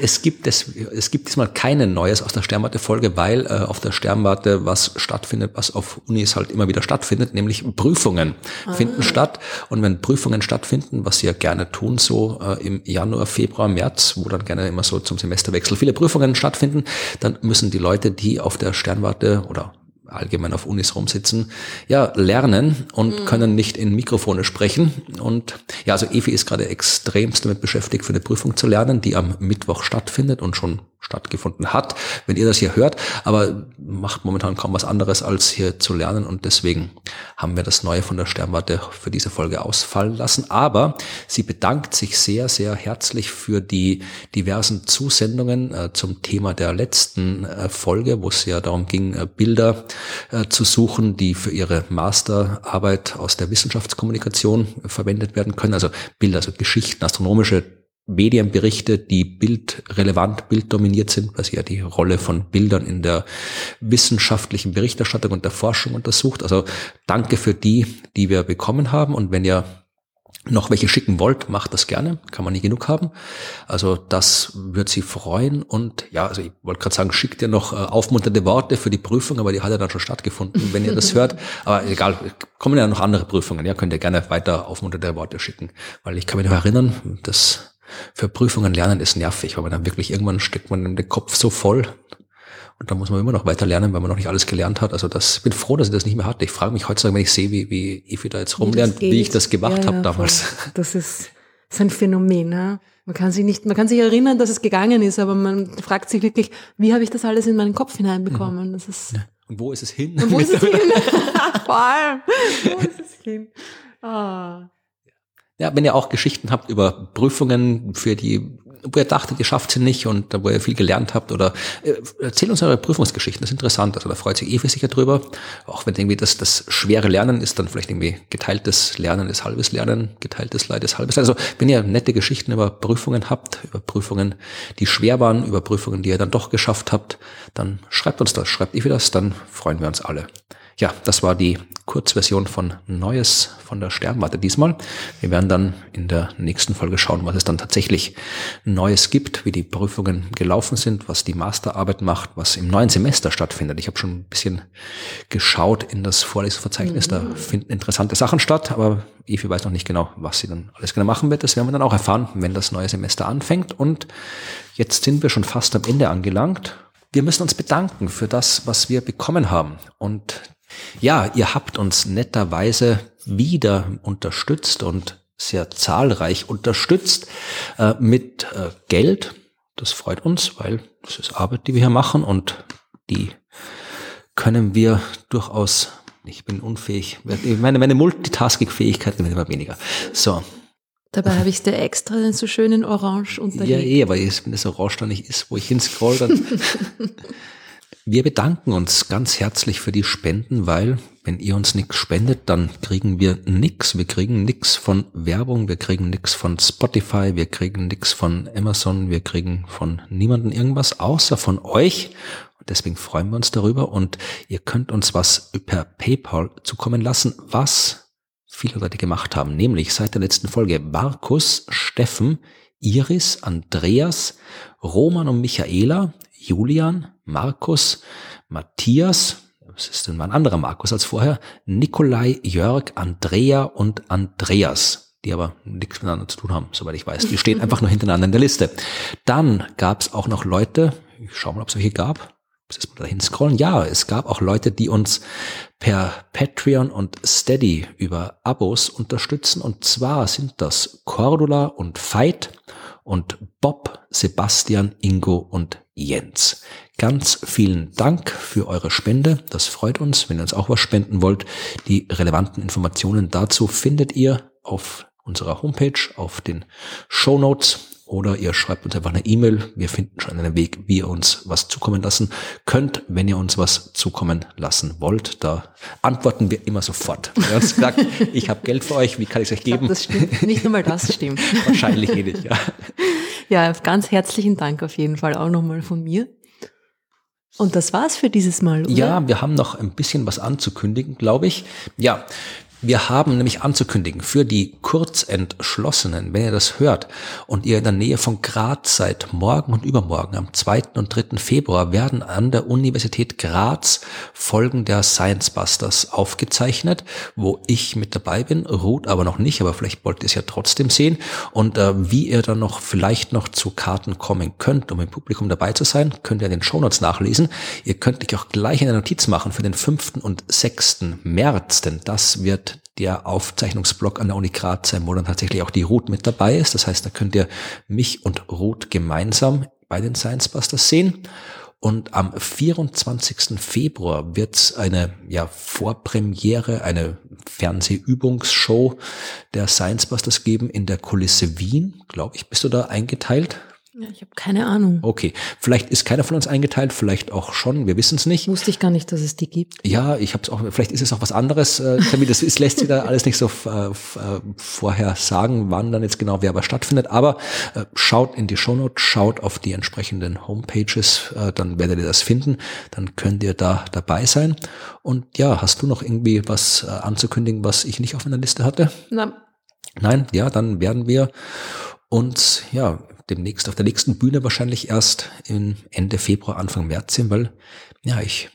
es gibt es, es gibt diesmal keine Neues aus der Sternwarte-Folge, weil äh, auf der Sternwarte was stattfindet, was auf Unis halt immer wieder stattfindet, nämlich Prüfungen Prüfungen ah. finden statt. Und wenn Prüfungen stattfinden, was sie ja gerne tun, so äh, im Januar, Februar, März, wo dann gerne immer so zum Semesterwechsel viele Prüfungen stattfinden, dann müssen die Leute, die auf der Sternwarte oder allgemein auf Unis rumsitzen, ja, lernen und mhm. können nicht in Mikrofone sprechen. Und ja, also Evi ist gerade extremst damit beschäftigt, für eine Prüfung zu lernen, die am Mittwoch stattfindet und schon stattgefunden hat, wenn ihr das hier hört, aber macht momentan kaum was anderes, als hier zu lernen und deswegen haben wir das Neue von der Sternwarte für diese Folge ausfallen lassen. Aber sie bedankt sich sehr, sehr herzlich für die diversen Zusendungen äh, zum Thema der letzten äh, Folge, wo es ja darum ging, äh, Bilder äh, zu suchen, die für ihre Masterarbeit aus der Wissenschaftskommunikation verwendet werden können. Also Bilder, also Geschichten, astronomische Medienberichte, die bildrelevant, bilddominiert sind, was ja die Rolle von Bildern in der wissenschaftlichen Berichterstattung und der Forschung untersucht. Also danke für die, die wir bekommen haben. Und wenn ihr noch welche schicken wollt, macht das gerne. Kann man nie genug haben. Also das wird sie freuen. Und ja, also ich wollte gerade sagen, schickt ihr noch äh, aufmunternde Worte für die Prüfung, aber die hat ja dann schon stattgefunden, wenn ihr das hört. (laughs) Aber egal, kommen ja noch andere Prüfungen. Ja, könnt ihr gerne weiter aufmunternde Worte schicken. Weil ich kann mich noch erinnern, dass für Prüfungen lernen ist nervig, weil man dann wirklich irgendwann steckt man den Kopf so voll und dann muss man immer noch weiter lernen, weil man noch nicht alles gelernt hat. Also das, ich bin froh, dass ich das nicht mehr hatte. Ich frage mich heutzutage, wenn ich sehe, wie, wie Evi da jetzt rumlernt, wie, wie ich das gemacht ja, habe ja, damals. Voll. Das ist, das ist ein Phänomen. Ja? Man kann sich nicht, man kann sich erinnern, dass es gegangen ist, aber man fragt sich wirklich, wie habe ich das alles in meinen Kopf hineinbekommen? Das ist, ja. Und wo ist es hin? Und wo ist es hin? (laughs) (laughs) Vor allem, wo ist es hin? Ah. Ja, wenn ihr auch Geschichten habt über Prüfungen, für die, wo ihr dachtet, ihr schafft sie nicht und wo ihr viel gelernt habt oder äh, erzählt uns eure Prüfungsgeschichten, das ist interessant. Also da freut sich Evi sicher drüber. Auch wenn irgendwie das, das schwere Lernen ist dann vielleicht irgendwie geteiltes Lernen ist halbes Lernen, geteiltes Leid ist halbes Leid. Also wenn ihr nette Geschichten über Prüfungen habt, über Prüfungen, die schwer waren, über Prüfungen, die ihr dann doch geschafft habt, dann schreibt uns das, schreibt Evi das, dann freuen wir uns alle. Ja, das war die Kurzversion von Neues von der Sternwarte diesmal. Wir werden dann in der nächsten Folge schauen, was es dann tatsächlich Neues gibt, wie die Prüfungen gelaufen sind, was die Masterarbeit macht, was im neuen Semester stattfindet. Ich habe schon ein bisschen geschaut in das Vorlesungsverzeichnis, mhm. da finden interessante Sachen statt, aber Evi weiß noch nicht genau, was sie dann alles genau machen wird. Das werden wir dann auch erfahren, wenn das neue Semester anfängt. Und jetzt sind wir schon fast am Ende angelangt. Wir müssen uns bedanken für das, was wir bekommen haben. Und ja, ihr habt uns netterweise wieder unterstützt und sehr zahlreich unterstützt äh, mit äh, Geld. Das freut uns, weil das ist Arbeit, die wir hier machen und die können wir durchaus Ich bin unfähig. Meine, meine Multitasking-Fähigkeit wird immer weniger. So. Dabei habe ich es dir extra so schön in Orange unterlegt. Ja, eh, aber wenn das Orange da nicht ist, wo ich hinscroll, dann. (laughs) Wir bedanken uns ganz herzlich für die Spenden, weil wenn ihr uns nichts spendet, dann kriegen wir nichts. Wir kriegen nichts von Werbung, wir kriegen nichts von Spotify, wir kriegen nichts von Amazon, wir kriegen von niemandem irgendwas, außer von euch. Deswegen freuen wir uns darüber und ihr könnt uns was per PayPal zukommen lassen, was viele Leute gemacht haben, nämlich seit der letzten Folge Markus, Steffen, Iris, Andreas, Roman und Michaela, Julian, Markus, Matthias, was ist denn mal ein anderer Markus als vorher? Nikolai, Jörg, Andrea und Andreas, die aber nichts miteinander zu tun haben, soweit ich weiß. Die (laughs) stehen einfach nur hintereinander in der Liste. Dann gab es auch noch Leute, ich schau mal, ob es welche gab. Muss jetzt mal dahin scrollen. Ja, es gab auch Leute, die uns per Patreon und Steady über Abos unterstützen. Und zwar sind das Cordula und Veit und Bob, Sebastian, Ingo und Jens. Ganz vielen Dank für eure Spende. Das freut uns. Wenn ihr uns auch was spenden wollt, die relevanten Informationen dazu findet ihr auf unserer Homepage, auf den Show Notes oder ihr schreibt uns einfach eine E-Mail. Wir finden schon einen Weg, wie ihr uns was zukommen lassen könnt, wenn ihr uns was zukommen lassen wollt. Da antworten wir immer sofort. Wenn ihr uns sagt, (laughs) ich habe Geld für euch, wie kann ich es euch geben? Glaub, das stimmt. Nicht nur mal das (laughs) stimmt. Wahrscheinlich eh nicht, ja. (laughs) Ja, ganz herzlichen Dank auf jeden Fall auch nochmal von mir. Und das war's für dieses Mal, oder? Ja, wir haben noch ein bisschen was anzukündigen, glaube ich. Ja, wir haben nämlich anzukündigen für die Kurzentschlossenen, wenn ihr das hört und ihr in der Nähe von Graz seid, morgen und übermorgen am 2. und 3. Februar werden an der Universität Graz Folgen der Science Busters aufgezeichnet, wo ich mit dabei bin, Ruth aber noch nicht, aber vielleicht wollt ihr es ja trotzdem sehen und äh, wie ihr dann noch vielleicht noch zu Karten kommen könnt, um im Publikum dabei zu sein, könnt ihr in den Shownotes nachlesen. Ihr könnt euch auch gleich eine Notiz machen für den 5. und 6. März, denn das wird der Aufzeichnungsblock an der Uni Graz sein, wo dann tatsächlich auch die Ruth mit dabei ist. Das heißt, da könnt ihr mich und Ruth gemeinsam bei den Science Busters sehen. Und am 24. Februar wird es eine ja, Vorpremiere, eine Fernsehübungsshow der Science Busters geben in der Kulisse Wien, glaube ich. Bist du da eingeteilt? Ja, ich habe keine Ahnung. Okay, vielleicht ist keiner von uns eingeteilt, vielleicht auch schon, wir wissen es nicht. Wusste ich gar nicht, dass es die gibt. Ja, ich habe es auch, vielleicht ist es auch was anderes. Äh, das ist, lässt sich da alles nicht so äh, äh, vorher sagen, wann dann jetzt genau wer aber stattfindet. Aber äh, schaut in die Shownote, schaut auf die entsprechenden Homepages, äh, dann werdet ihr das finden, dann könnt ihr da dabei sein. Und ja, hast du noch irgendwie was äh, anzukündigen, was ich nicht auf meiner Liste hatte? Na. Nein, ja, dann werden wir uns ja demnächst auf der nächsten Bühne wahrscheinlich erst in Ende Februar, Anfang März sind, weil ja, ich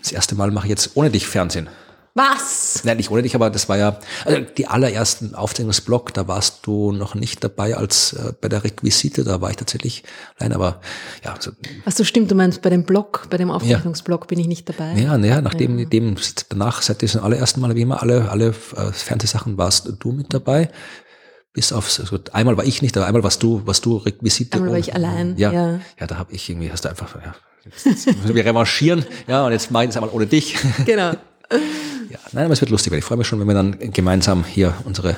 das erste Mal mache ich jetzt ohne dich Fernsehen. Was? Nein, nicht ohne dich, aber das war ja also die allerersten Aufzeichnungsblock, da warst du noch nicht dabei als äh, bei der Requisite, da war ich tatsächlich allein, aber ja. So. Ach so, stimmt, du meinst bei dem Blog, bei dem Aufzeichnungsblock ja. bin ich nicht dabei. Ja, naja, nachdem, ja. dem, danach, seit diesem allerersten Mal, wie immer, alle, alle äh, Fernsehsachen warst du mit dabei bis auf also einmal war ich nicht, aber einmal warst du, warst du Requisite. Einmal war ich allein. Ja, ja, ja da habe ich irgendwie, hast du einfach, ja, jetzt müssen (laughs) wir revanchieren, ja, und jetzt mache ich es einmal ohne dich. (laughs) Genau. Ja, nein, aber es wird lustig, weil ich freue mich schon, wenn wir dann gemeinsam hier unsere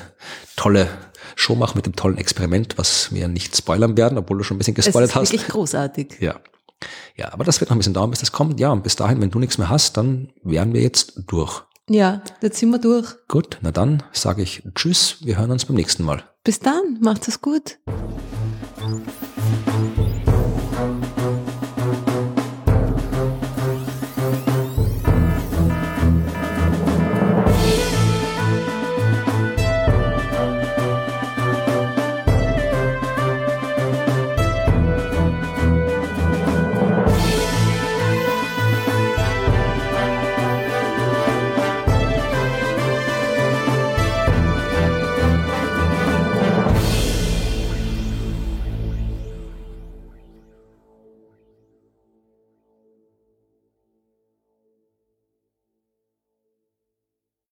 tolle Show machen mit dem tollen Experiment, was wir nicht spoilern werden, obwohl du schon ein bisschen gespoilert hast. Das ist wirklich großartig. Ja. Ja, aber das wird noch ein bisschen dauern, bis das kommt. Ja, und bis dahin, wenn du nichts mehr hast, dann wären wir jetzt durch. Ja, jetzt sind wir durch. Gut, na dann sage ich Tschüss, wir hören uns beim nächsten Mal. Bis dann, macht es gut.